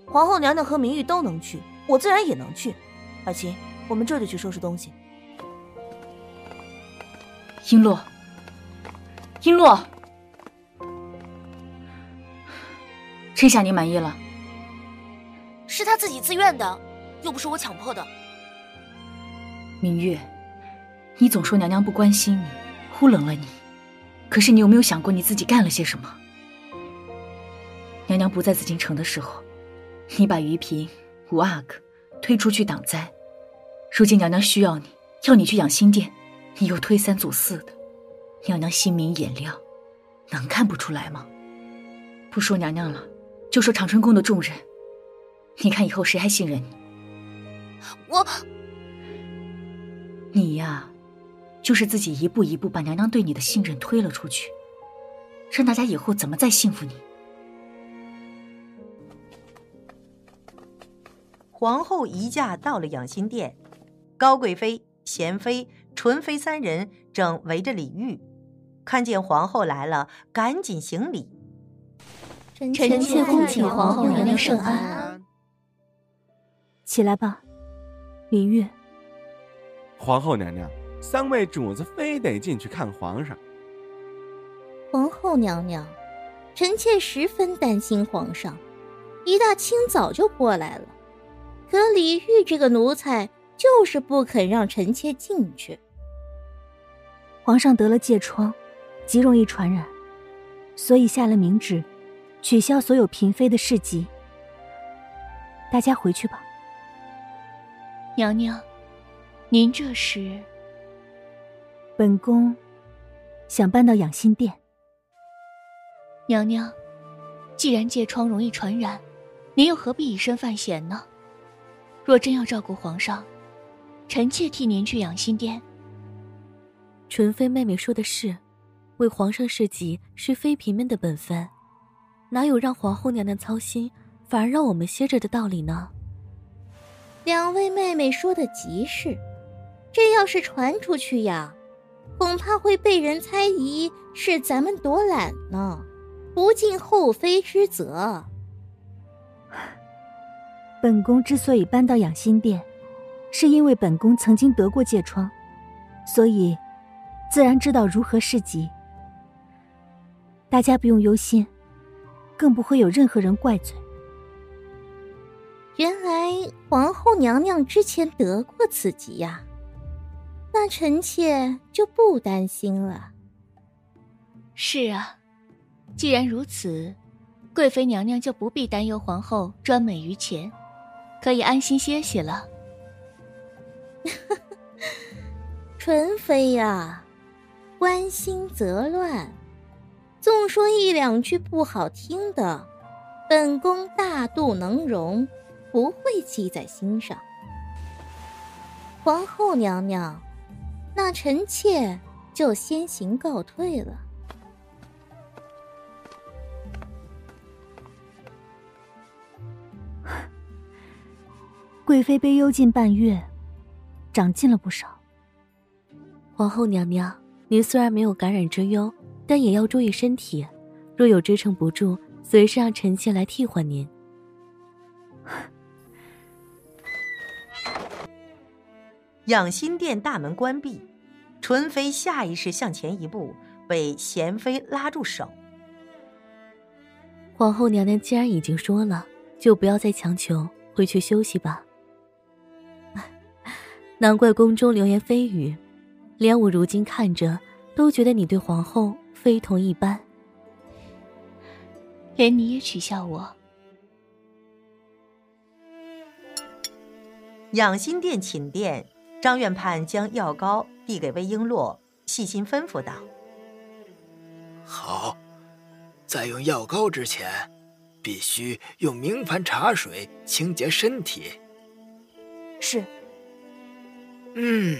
皇后娘娘和明玉都能去，我自然也能去。尔晴，我们这就去收拾东西。璎珞，璎珞，这下你满意了？是他自己自愿的，又不是我强迫的。明月，你总说娘娘不关心你，忽冷了你，可是你有没有想过你自己干了些什么？娘娘不在紫禁城的时候，你把于嫔、五阿哥推出去挡灾，如今娘娘需要你，要你去养心殿，你又推三阻四的，娘娘心明眼亮，能看不出来吗？不说娘娘了，就说长春宫的众人。你看以后谁还信任你？我，你呀，就是自己一步一步把娘娘对你的信任推了出去，让大家以后怎么再信服你？皇后一驾到了养心殿，高贵妃、贤妃、纯妃三人正围着李玉，看见皇后来了，赶紧行礼。臣妾恭请皇后娘娘圣安。起来吧，李玉。皇后娘娘，三位主子非得进去看皇上。皇后娘娘，臣妾十分担心皇上，一大清早就过来了。可李玉这个奴才就是不肯让臣妾进去。皇上得了疥疮，极容易传染，所以下了明旨，取消所有嫔妃的侍疾。大家回去吧。娘娘，您这是？本宫想搬到养心殿。娘娘，既然疥疮容易传染，您又何必以身犯险呢？若真要照顾皇上，臣妾替您去养心殿。纯妃妹妹说的是，为皇上侍疾是妃嫔们的本分，哪有让皇后娘娘操心，反而让我们歇着的道理呢？两位妹妹说的极是，这要是传出去呀，恐怕会被人猜疑是咱们躲懒呢，不尽后妃之责。本宫之所以搬到养心殿，是因为本宫曾经得过疥疮，所以自然知道如何侍疾。大家不用忧心，更不会有任何人怪罪。原来皇后娘娘之前得过此疾呀，那臣妾就不担心了。是啊，既然如此，贵妃娘娘就不必担忧皇后专美于前，可以安心歇息了。(laughs) 纯妃呀，关心则乱，纵说一两句不好听的，本宫大度能容，不会记在心上。皇后娘娘，那臣妾就先行告退了。贵妃被幽禁半月，长进了不少。皇后娘娘，您虽然没有感染之忧，但也要注意身体。若有支撑不住，随时让臣妾来替换您。(laughs) 养心殿大门关闭，纯妃下意识向前一步，被贤妃拉住手。皇后娘娘既然已经说了，就不要再强求，回去休息吧。难怪宫中流言蜚语，连我如今看着都觉得你对皇后非同一般。连你也取笑我。养心殿寝殿，张院判将药膏递给魏璎珞，细心吩咐道：“好，在用药膏之前，必须用明矾茶水清洁身体。”是。嗯，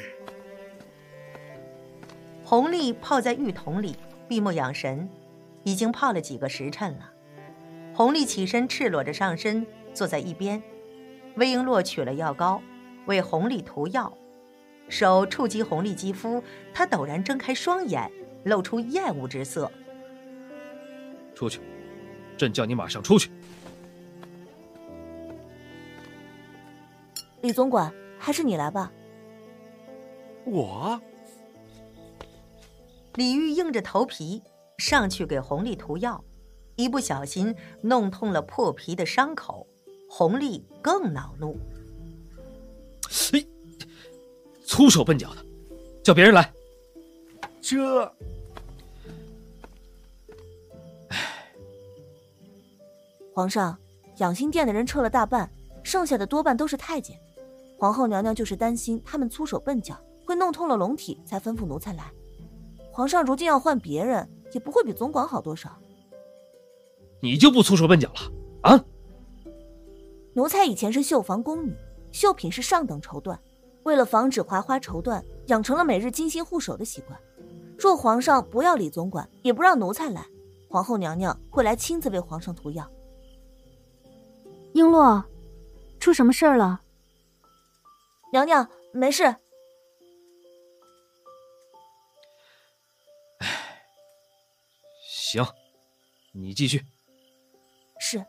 红丽泡在浴桶里闭目养神，已经泡了几个时辰了。红丽起身，赤裸着上身坐在一边。魏璎珞取了药膏，为红丽涂药，手触及红丽肌肤，她陡然睁开双眼，露出厌恶之色。出去，朕叫你马上出去。李总管，还是你来吧。我，李煜硬着头皮上去给红丽涂药，一不小心弄痛了破皮的伤口，红丽更恼怒。嘿，粗手笨脚的，叫别人来。这，唉，皇上，养心殿的人撤了大半，剩下的多半都是太监。皇后娘娘就是担心他们粗手笨脚。会弄痛了龙体，才吩咐奴才来。皇上如今要换别人，也不会比总管好多少。你就不粗手笨脚了啊？奴才以前是绣房宫女，绣品是上等绸缎，为了防止划花绸缎，养成了每日精心护手的习惯。若皇上不要李总管，也不让奴才来，皇后娘娘会来亲自为皇上涂药。璎珞，出什么事儿了？娘娘没事。行，你继续。是。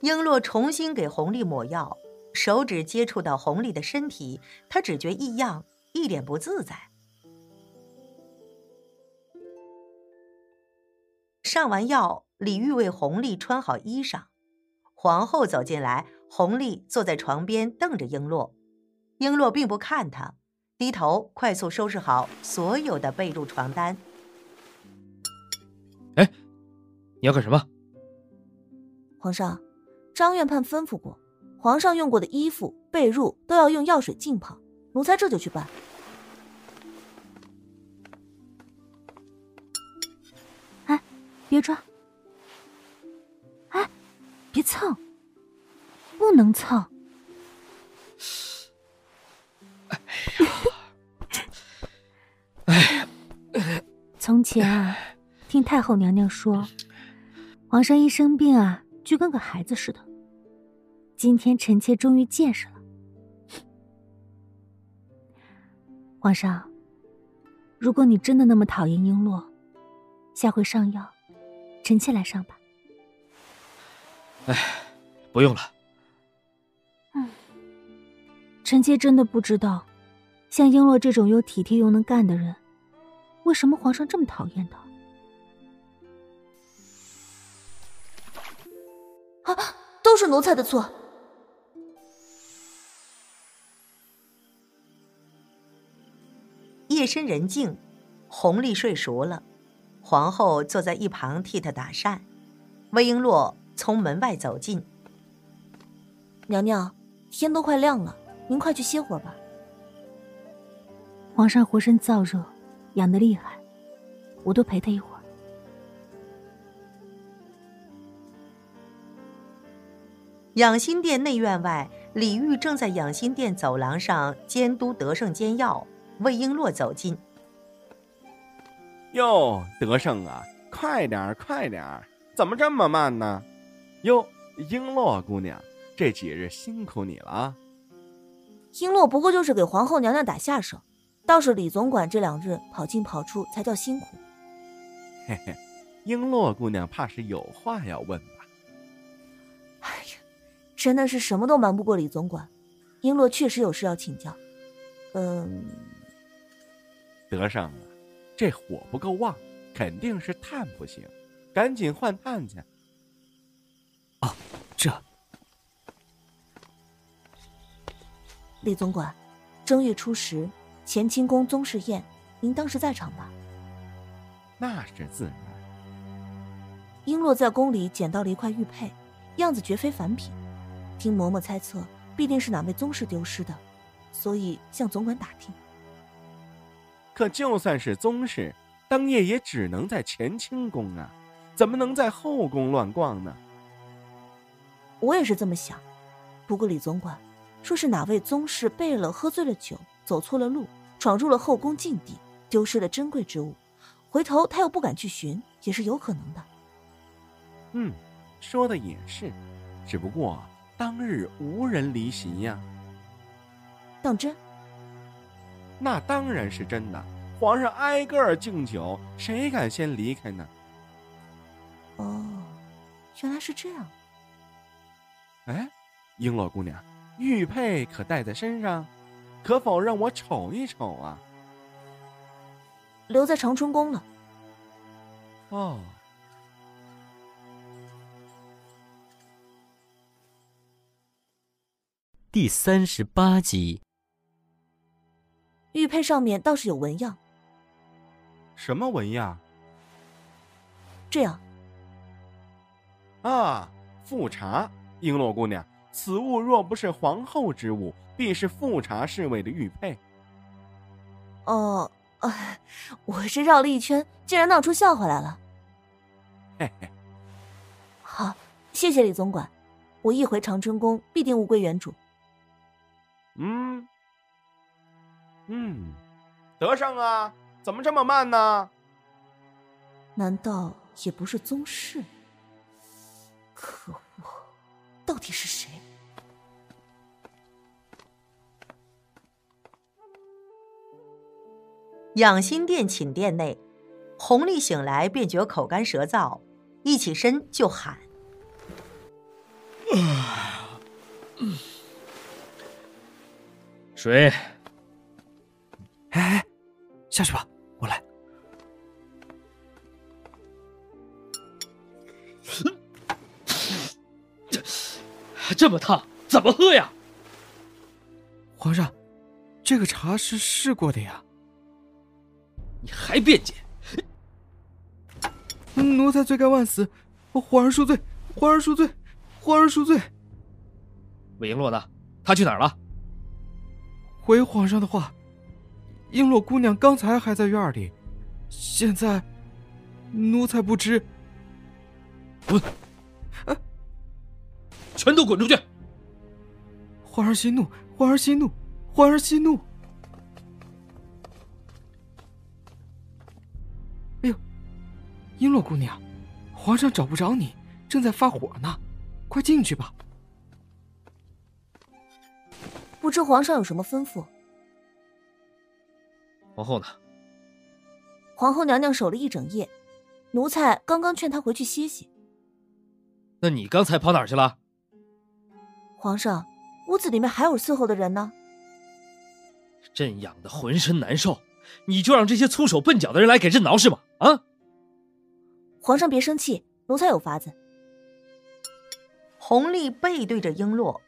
璎珞重新给红丽抹药，手指接触到红丽的身体，她只觉异样，一脸不自在。上完药，李玉为红丽穿好衣裳。皇后走进来，红丽坐在床边，瞪着璎珞。璎珞并不看她，低头快速收拾好所有的被褥床单。哎，你要干什么？皇上，张院判吩咐过，皇上用过的衣服、被褥都要用药水浸泡。奴才这就去办。哎，别抓！哎，别蹭！不能蹭！哎呀！哎呀！从前啊。听太后娘娘说，皇上一生病啊，就跟个孩子似的。今天臣妾终于见识了。皇上，如果你真的那么讨厌璎珞，下回上药，臣妾来上吧。哎，不用了。嗯，臣妾真的不知道，像璎珞这种又体贴又能干的人，为什么皇上这么讨厌她。都都是奴才的错。夜深人静，弘历睡熟了，皇后坐在一旁替他打扇。魏璎珞从门外走进，娘娘，天都快亮了，您快去歇会儿吧。皇上浑身燥热，痒得厉害，我多陪他一会儿。养心殿内院外，李煜正在养心殿走廊上监督德胜煎药。魏璎珞走近，哟，德胜啊，快点儿，快点儿，怎么这么慢呢？哟，璎珞姑娘，这几日辛苦你了。璎珞不过就是给皇后娘娘打下手，倒是李总管这两日跑进跑出才叫辛苦。嘿嘿，璎珞姑娘怕是有话要问吧？真的是什么都瞒不过李总管。璎珞确实有事要请教。嗯。德胜啊，这火不够旺，肯定是炭不行，赶紧换炭去。哦，这。李总管，正月初十，乾清宫宗室宴，您当时在场吧？那是自然。璎珞在宫里捡到了一块玉佩，样子绝非凡品。听嬷嬷猜测，必定是哪位宗室丢失的，所以向总管打听。可就算是宗室，当夜也只能在乾清宫啊，怎么能在后宫乱逛呢？我也是这么想。不过李总管说是哪位宗室背了喝醉了酒，走错了路，闯入了后宫禁地，丢失了珍贵之物，回头他又不敢去寻，也是有可能的。嗯，说的也是，只不过当日无人离席呀。当真？那当然是真的，皇上挨个敬酒，谁敢先离开呢？哦，原来是这样。哎，璎珞姑娘，玉佩可戴在身上？可否让我瞅一瞅啊？留在长春宫了。哦。第三十八集。玉佩上面倒是有纹样。什么纹样？这样。啊，富察，璎珞姑娘，此物若不是皇后之物，必是富察侍卫的玉佩。哦，我是绕了一圈，竟然闹出笑话来了。嘿嘿。好，谢谢李总管，我一回长春宫，必定物归原主。嗯。嗯，德胜啊，怎么这么慢呢？难道也不是宗室？可恶，到底是谁？养心殿寝殿内，弘历醒来便觉口干舌燥，一起身就喊：“ (laughs) 水。”哎哎，下去吧，我来。这么烫，怎么喝呀？皇上，这个茶是试过的呀。你还辩解？奴才罪该万死，皇上恕罪，皇上恕罪，皇上恕罪。魏璎珞呢？她去哪儿了？回皇上的话。璎珞姑娘刚才还在院里，现在奴才不知。滚！啊全都滚出去！皇儿息怒，皇儿息怒，皇儿息怒！哎呦，璎珞姑娘，皇上找不着你，正在发火呢，快进去吧。不知皇上有什么吩咐？皇后呢？皇后娘娘守了一整夜，奴才刚刚劝她回去歇息。那你刚才跑哪儿去了？皇上，屋子里面还有伺候的人呢。朕痒的浑身难受，你就让这些粗手笨脚的人来给朕挠是吗？啊！皇上别生气，奴才有法子。弘历背对着璎珞，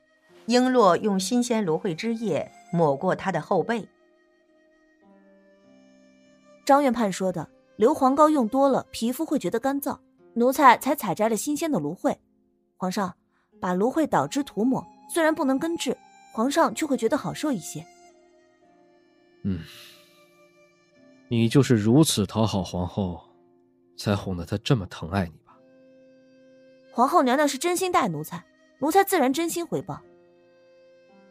璎珞用新鲜芦荟汁液抹过他的后背。张院判说的，硫磺膏用多了，皮肤会觉得干燥，奴才才采摘了新鲜的芦荟。皇上，把芦荟捣汁涂抹，虽然不能根治，皇上却会觉得好受一些。嗯，你就是如此讨好皇后，才哄得她这么疼爱你吧。皇后娘娘是真心待奴才，奴才自然真心回报。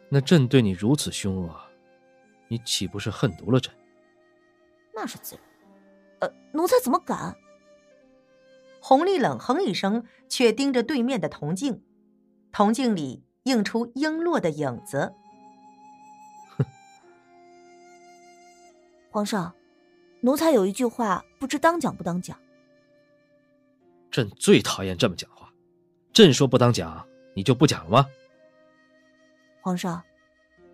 那朕对你如此凶恶，你岂不是恨毒了朕？那是自然。呃，奴才怎么敢？弘历冷哼一声，却盯着对面的铜镜，铜镜里映出璎珞的影子。哼！(laughs) 皇上，奴才有一句话，不知当讲不当讲。朕最讨厌这么讲话。朕说不当讲，你就不讲了吗？皇上，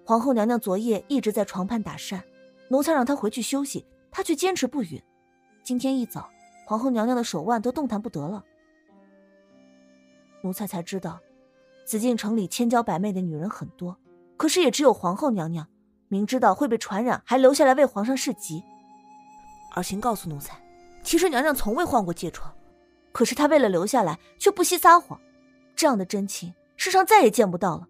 皇后娘娘昨夜一直在床畔打扇，奴才让她回去休息，她却坚持不允。今天一早，皇后娘娘的手腕都动弹不得了。奴才才知道，紫禁城里千娇百媚的女人很多，可是也只有皇后娘娘，明知道会被传染，还留下来为皇上侍疾。儿媳告诉奴才，其实娘娘从未患过疥疮，可是她为了留下来，却不惜撒谎。这样的真情，世上再也见不到了。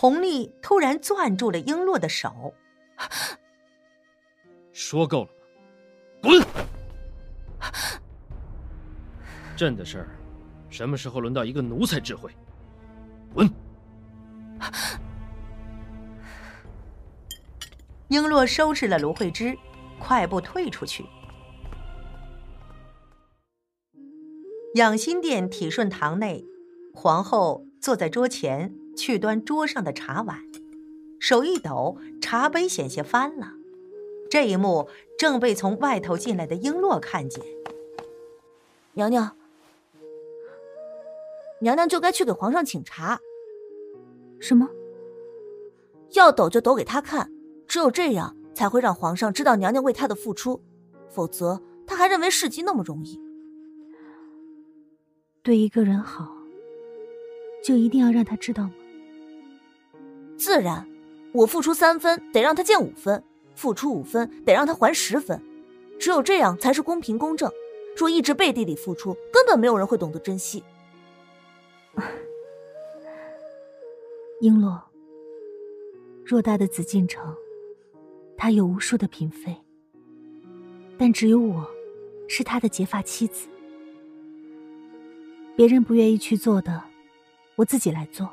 弘历突然攥住了璎珞的手，说够了吗？滚！朕的事儿，什么时候轮到一个奴才智慧？滚！璎珞收拾了芦荟汁，快步退出去。养心殿体顺堂内，皇后坐在桌前，去端桌上的茶碗，手一抖，茶杯险些翻了。这一幕正被从外头进来的璎珞看见。娘娘，娘娘就该去给皇上请茶。什么？要抖就抖给他看，只有这样才会让皇上知道娘娘为他的付出，否则他还认为事机那么容易。对一个人好，就一定要让他知道吗？自然，我付出三分，得让他见五分；付出五分，得让他还十分。只有这样才是公平公正。若一直背地里付出，根本没有人会懂得珍惜。璎珞，偌大的紫禁城，他有无数的嫔妃，但只有我，是他的结发妻子。别人不愿意去做的，我自己来做。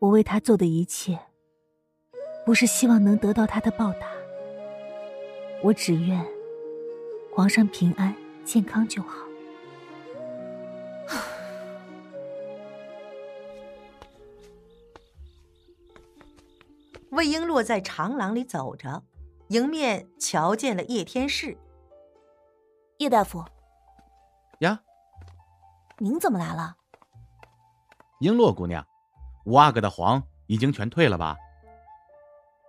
我为他做的一切，不是希望能得到他的报答。我只愿皇上平安健康就好。魏璎珞在长廊里走着，迎面瞧见了叶天士。叶大夫。呀。您怎么来了，璎珞姑娘？五阿哥的黄已经全退了吧？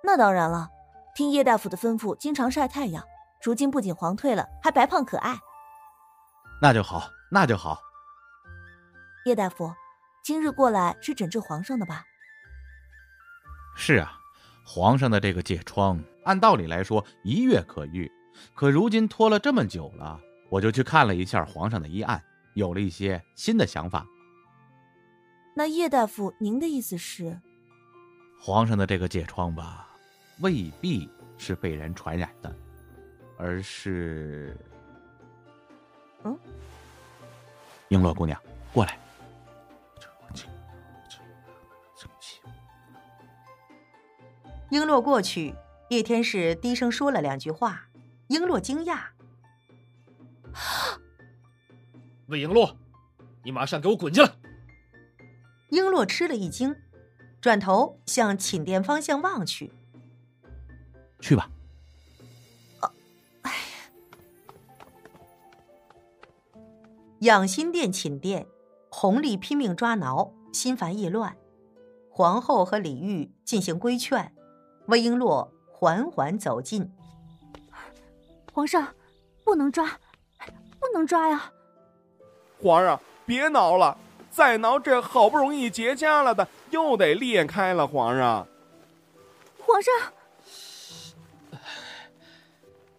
那当然了，听叶大夫的吩咐，经常晒太阳。如今不仅黄退了，还白胖可爱。那就好，那就好。叶大夫，今日过来是诊治皇上的吧？是啊，皇上的这个疥疮，按道理来说一月可愈，可如今拖了这么久了，我就去看了一下皇上的医案。有了一些新的想法。那叶大夫，您的意思是，皇上的这个疥疮吧，未必是被人传染的，而是……嗯，璎珞姑娘，过来。璎珞过去，叶天士低声说了两句话。璎珞惊讶。(gasps) 魏璎珞，你马上给我滚进来！璎珞吃了一惊，转头向寝殿方向望去。去吧。哎养心殿寝殿，弘历拼命抓挠，心烦意乱。皇后和李煜进行规劝，魏璎珞缓缓走近。皇上，不能抓，不能抓呀！皇上，别挠了，再挠这好不容易结痂了的，又得裂开了。皇上，皇上，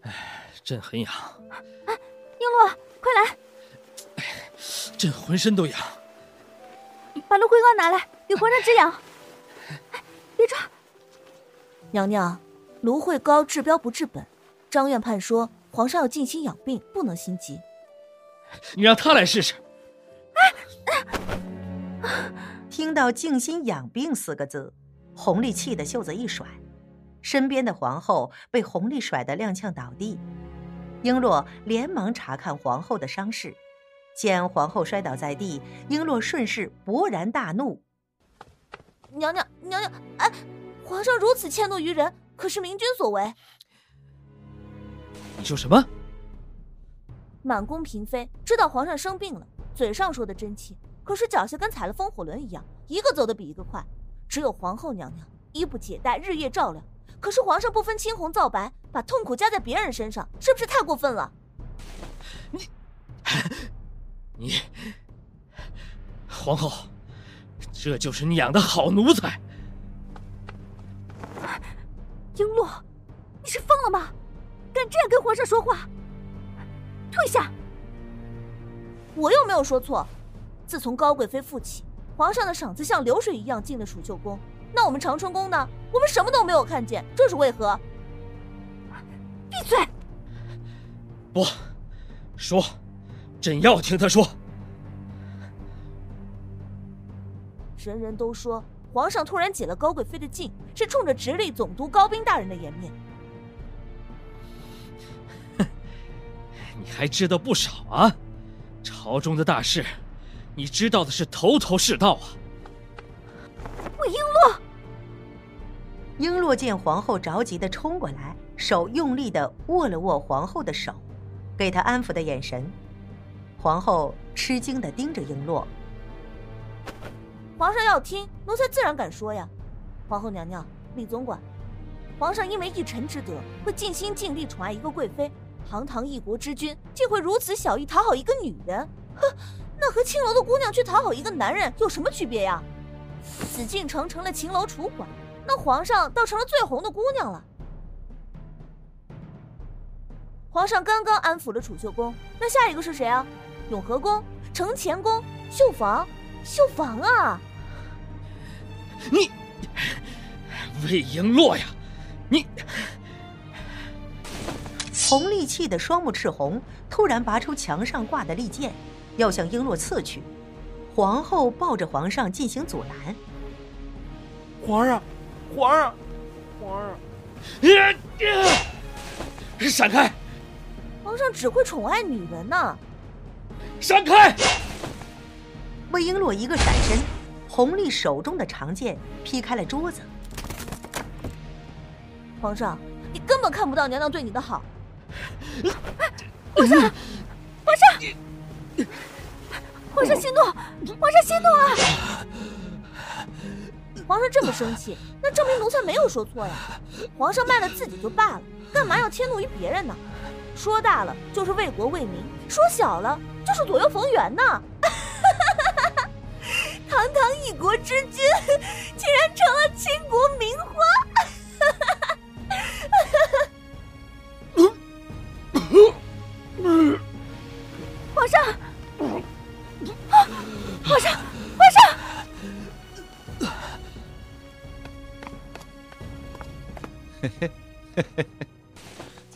哎，朕很痒。哎，璎珞，快来！朕浑身都痒。把芦荟膏拿来，给皇上止痒。别抓！娘娘，芦荟膏治标不治本。张院判说，皇上要静心养病，不能心急。你让他来试试。(laughs) 听到“静心养病”四个字，弘历气得袖子一甩，身边的皇后被弘历甩得踉跄倒地。璎珞连忙查看皇后的伤势，见皇后摔倒在地，璎珞顺势勃然大怒：“娘娘，娘娘，哎，皇上如此迁怒于人，可是明君所为？”你说什么？满宫嫔妃知道皇上生病了，嘴上说的真气，可是脚下跟踩了风火轮一样，一个走得比一个快。只有皇后娘娘衣不解带，日夜照料，可是皇上不分青红皂白，把痛苦加在别人身上，是不是太过分了？你，你，皇后，这就是你养的好奴才。璎珞，你是疯了吗？敢这样跟皇上说话？退下！我又没有说错。自从高贵妃复起，皇上的赏赐像流水一样进了储秀宫。那我们长春宫呢？我们什么都没有看见，这是为何？闭嘴！不说，朕要听他说。人人都说皇上突然解了高贵妃的禁，是冲着直隶总督高斌大人的颜面。(laughs) 你还知道不少啊！朝中的大事，你知道的是头头是道啊！我璎珞，璎珞见皇后着急的冲过来，手用力的握了握皇后的手，给她安抚的眼神。皇后吃惊的盯着璎珞。皇上要听，奴才自然敢说呀。皇后娘娘，李总管，皇上因为一臣之德，会尽心尽力宠爱一个贵妃。堂堂一国之君，竟会如此小意讨好一个女人？哼，那和青楼的姑娘去讨好一个男人有什么区别呀？紫禁城成了秦楼楚馆，那皇上倒成了最红的姑娘了。皇上刚刚安抚了储秀宫，那下一个是谁啊？永和宫、承乾宫、绣房、绣房啊！你，魏璎珞呀，你！弘历气得双目赤红，突然拔出墙上挂的利剑，要向璎珞刺去。皇后抱着皇上进行阻拦。皇上，皇上，皇上！闪开！皇上只会宠爱女人呢。闪开！魏璎珞一个闪身，弘历手中的长剑劈开了桌子。皇上，你根本看不到娘娘对你的好。皇上，皇上，皇上息怒，皇上息怒啊！皇上这么生气，那证明奴才没有说错呀。皇上卖了自己就罢了，干嘛要迁怒于别人呢？说大了就是为国为民，说小了就是左右逢源呢。堂堂一国之君，竟然成了倾国名花！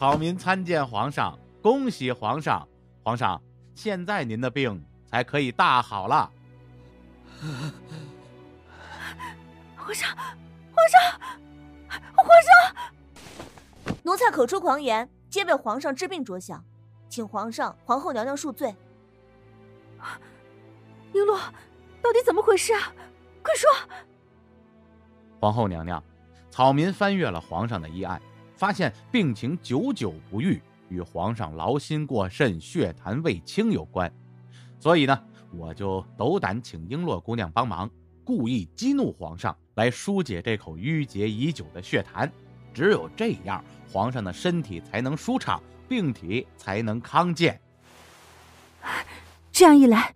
草民参见皇上，恭喜皇上！皇上，现在您的病才可以大好了。皇上，皇上，皇上！奴才口出狂言，皆为皇上治病着想。请皇上、皇后娘娘恕罪。璎珞，到底怎么回事啊？快说！皇后娘娘，草民翻阅了皇上的医案，发现病情久久不愈，与皇上劳心过甚、血痰未清有关。所以呢，我就斗胆请璎珞姑娘帮忙，故意激怒皇上，来疏解这口淤结已久的血痰。只有这样，皇上的身体才能舒畅。病体才能康健。这样一来，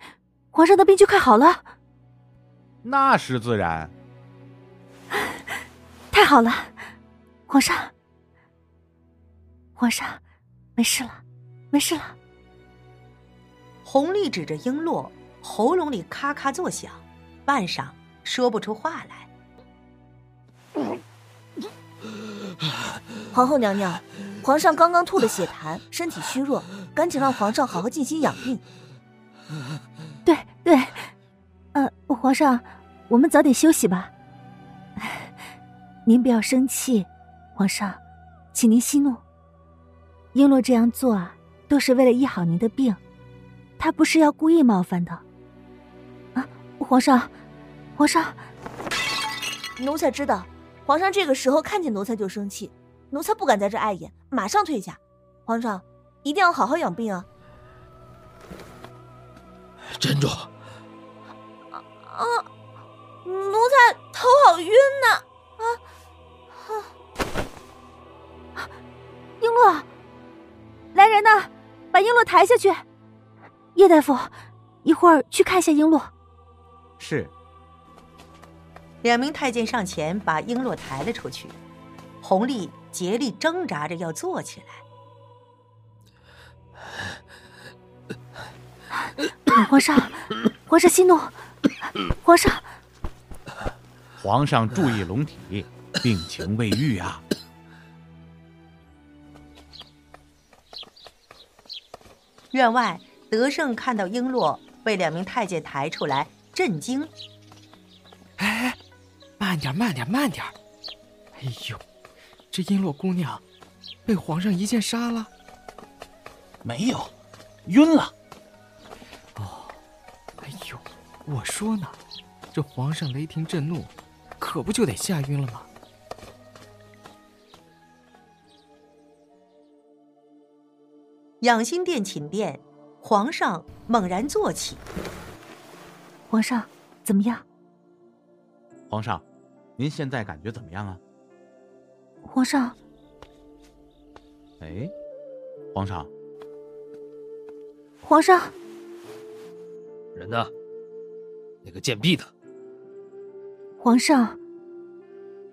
皇上的病就快好了。那是自然。太好了，皇上，皇上，没事了，没事了。弘历指着璎珞，喉咙里咔咔作响，半晌说不出话来。皇后娘娘，皇上刚刚吐了血痰，身体虚弱，赶紧让皇上好好静心养病。对对，呃，皇上，我们早点休息吧。(laughs) 您不要生气，皇上，请您息怒。璎珞这样做啊，都是为了医好您的病，她不是要故意冒犯的。啊，皇上，皇上，奴才知道，皇上这个时候看见奴才就生气。奴才不敢在这碍眼，马上退下。皇上一定要好好养病啊！站住！啊啊！奴才头好晕呐！啊啊！璎珞，来人呐，把璎珞抬下去。叶大夫，一会儿去看一下璎珞。是。两名太监上前把璎珞抬了出去。弘历竭力挣扎着要坐起来。皇上，皇上息怒，皇上，皇上注意龙体，病情未愈啊。院外，德胜看到璎珞被两名太监抬出来，震惊。哎，慢点，慢点，慢点！哎呦！这璎珞姑娘被皇上一剑杀了？没有，晕了。哦，哎呦，我说呢，这皇上雷霆震怒，可不就得吓晕了吗？养心殿寝殿，皇上猛然坐起。皇上怎么样？皇上，您现在感觉怎么样啊？皇上，哎，皇上，皇上，人呢？那个贱婢的。皇上，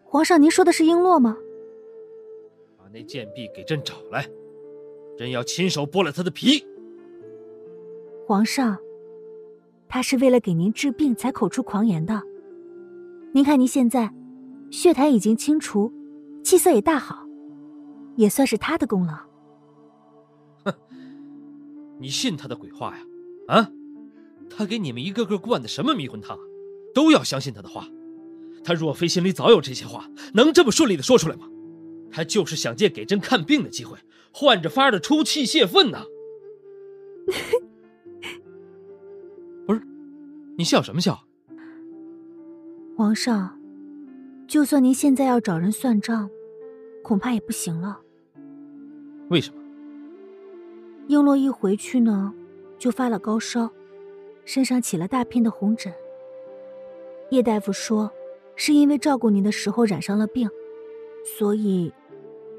皇上，您说的是璎珞吗？把那贱婢给朕找来，朕要亲手剥了他的皮。皇上，他是为了给您治病才口出狂言的。您看，您现在血痰已经清除。气色也大好，也算是他的功劳。哼，你信他的鬼话呀？啊，他给你们一个个灌的什么迷魂汤，都要相信他的话。他若非心里早有这些话，能这么顺利的说出来吗？他就是想借给朕看病的机会，换着法的出气泄愤呢。(laughs) 不是，你笑什么笑？皇上，就算您现在要找人算账。恐怕也不行了。为什么？璎珞一回去呢，就发了高烧，身上起了大片的红疹。叶大夫说，是因为照顾您的时候染上了病，所以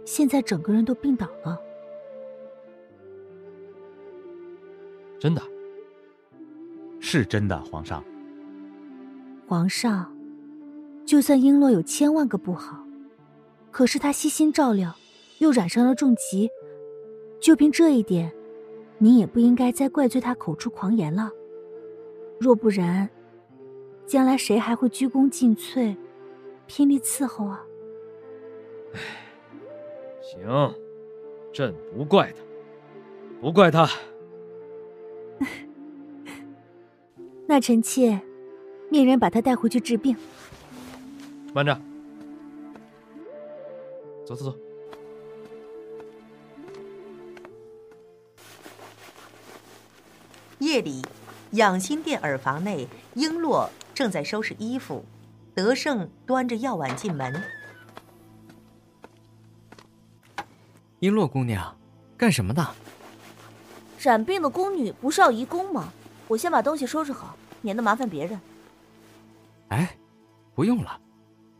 现在整个人都病倒了。真的？是真的，皇上。皇上，就算璎珞有千万个不好。可是她悉心照料，又染上了重疾，就凭这一点，您也不应该再怪罪她口出狂言了。若不然，将来谁还会鞠躬尽瘁，拼力伺候啊？唉，行，朕不怪他，不怪他。那臣妾，命人把他带回去治病。慢着。走走走。夜里，养心殿耳房内，璎珞正在收拾衣服，德胜端着药碗进门。璎珞姑娘，干什么呢？染病的宫女不是要移宫吗？我先把东西收拾好，免得麻烦别人。哎，不用了，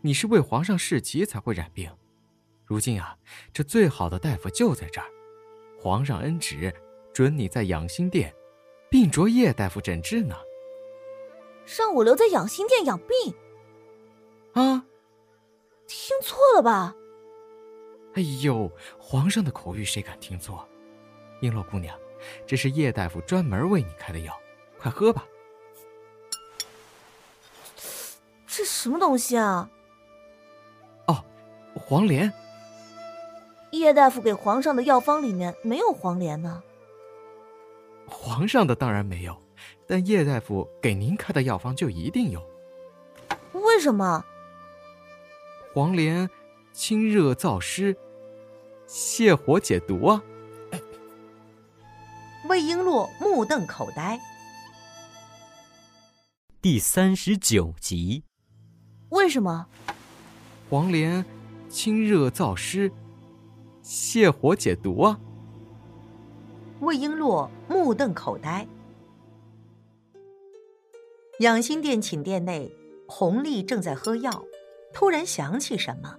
你是为皇上侍疾才会染病。如今啊，这最好的大夫就在这儿，皇上恩旨，准你在养心殿，并着叶大夫诊治呢。让我留在养心殿养病。啊？听错了吧？哎呦，皇上的口谕谁敢听错？璎珞姑娘，这是叶大夫专门为你开的药，快喝吧。这什么东西啊？哦，黄连。叶大夫给皇上的药方里面没有黄连呢。皇上的当然没有，但叶大夫给您开的药方就一定有。为什么？黄连清热燥湿，泻火解毒啊！魏璎珞目瞪口呆。第三十九集。为什么？黄连清热燥湿，泻火解毒啊！魏璎珞目瞪口呆。养心殿寝殿内，弘历正在喝药，突然想起什么。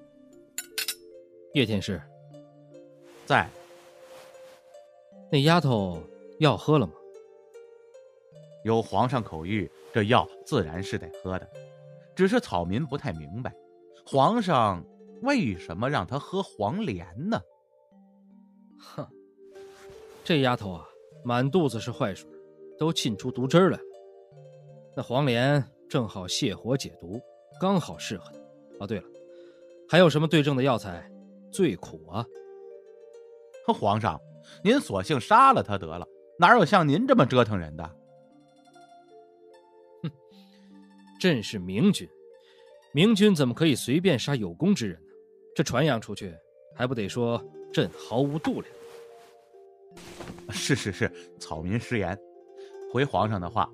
叶天师，在。那丫头药喝了吗？有皇上口谕，这药自然是得喝的。只是草民不太明白，皇上为什么让他喝黄连呢？哼，这丫头啊，满肚子是坏水，都沁出毒汁来了。那黄连正好泻火解毒，刚好适合她。哦，对了，还有什么对症的药材？最苦啊！皇上，您索性杀了他得了，哪有像您这么折腾人的？朕是明君，明君怎么可以随便杀有功之人呢？这传扬出去，还不得说朕毫无度量？(laughs) 是是是，草民失言。回皇上的话，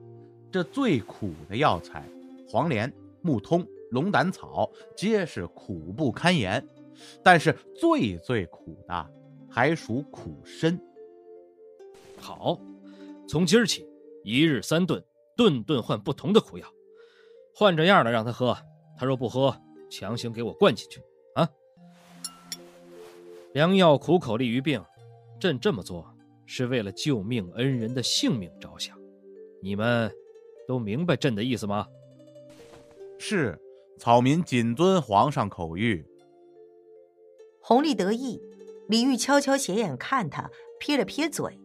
这最苦的药材，黄连、木通、龙胆草，皆是苦不堪言。但是最最苦的，还属苦参。好，从今儿起，一日三顿，顿顿换不同的苦药。换着样的让他喝，他若不喝，强行给我灌进去啊！良药苦口利于病，朕这么做是为了救命恩人的性命着想，你们都明白朕的意思吗？是，草民谨遵皇上口谕。弘历得意，李煜悄悄斜眼看他，撇了撇嘴。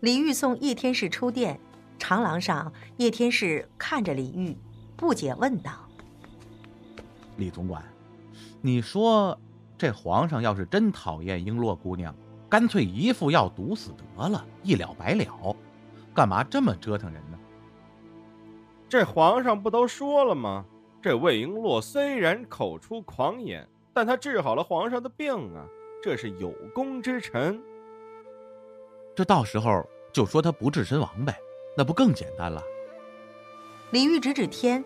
李煜送叶天士出殿。长廊上，叶天士看着李玉，不解问道：“李总管，你说这皇上要是真讨厌璎珞姑娘，干脆一副药毒死得了，一了百了，干嘛这么折腾人呢？”这皇上不都说了吗？这魏璎珞虽然口出狂言，但她治好了皇上的病啊，这是有功之臣。这到时候就说她不治身亡呗。那不更简单了？李煜指指天，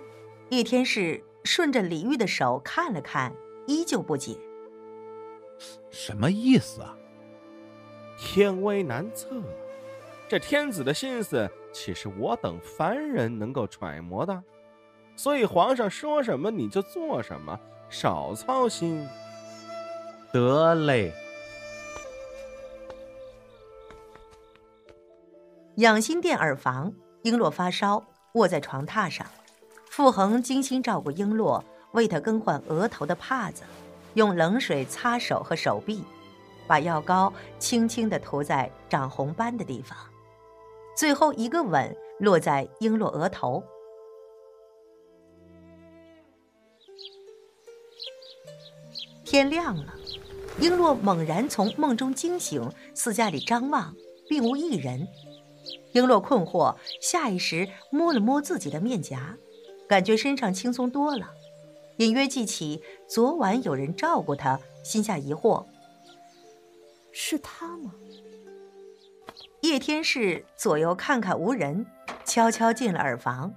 叶天士顺着李煜的手看了看，依旧不解。什么意思啊？天威难测，这天子的心思岂是我等凡人能够揣摩的？所以皇上说什么你就做什么，少操心。得嘞。养心殿耳房，璎珞发烧，卧在床榻上。傅恒精心照顾璎珞，为她更换额头的帕子，用冷水擦手和手臂，把药膏轻轻地涂在长红斑的地方，最后一个吻落在璎珞额头。天亮了，璎珞猛然从梦中惊醒，四下里张望，并无一人。璎珞困惑，下意识摸了摸自己的面颊，感觉身上轻松多了，隐约记起昨晚有人照顾她，心下疑惑：是他吗？叶天士左右看看无人，悄悄进了耳房。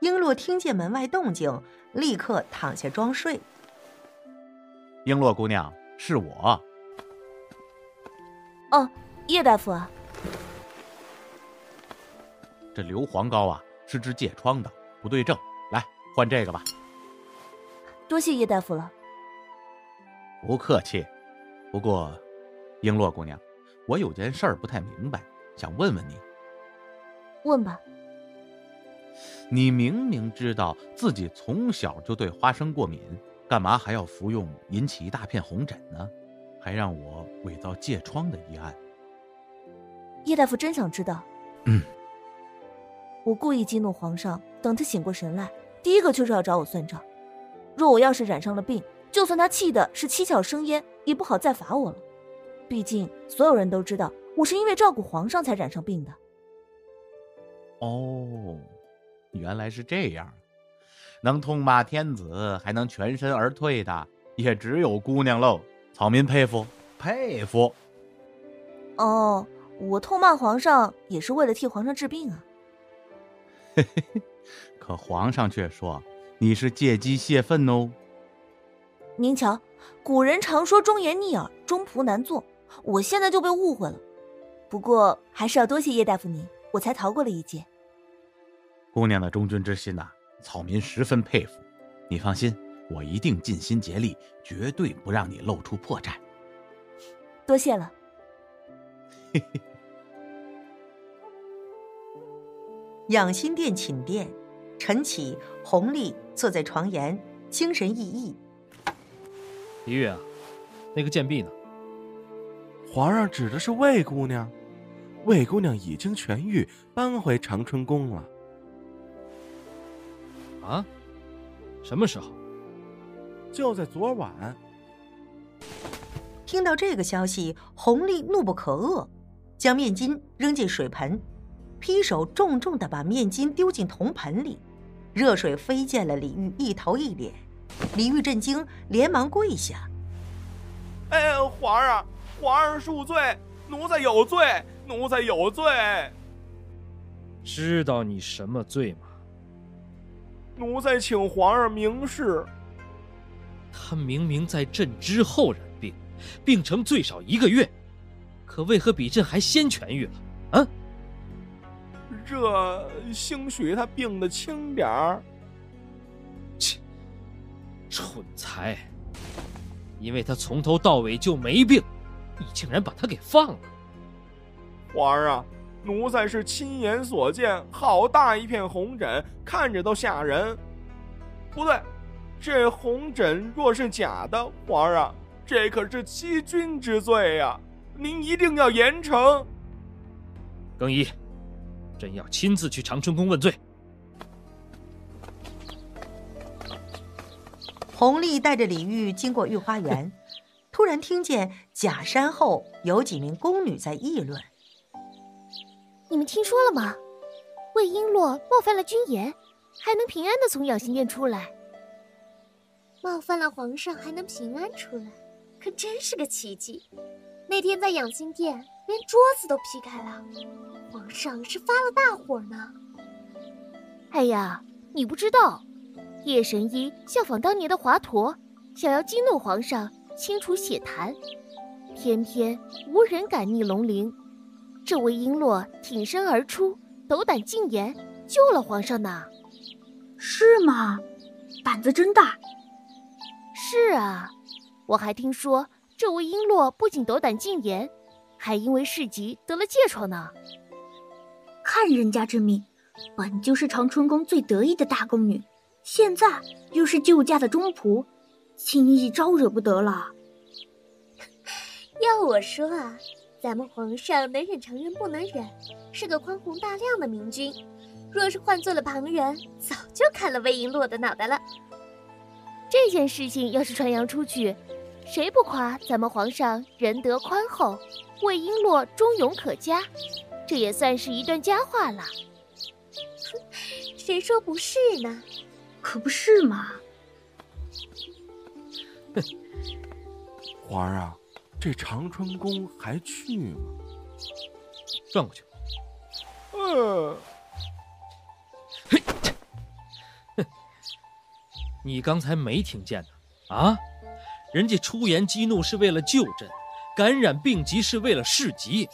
璎珞听见门外动静，立刻躺下装睡。璎珞姑娘，是我。哦，叶大夫。这硫磺膏啊，是治疥疮的，不对症。来换这个吧。多谢叶大夫了。不客气。不过，璎珞姑娘，我有件事儿不太明白，想问问你。问吧。你明明知道自己从小就对花生过敏，干嘛还要服用引起一大片红疹呢？还让我伪造疥疮的医案。叶大夫真想知道？嗯。我故意激怒皇上，等他醒过神来，第一个就是要找我算账。若我要是染上了病，就算他气的是七窍生烟，也不好再罚我了。毕竟所有人都知道，我是因为照顾皇上才染上病的。哦，原来是这样。能痛骂天子，还能全身而退的，也只有姑娘喽。草民佩服佩服。哦，我痛骂皇上也是为了替皇上治病啊。嘿嘿嘿，可皇上却说你是借机泄愤哦。您瞧，古人常说忠言逆耳，忠仆难做，我现在就被误会了。不过还是要多谢叶大夫您，我才逃过了一劫。姑娘的忠君之心呐，草民十分佩服。你放心，我一定尽心竭力，绝对不让你露出破绽。多谢了。嘿嘿。养心殿寝殿，晨起，弘历坐在床沿，精神奕奕。李玉啊，那个贱婢呢？皇上指的是魏姑娘，魏姑娘已经痊愈，搬回长春宫了。啊？什么时候？就在昨晚。听到这个消息，弘历怒不可遏，将面巾扔进水盆。劈手重重的把面巾丢进铜盆里，热水飞溅了李玉一头一脸。李玉震惊，连忙跪下：“哎，皇上，皇上恕罪，奴才有罪，奴才有罪。知道你什么罪吗？奴才请皇上明示。他明明在朕之后染病，病程最少一个月，可为何比朕还先痊愈了？啊？”这兴许他病的轻点儿。切，蠢材！因为他从头到尾就没病，你竟然把他给放了。皇上，奴才是亲眼所见，好大一片红疹，看着都吓人。不对，这红疹若是假的，皇上，这可是欺君之罪呀！您一定要严惩。更衣。朕要亲自去长春宫问罪。弘历带着李玉经过御花园，突然听见假山后有几名宫女在议论：“你们听说了吗？魏璎珞冒犯了君颜，还能平安的从养心殿出来。冒犯了皇上还能平安出来，可真是个奇迹。那天在养心殿，连桌子都劈开了。”皇上是发了大火呢。哎呀，你不知道，叶神医效仿当年的华佗，想要激怒皇上，清除血痰，偏偏无人敢逆龙鳞。这位璎珞挺身而出，斗胆进言，救了皇上呢。是吗？胆子真大。是啊，我还听说这位璎珞不仅斗胆进言，还因为事急得了疥疮呢。看人家之命，本就是长春宫最得意的大宫女，现在又是救驾的忠仆，轻易招惹不得了。(laughs) 要我说啊，咱们皇上能忍常人不能忍，是个宽宏大量的明君。若是换做了旁人，早就砍了魏璎珞的脑袋了。这件事情要是传扬出去，谁不夸咱们皇上仁德宽厚，魏璎珞忠勇可嘉？这也算是一段佳话了。谁说不是呢？可不是嘛！皇上，这长春宫还去吗？转过去。呃。嘿，哼！你刚才没听见呢？啊？人家出言激怒是为了救朕，感染病疾是为了市急。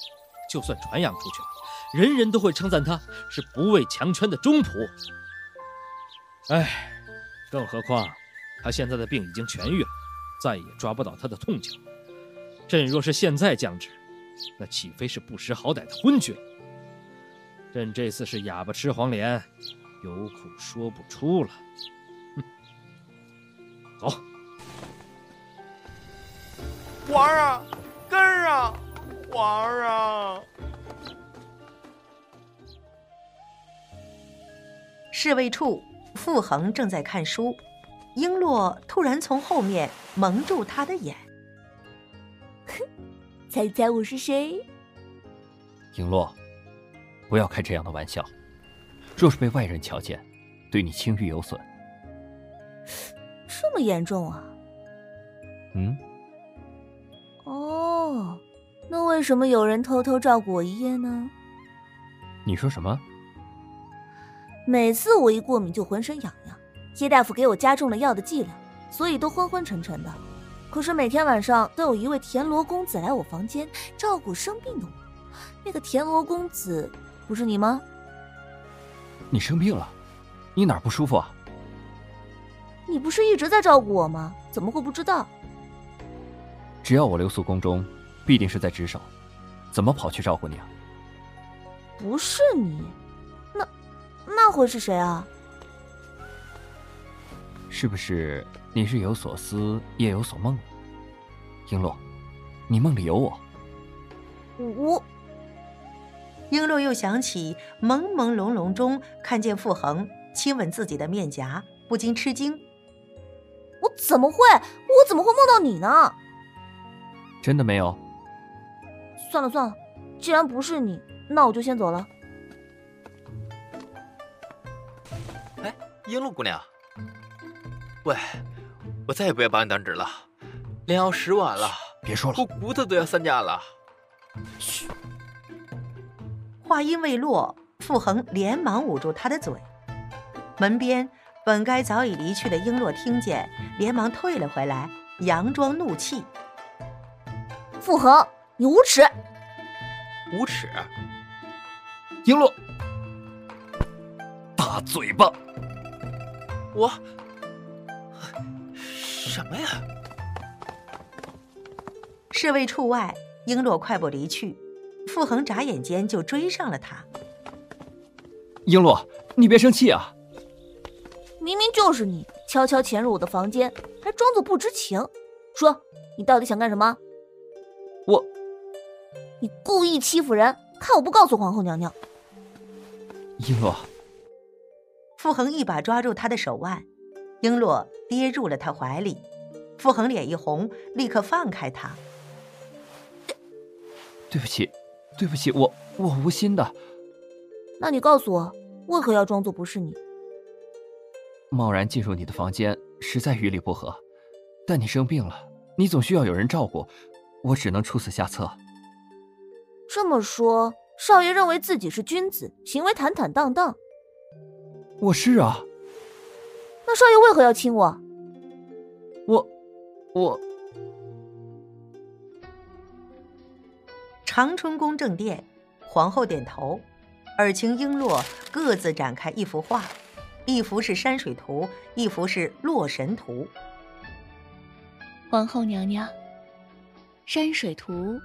就算传扬出去了，人人都会称赞他是不畏强权的忠仆。哎，更何况他现在的病已经痊愈了，再也抓不到他的痛脚。朕若是现在降旨，那岂非是不识好歹的昏君？朕这次是哑巴吃黄连，有苦说不出了。哼，走。皇上，跟啊！皇上。侍卫处，傅恒正在看书，璎珞突然从后面蒙住他的眼。哼，猜猜我是谁？璎珞，不要开这样的玩笑。若是被外人瞧见，对你清誉有损。这么严重啊？嗯。哦，那为什么有人偷偷照顾我一夜呢？你说什么？每次我一过敏就浑身痒痒，叶大夫给我加重了药的剂量，所以都昏昏沉沉的。可是每天晚上都有一位田螺公子来我房间照顾生病的我。那个田螺公子不是你吗？你生病了？你哪儿不舒服啊？你不是一直在照顾我吗？怎么会不知道？只要我留宿宫中，必定是在值守，怎么跑去照顾你啊？不是你，那那会是谁啊？是不是你日有所思，夜有所梦？璎珞，你梦里有我。我。璎珞又想起朦朦胧胧中看见傅恒亲吻自己的面颊，不禁吃惊。我怎么会？我怎么会梦到你呢？真的没有。算了算了，既然不是你，那我就先走了。哎，璎珞姑娘，喂，我再也不要把你当纸了，连熬十碗了，别说了，我骨头都要散架了。嘘。话音未落，傅恒连忙捂住他的嘴。门边本该早已离去的璎珞听见，连忙退了回来，佯装怒气。傅恒，你无耻！无耻！璎珞，大嘴巴！我什么呀？侍卫处外，璎珞快步离去，傅恒眨眼间就追上了他。璎珞，你别生气啊！明明就是你悄悄潜入我的房间，还装作不知情。说，你到底想干什么？我，你故意欺负人，看我不告诉皇后娘娘！璎珞，傅恒一把抓住她的手腕，璎珞跌入了他怀里。傅恒脸一红，立刻放开她。对不起，对不起，我我无心的。那你告诉我，为何要装作不是你？贸然进入你的房间，实在与理不合。但你生病了，你总需要有人照顾。我只能出此下策。这么说，少爷认为自己是君子，行为坦坦荡荡。我是啊。那少爷为何要亲我？我，我。长春宫正殿，皇后点头，尔晴、璎珞各自展开一幅画，一幅是山水图，一幅是洛神图。皇后娘娘。山水图，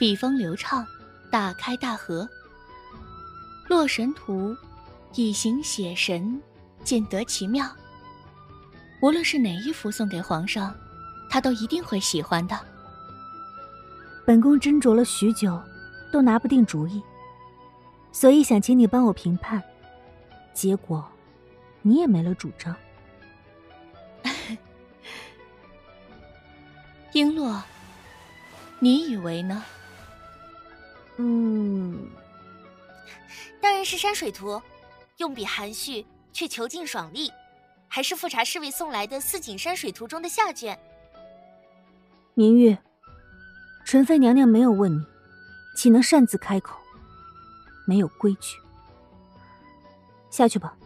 笔锋流畅，大开大合。洛神图，以形写神，见得奇妙。无论是哪一幅送给皇上，他都一定会喜欢的。本宫斟酌了许久，都拿不定主意，所以想请你帮我评判。结果，你也没了主张。(laughs) 璎珞。你以为呢？嗯，当然是山水图，用笔含蓄却遒劲爽利，还是富察侍卫送来的《四景山水图》中的下卷。明玉，纯妃娘娘没有问你，岂能擅自开口？没有规矩，下去吧。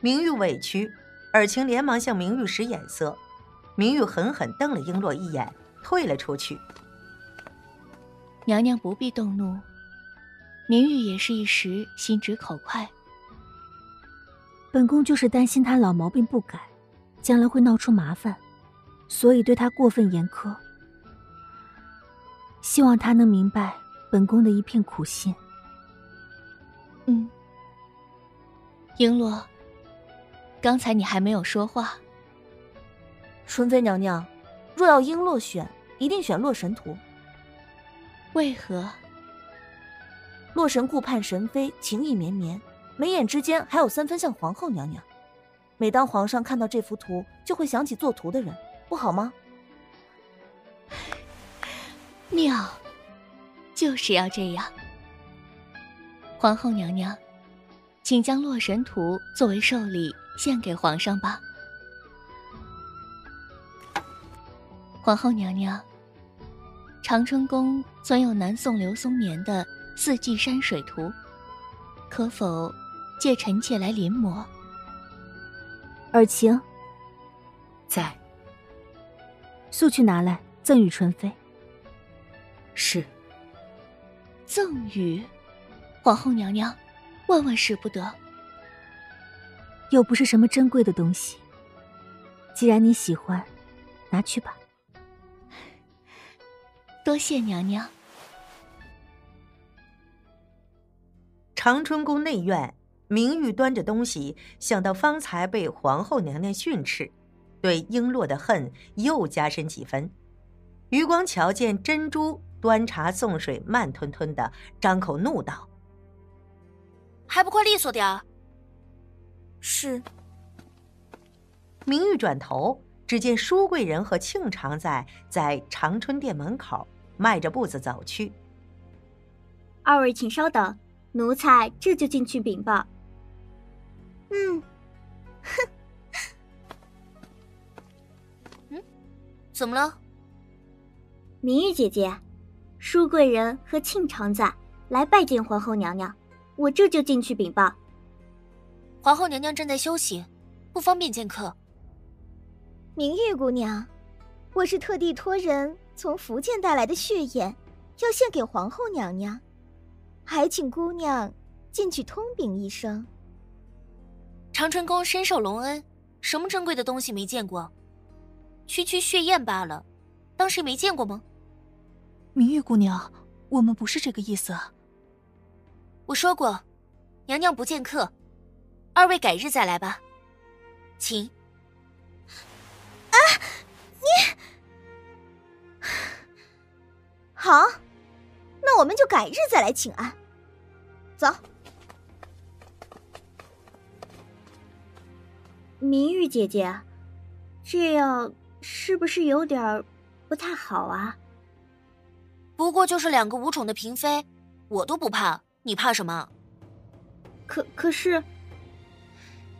明玉委屈，尔晴连忙向明玉使眼色，明玉狠狠瞪了璎珞一眼。退了出去。娘娘不必动怒，明玉也是一时心直口快。本宫就是担心他老毛病不改，将来会闹出麻烦，所以对他过分严苛。希望他能明白本宫的一片苦心。嗯。璎珞，刚才你还没有说话。纯妃娘娘，若要璎珞选，一定选洛神图。为何？洛神顾盼神飞情意绵绵，眉眼之间还有三分像皇后娘娘。每当皇上看到这幅图，就会想起作图的人，不好吗？(laughs) 妙，就是要这样。皇后娘娘，请将洛神图作为寿礼献给皇上吧。皇后娘娘，长春宫存有南宋刘松年的《四季山水图》，可否借臣妾来临摹？尔晴，在。速去拿来，赠与纯妃。是。赠与，皇后娘娘，万万使不得。又不是什么珍贵的东西，既然你喜欢，拿去吧。多谢娘娘。长春宫内院。明玉端着东西，想到方才被皇后娘娘训斥，对璎珞的恨又加深几分。余光瞧见珍珠端茶送水，慢吞吞的，张口怒道：“还不快利索点儿！”是。明玉转头，只见舒贵人和庆常在在长春殿门口迈着步子走去。二位请稍等，奴才这就进去禀报。嗯，哼，(laughs) 嗯，怎么了？明玉姐姐，淑贵人和庆常在来拜见皇后娘娘，我这就进去禀报。皇后娘娘正在休息，不方便见客。明玉姑娘，我是特地托人从福建带来的血燕，要献给皇后娘娘，还请姑娘进去通禀一声。长春宫深受隆恩，什么珍贵的东西没见过？区区血燕罢了，当谁没见过吗？明玉姑娘，我们不是这个意思。我说过，娘娘不见客，二位改日再来吧，请。啊，好，那我们就改日再来请安。走。明玉姐姐，这样是不是有点不太好啊？不过就是两个无宠的嫔妃，我都不怕，你怕什么？可可是，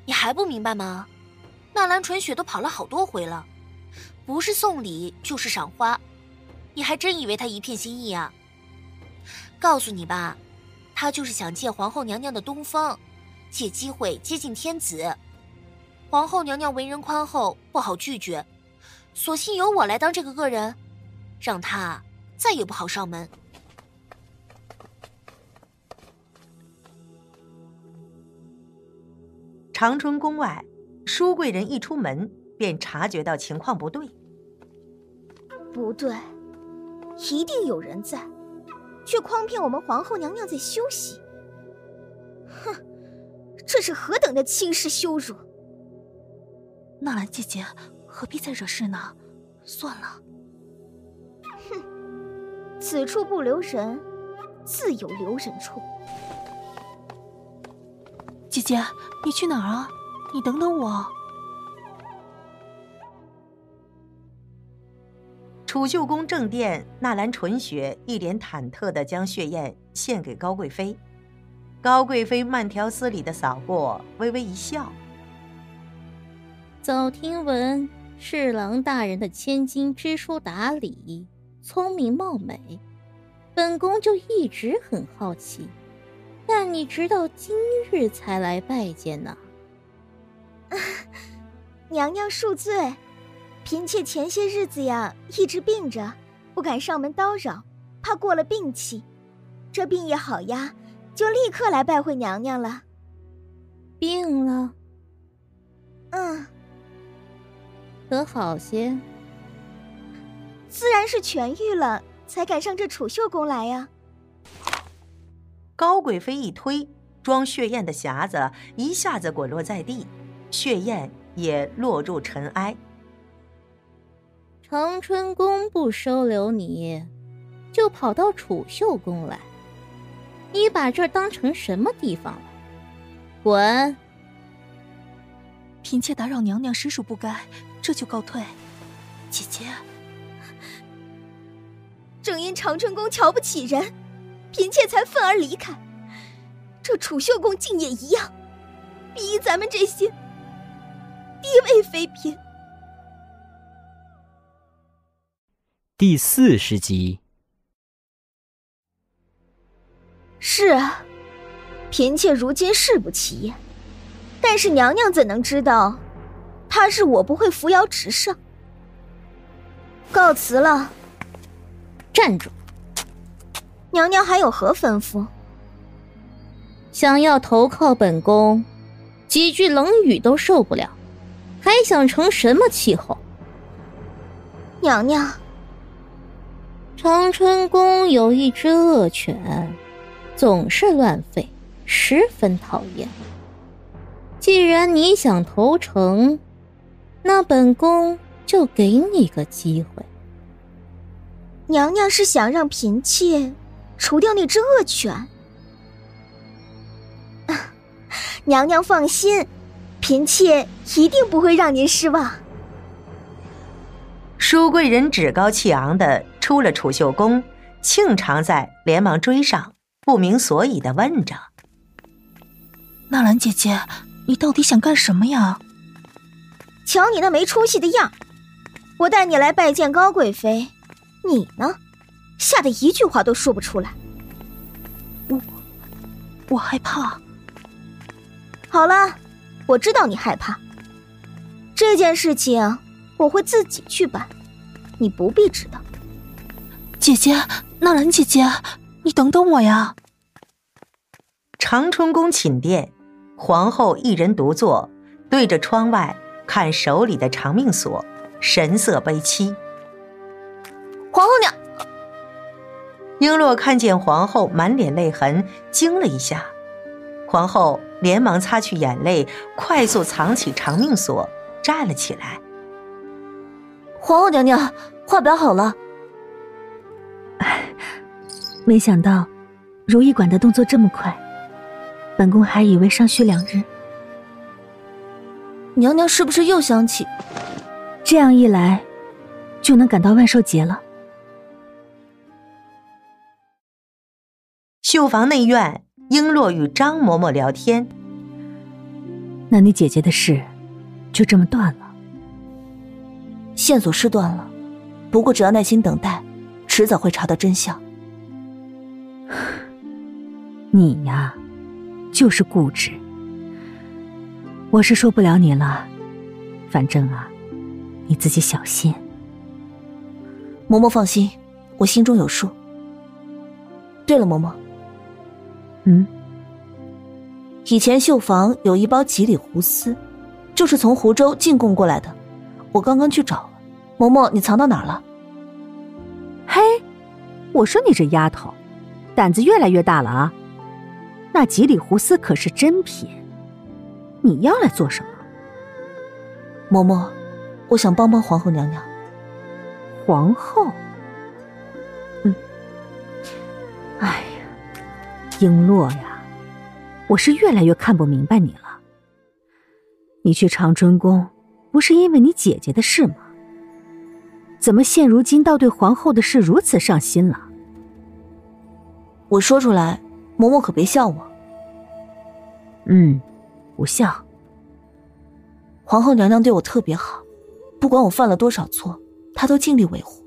你还不明白吗？纳兰纯雪都跑了好多回了，不是送礼就是赏花，你还真以为他一片心意啊？告诉你吧，他就是想借皇后娘娘的东风，借机会接近天子。皇后娘娘为人宽厚，不好拒绝，索性由我来当这个恶人，让他再也不好上门。长春宫外，舒贵人一出门便察觉到情况不对。不对，一定有人在，却诓骗我们皇后娘娘在休息。哼，这是何等的轻视羞辱！纳兰姐姐，何必再惹事呢？算了。哼，此处不留人，自有留人处。姐姐，你去哪儿啊？你等等我。储秀宫正殿，纳兰纯雪一脸忐忑地将血燕献给高贵妃。高贵妃慢条斯理地扫过，微微一笑。早听闻侍郎大人的千金知书达理、聪明貌美，本宫就一直很好奇，但你直到今日才来拜见呢。(laughs) 娘娘恕罪，嫔妾前些日子呀一直病着，不敢上门叨扰，怕过了病气。这病也好呀，就立刻来拜会娘娘了。病了？嗯。可好些？自然是痊愈了，才敢上这储秀宫来呀。高贵妃一推，装血燕的匣子一下子滚落在地，血燕也落入尘埃。长春宫不收留你，就跑到储秀宫来。你把这儿当成什么地方了？滚！嫔妾打扰娘娘，实属不该，这就告退。姐姐，正因长春宫瞧不起人，嫔妾才愤而离开。这储秀宫竟也一样，逼咱们这些低位妃嫔。第四十集。是啊，嫔妾如今誓不起眼，但是娘娘怎能知道，他是我不会扶摇直上。告辞了。站住！娘娘还有何吩咐？想要投靠本宫，几句冷语都受不了，还想成什么气候？娘娘，长春宫有一只恶犬，总是乱吠，十分讨厌。既然你想投诚，那本宫就给你个机会。娘娘是想让嫔妾除掉那只恶犬？娘娘放心，嫔妾一定不会让您失望。淑贵人趾高气昂的出了储秀宫，庆常在连忙追上，不明所以的问着：“纳兰姐姐，你到底想干什么呀？”瞧你那没出息的样，我带你来拜见高贵妃，你呢，吓得一句话都说不出来。我，我害怕。好了，我知道你害怕。这件事情我会自己去办，你不必知道。姐姐，纳兰姐姐，你等等我呀！长春宫寝殿，皇后一人独坐，对着窗外看手里的长命锁，神色悲戚。皇后娘，璎珞看见皇后满脸泪痕，惊了一下。皇后连忙擦去眼泪，快速藏起长命锁，站了起来。皇后娘娘，画表好了。(laughs) 没想到，如意馆的动作这么快，本宫还以为尚需两日。娘娘是不是又想起？这样一来，就能赶到万寿节了。绣房内院。璎珞与张嬷嬷聊天，那你姐姐的事就这么断了？线索是断了，不过只要耐心等待，迟早会查到真相。(sighs) 你呀，就是固执。我是说不了你了，反正啊，你自己小心。嬷嬷放心，我心中有数。对了，嬷嬷。嗯，以前绣房有一包吉里胡丝，就是从湖州进贡过来的，我刚刚去找了。嬷嬷，你藏到哪儿了？嘿，我说你这丫头，胆子越来越大了啊！那吉里胡丝可是珍品，你要来做什么？嬷嬷，我想帮帮皇后娘娘。皇后？嗯，哎呀。璎珞呀，我是越来越看不明白你了。你去长春宫，不是因为你姐姐的事吗？怎么现如今倒对皇后的事如此上心了？我说出来，嬷嬷可别笑我。嗯，不笑。皇后娘娘对我特别好，不管我犯了多少错，她都尽力维护。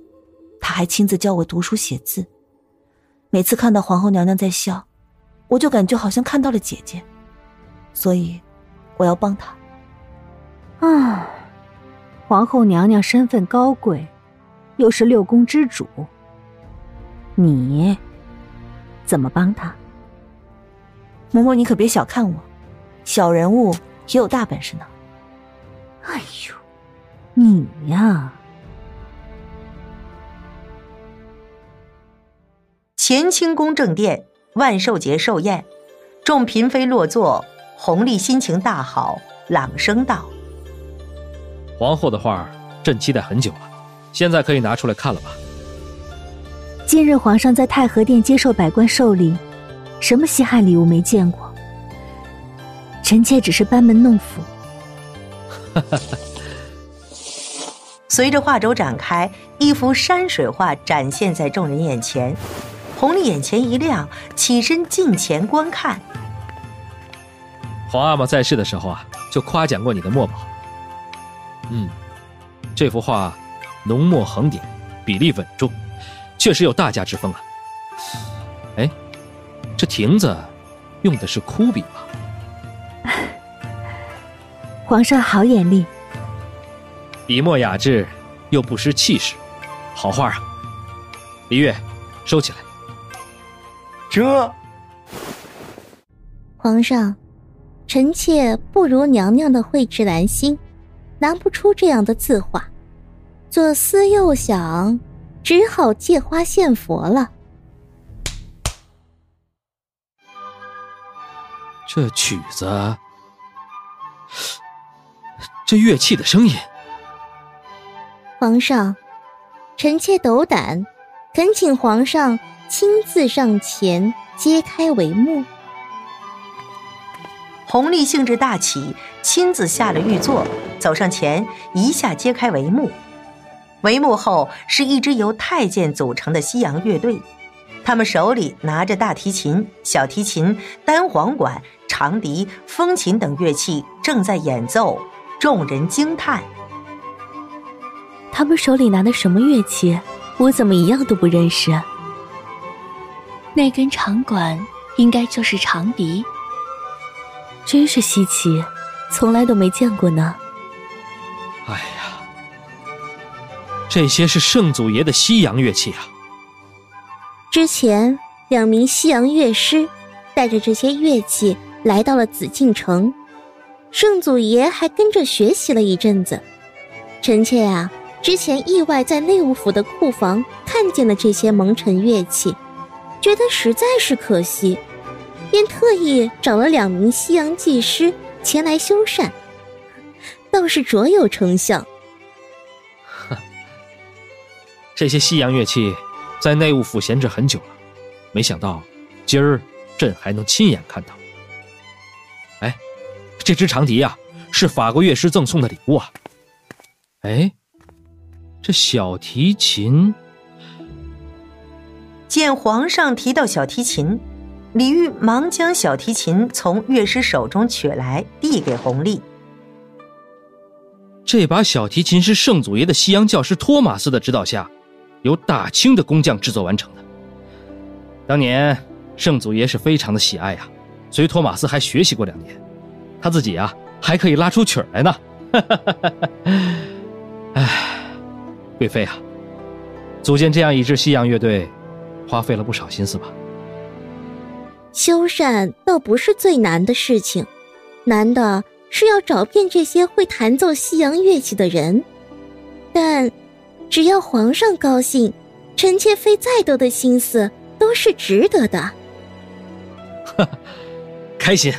她还亲自教我读书写字。每次看到皇后娘娘在笑。我就感觉好像看到了姐姐，所以我要帮她。啊，皇后娘娘身份高贵，又是六宫之主，你怎么帮他？嬷嬷，你可别小看我，小人物也有大本事呢。哎呦，你呀！乾清宫正殿。万寿节寿宴，众嫔妃落座，弘历心情大好，朗声道：“皇后的画，朕期待很久了，现在可以拿出来看了吧？”今日皇上在太和殿接受百官寿礼，什么稀罕礼物没见过？臣妾只是班门弄斧。(laughs) 随着画轴展开，一幅山水画展现在众人眼前。弘历眼前一亮，起身近前观看。皇阿玛在世的时候啊，就夸奖过你的墨宝。嗯，这幅画浓墨横点，比例稳重，确实有大家之风啊。哎，这亭子用的是枯笔吧？(laughs) 皇上好眼力，笔墨雅致，又不失气势，好画啊！李月，收起来。这，皇上，臣妾不如娘娘的蕙质兰心，拿不出这样的字画。左思右想，只好借花献佛了。这曲子，这乐器的声音。皇上，臣妾斗胆，恳请皇上亲自上前揭开帷幕。弘历兴致大起，亲自下了御座，走上前一下揭开帷幕。帷幕后是一支由太监组成的西洋乐队，他们手里拿着大提琴、小提琴、单簧管、长笛、风琴等乐器，正在演奏，众人惊叹。他们手里拿的什么乐器？我怎么一样都不认识？那根长管应该就是长笛。真是稀奇，从来都没见过呢。这些是圣祖爷的西洋乐器啊！之前两名西洋乐师带着这些乐器来到了紫禁城，圣祖爷还跟着学习了一阵子。臣妾啊，之前意外在内务府的库房看见了这些蒙尘乐器，觉得实在是可惜。便特意找了两名西洋技师前来修缮，倒是卓有成效。这些西洋乐器在内务府闲置很久了，没想到今儿朕还能亲眼看到。哎，这支长笛呀，是法国乐师赠送的礼物啊。哎，这小提琴，见皇上提到小提琴。李煜忙将小提琴从乐师手中取来，递给弘历。这把小提琴是圣祖爷的西洋教师托马斯的指导下，由大清的工匠制作完成的。当年圣祖爷是非常的喜爱呀，随托马斯还学习过两年，他自己啊还可以拉出曲来呢。哎，贵妃啊，组建这样一支西洋乐队，花费了不少心思吧？修缮倒不是最难的事情，难的是要找遍这些会弹奏西洋乐器的人。但只要皇上高兴，臣妾费再多的心思都是值得的。哈，(laughs) 开心，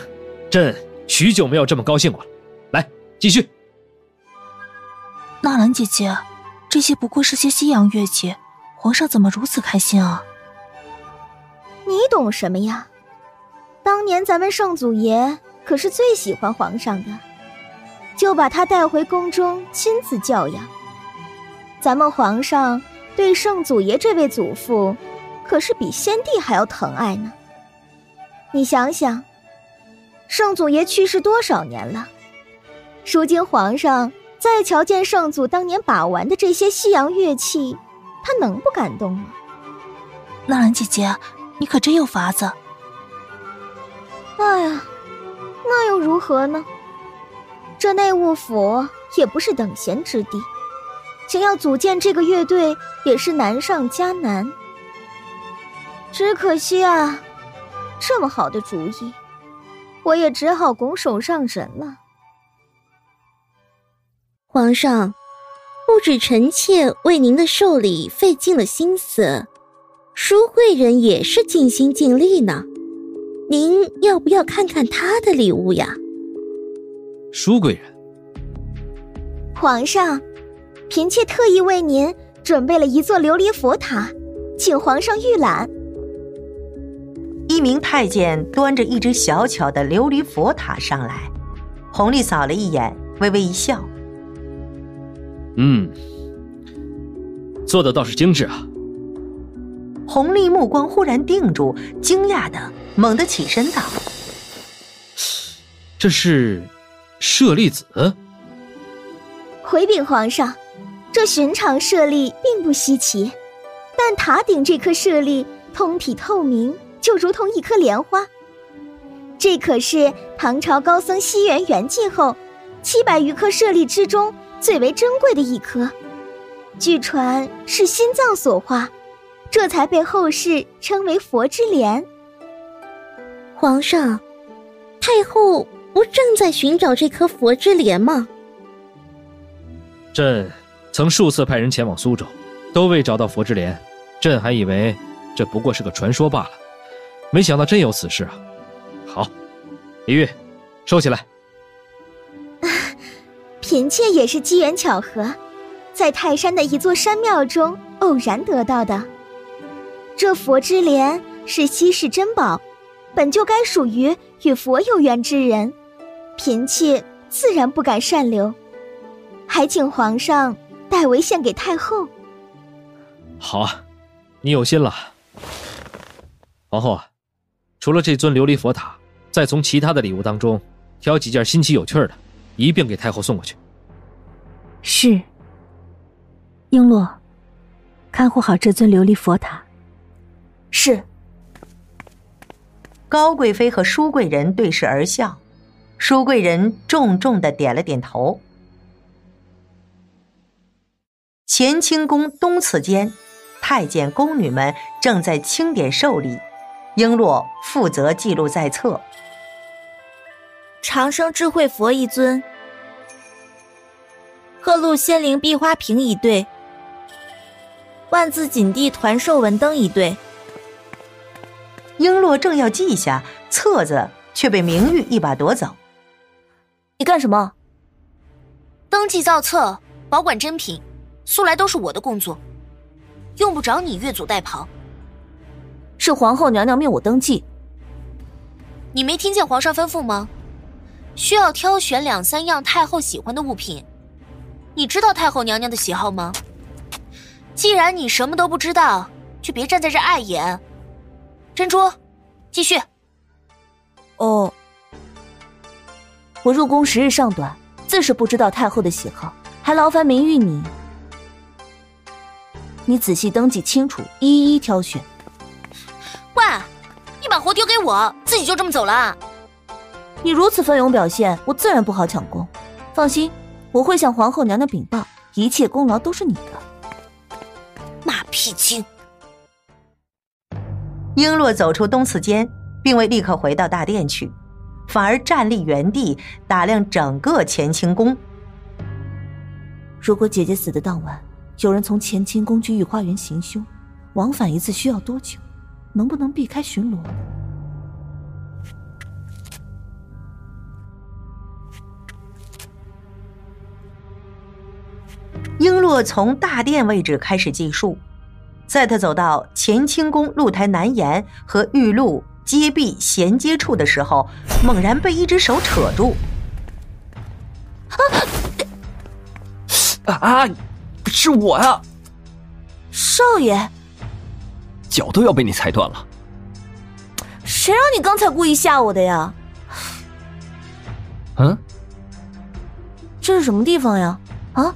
朕许久没有这么高兴过了。来，继续。纳兰姐姐，这些不过是些西洋乐器，皇上怎么如此开心啊？你懂什么呀？当年咱们圣祖爷可是最喜欢皇上的，就把他带回宫中亲自教养。咱们皇上对圣祖爷这位祖父，可是比先帝还要疼爱呢。你想想，圣祖爷去世多少年了？如今皇上再瞧见圣祖当年把玩的这些西洋乐器，他能不感动吗？纳兰姐姐，你可真有法子。哎呀，那又如何呢？这内务府也不是等闲之地，想要组建这个乐队也是难上加难。只可惜啊，这么好的主意，我也只好拱手让人了。皇上，不止臣妾为您的寿礼费尽了心思，淑贵人也是尽心尽力呢。您要不要看看她的礼物呀？淑贵人，皇上，嫔妾特意为您准备了一座琉璃佛塔，请皇上御览。一名太监端着一只小巧的琉璃佛塔上来，弘历扫了一眼，微微一笑。嗯，做的倒是精致啊。弘历目光忽然定住，惊讶的猛地起身道：“这是舍利子。”回禀皇上，这寻常舍利并不稀奇，但塔顶这颗舍利通体透明，就如同一颗莲花。这可是唐朝高僧西元圆寂后，七百余颗舍利之中最为珍贵的一颗，据传是心脏所化。这才被后世称为佛之莲。皇上，太后不正在寻找这颗佛之莲吗？朕曾数次派人前往苏州，都未找到佛之莲。朕还以为这不过是个传说罢了，没想到真有此事啊！好，李玉，收起来。嫔妾也是机缘巧合，在泰山的一座山庙中偶然得到的。这佛之莲是稀世珍宝，本就该属于与佛有缘之人，嫔妾自然不敢擅留，还请皇上代为献给太后。好啊，你有心了。皇后啊，除了这尊琉璃佛塔，再从其他的礼物当中挑几件新奇有趣的，一并给太后送过去。是。璎珞，看护好这尊琉璃佛塔。是。高贵妃和舒贵人对视而笑，舒贵人重重的点了点头。乾清宫东侧间，太监宫女们正在清点寿礼，璎珞负责记录在册。长生智慧佛一尊，鹤鹿仙灵壁花瓶一对，万字锦地团寿文灯一对。璎珞正要记下册子，却被明玉一把夺走。你干什么？登记造册，保管珍品，素来都是我的工作，用不着你越俎代庖。是皇后娘娘命我登记。你没听见皇上吩咐吗？需要挑选两三样太后喜欢的物品。你知道太后娘娘的喜好吗？既然你什么都不知道，就别站在这碍眼。珍珠，继续。哦，我入宫时日尚短，自是不知道太后的喜好，还劳烦明玉你，你仔细登记清楚，一一挑选。喂，你把活丢给我，自己就这么走了？你如此奋勇表现，我自然不好抢功。放心，我会向皇后娘娘禀报，一切功劳都是你的。马屁精。璎珞走出东次间，并未立刻回到大殿去，反而站立原地打量整个乾清宫。如果姐姐死的当晚有人从乾清宫去御花园行凶，往返一次需要多久？能不能避开巡逻？璎珞从大殿位置开始计数。在他走到乾清宫露台南檐和玉露阶壁衔接处的时候，猛然被一只手扯住。啊啊！是我呀，少爷，脚都要被你踩断了。谁让你刚才故意吓我的呀？嗯，这是什么地方呀？啊？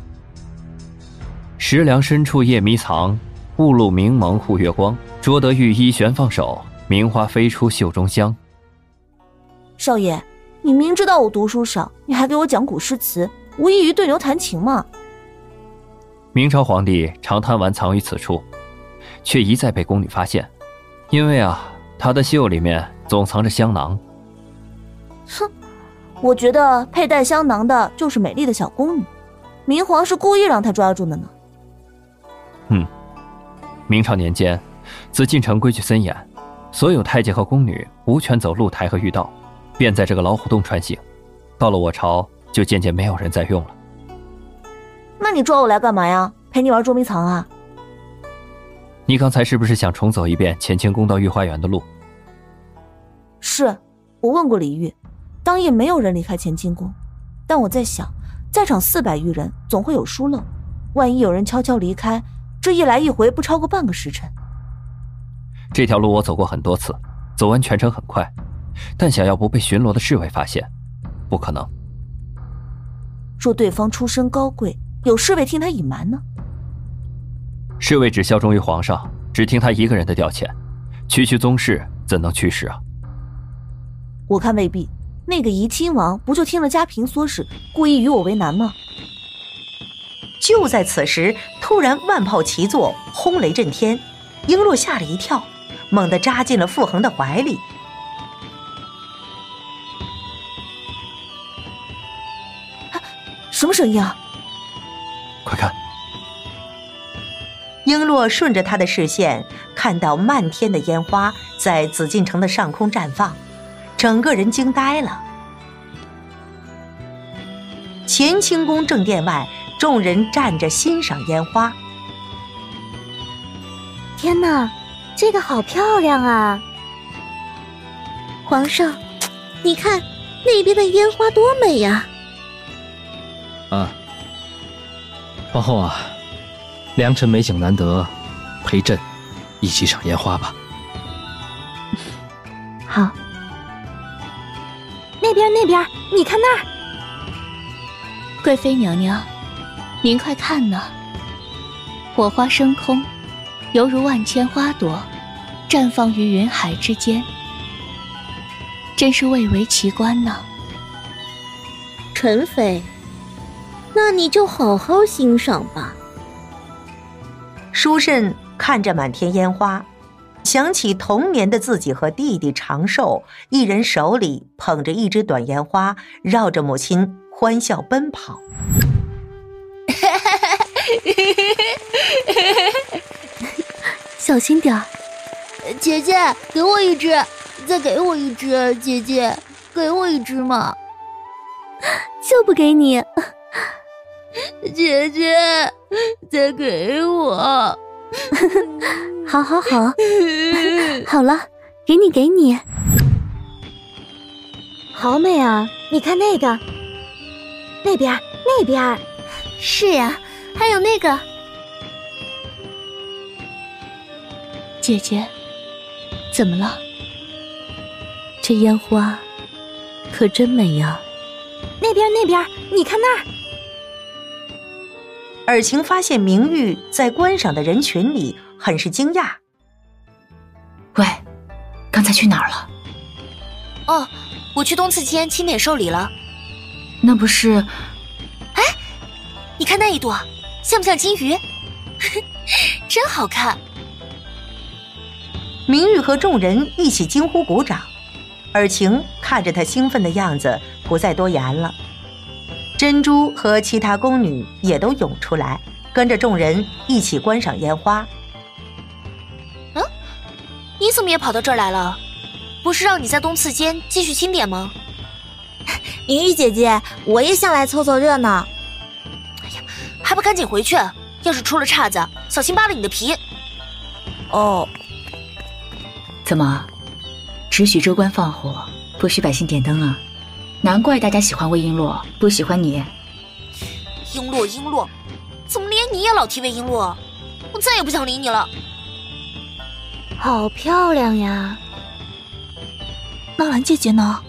石梁深处夜迷藏。雾露明蒙护月光，捉得玉衣悬放手，名花飞出袖中香。少爷，你明知道我读书少，你还给我讲古诗词，无异于对牛弹琴吗？明朝皇帝常贪玩藏于此处，却一再被宫女发现，因为啊，他的袖里面总藏着香囊。哼，我觉得佩戴香囊的就是美丽的小宫女，明皇是故意让他抓住的呢。嗯。明朝年间，紫禁城规矩森严，所有太监和宫女无权走露台和御道，便在这个老虎洞穿行。到了我朝，就渐渐没有人再用了。那你抓我来干嘛呀？陪你玩捉迷藏啊？你刚才是不是想重走一遍乾清宫到御花园的路？是，我问过李玉，当夜没有人离开乾清宫。但我在想，在场四百余人，总会有疏漏。万一有人悄悄离开，这一来一回不超过半个时辰。这条路我走过很多次，走完全程很快，但想要不被巡逻的侍卫发现，不可能。若对方出身高贵，有侍卫听他隐瞒呢？侍卫只效忠于皇上，只听他一个人的调遣，区区宗室怎能驱使啊？我看未必。那个怡亲王不就听了嘉嫔唆使，故意与我为难吗？就在此时，突然万炮齐作，轰雷震天，璎珞吓了一跳。猛地扎进了傅恒的怀里。什么声音啊？快看！璎珞顺着他的视线，看到漫天的烟花在紫禁城的上空绽放，整个人惊呆了。乾清宫正殿外，众人站着欣赏烟花。天哪！这个好漂亮啊！皇上，你看那边的烟花多美呀！啊，皇后啊，良辰美景难得，陪朕一起赏烟花吧。好。那边那边，你看那儿，贵妃娘娘，您快看呢！火花升空。犹如万千花朵，绽放于云海之间，真是蔚为奇观呢。纯妃，那你就好好欣赏吧。舒慎看着满天烟花，想起童年的自己和弟弟长寿，一人手里捧着一只短烟花，绕着母亲欢笑奔跑。(laughs) 小心点儿，姐姐，给我一只，再给我一只，姐姐，给我一只嘛，(laughs) 就不给你。(laughs) 姐姐，再给我。好 (laughs) 好好，(laughs) 好了，给你给你。好美啊！你看那个，那边那边，是呀，还有那个。姐姐，怎么了？这烟花可真美呀！那边那边，你看那儿。尔晴发现明玉在观赏的人群里，很是惊讶。喂，刚才去哪儿了？哦，我去东次间清点寿礼了。那不是？哎，你看那一朵，像不像金鱼？(laughs) 真好看。明玉和众人一起惊呼鼓掌，尔晴看着他兴奋的样子，不再多言了。珍珠和其他宫女也都涌出来，跟着众人一起观赏烟花。嗯，你怎么也跑到这儿来了？不是让你在东次间继续清点吗？(laughs) 明玉姐姐，我也想来凑凑热闹。哎呀，还不赶紧回去！要是出了岔子，小心扒了你的皮。哦。怎么，只许州官放火，不许百姓点灯啊？难怪大家喜欢魏璎珞，不喜欢你。璎珞，璎珞，怎么连你也老提魏璎珞？我再也不想理你了。好漂亮呀！纳兰姐姐呢？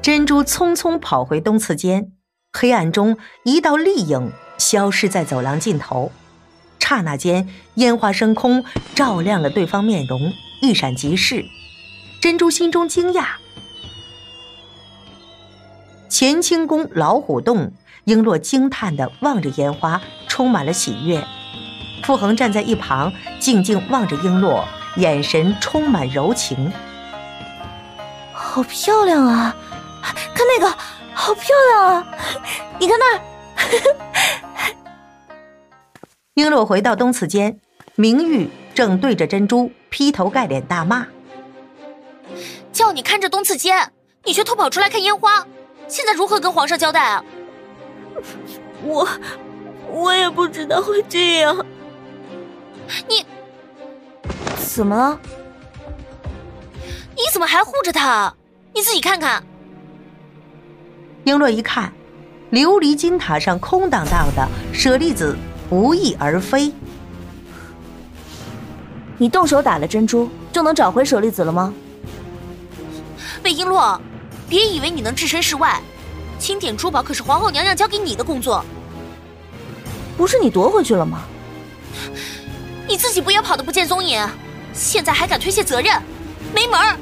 珍珠匆匆跑回东次间，黑暗中一道丽影消失在走廊尽头。刹那间，烟花升空，照亮了对方面容，一闪即逝。珍珠心中惊讶。乾清宫老虎洞，璎珞惊叹的望着烟花，充满了喜悦。傅恒站在一旁，静静望着璎珞，眼神充满柔情。好漂亮啊！看那个，好漂亮啊！你看那儿。(laughs) 璎珞回到东次间，明玉正对着珍珠劈头盖脸大骂：“叫你看着东次间，你却偷跑出来看烟花，现在如何跟皇上交代啊？”我，我也不知道会这样。你怎么了？你怎么还护着他？你自己看看。璎珞一看，琉璃金塔上空荡荡的，舍利子不翼而飞。你动手打了珍珠，就能找回舍利子了吗？魏璎珞，别以为你能置身事外，清点珠宝可是皇后娘娘交给你的工作。不是你夺回去了吗？你自己不也跑得不见踪影？现在还敢推卸责任，没门儿！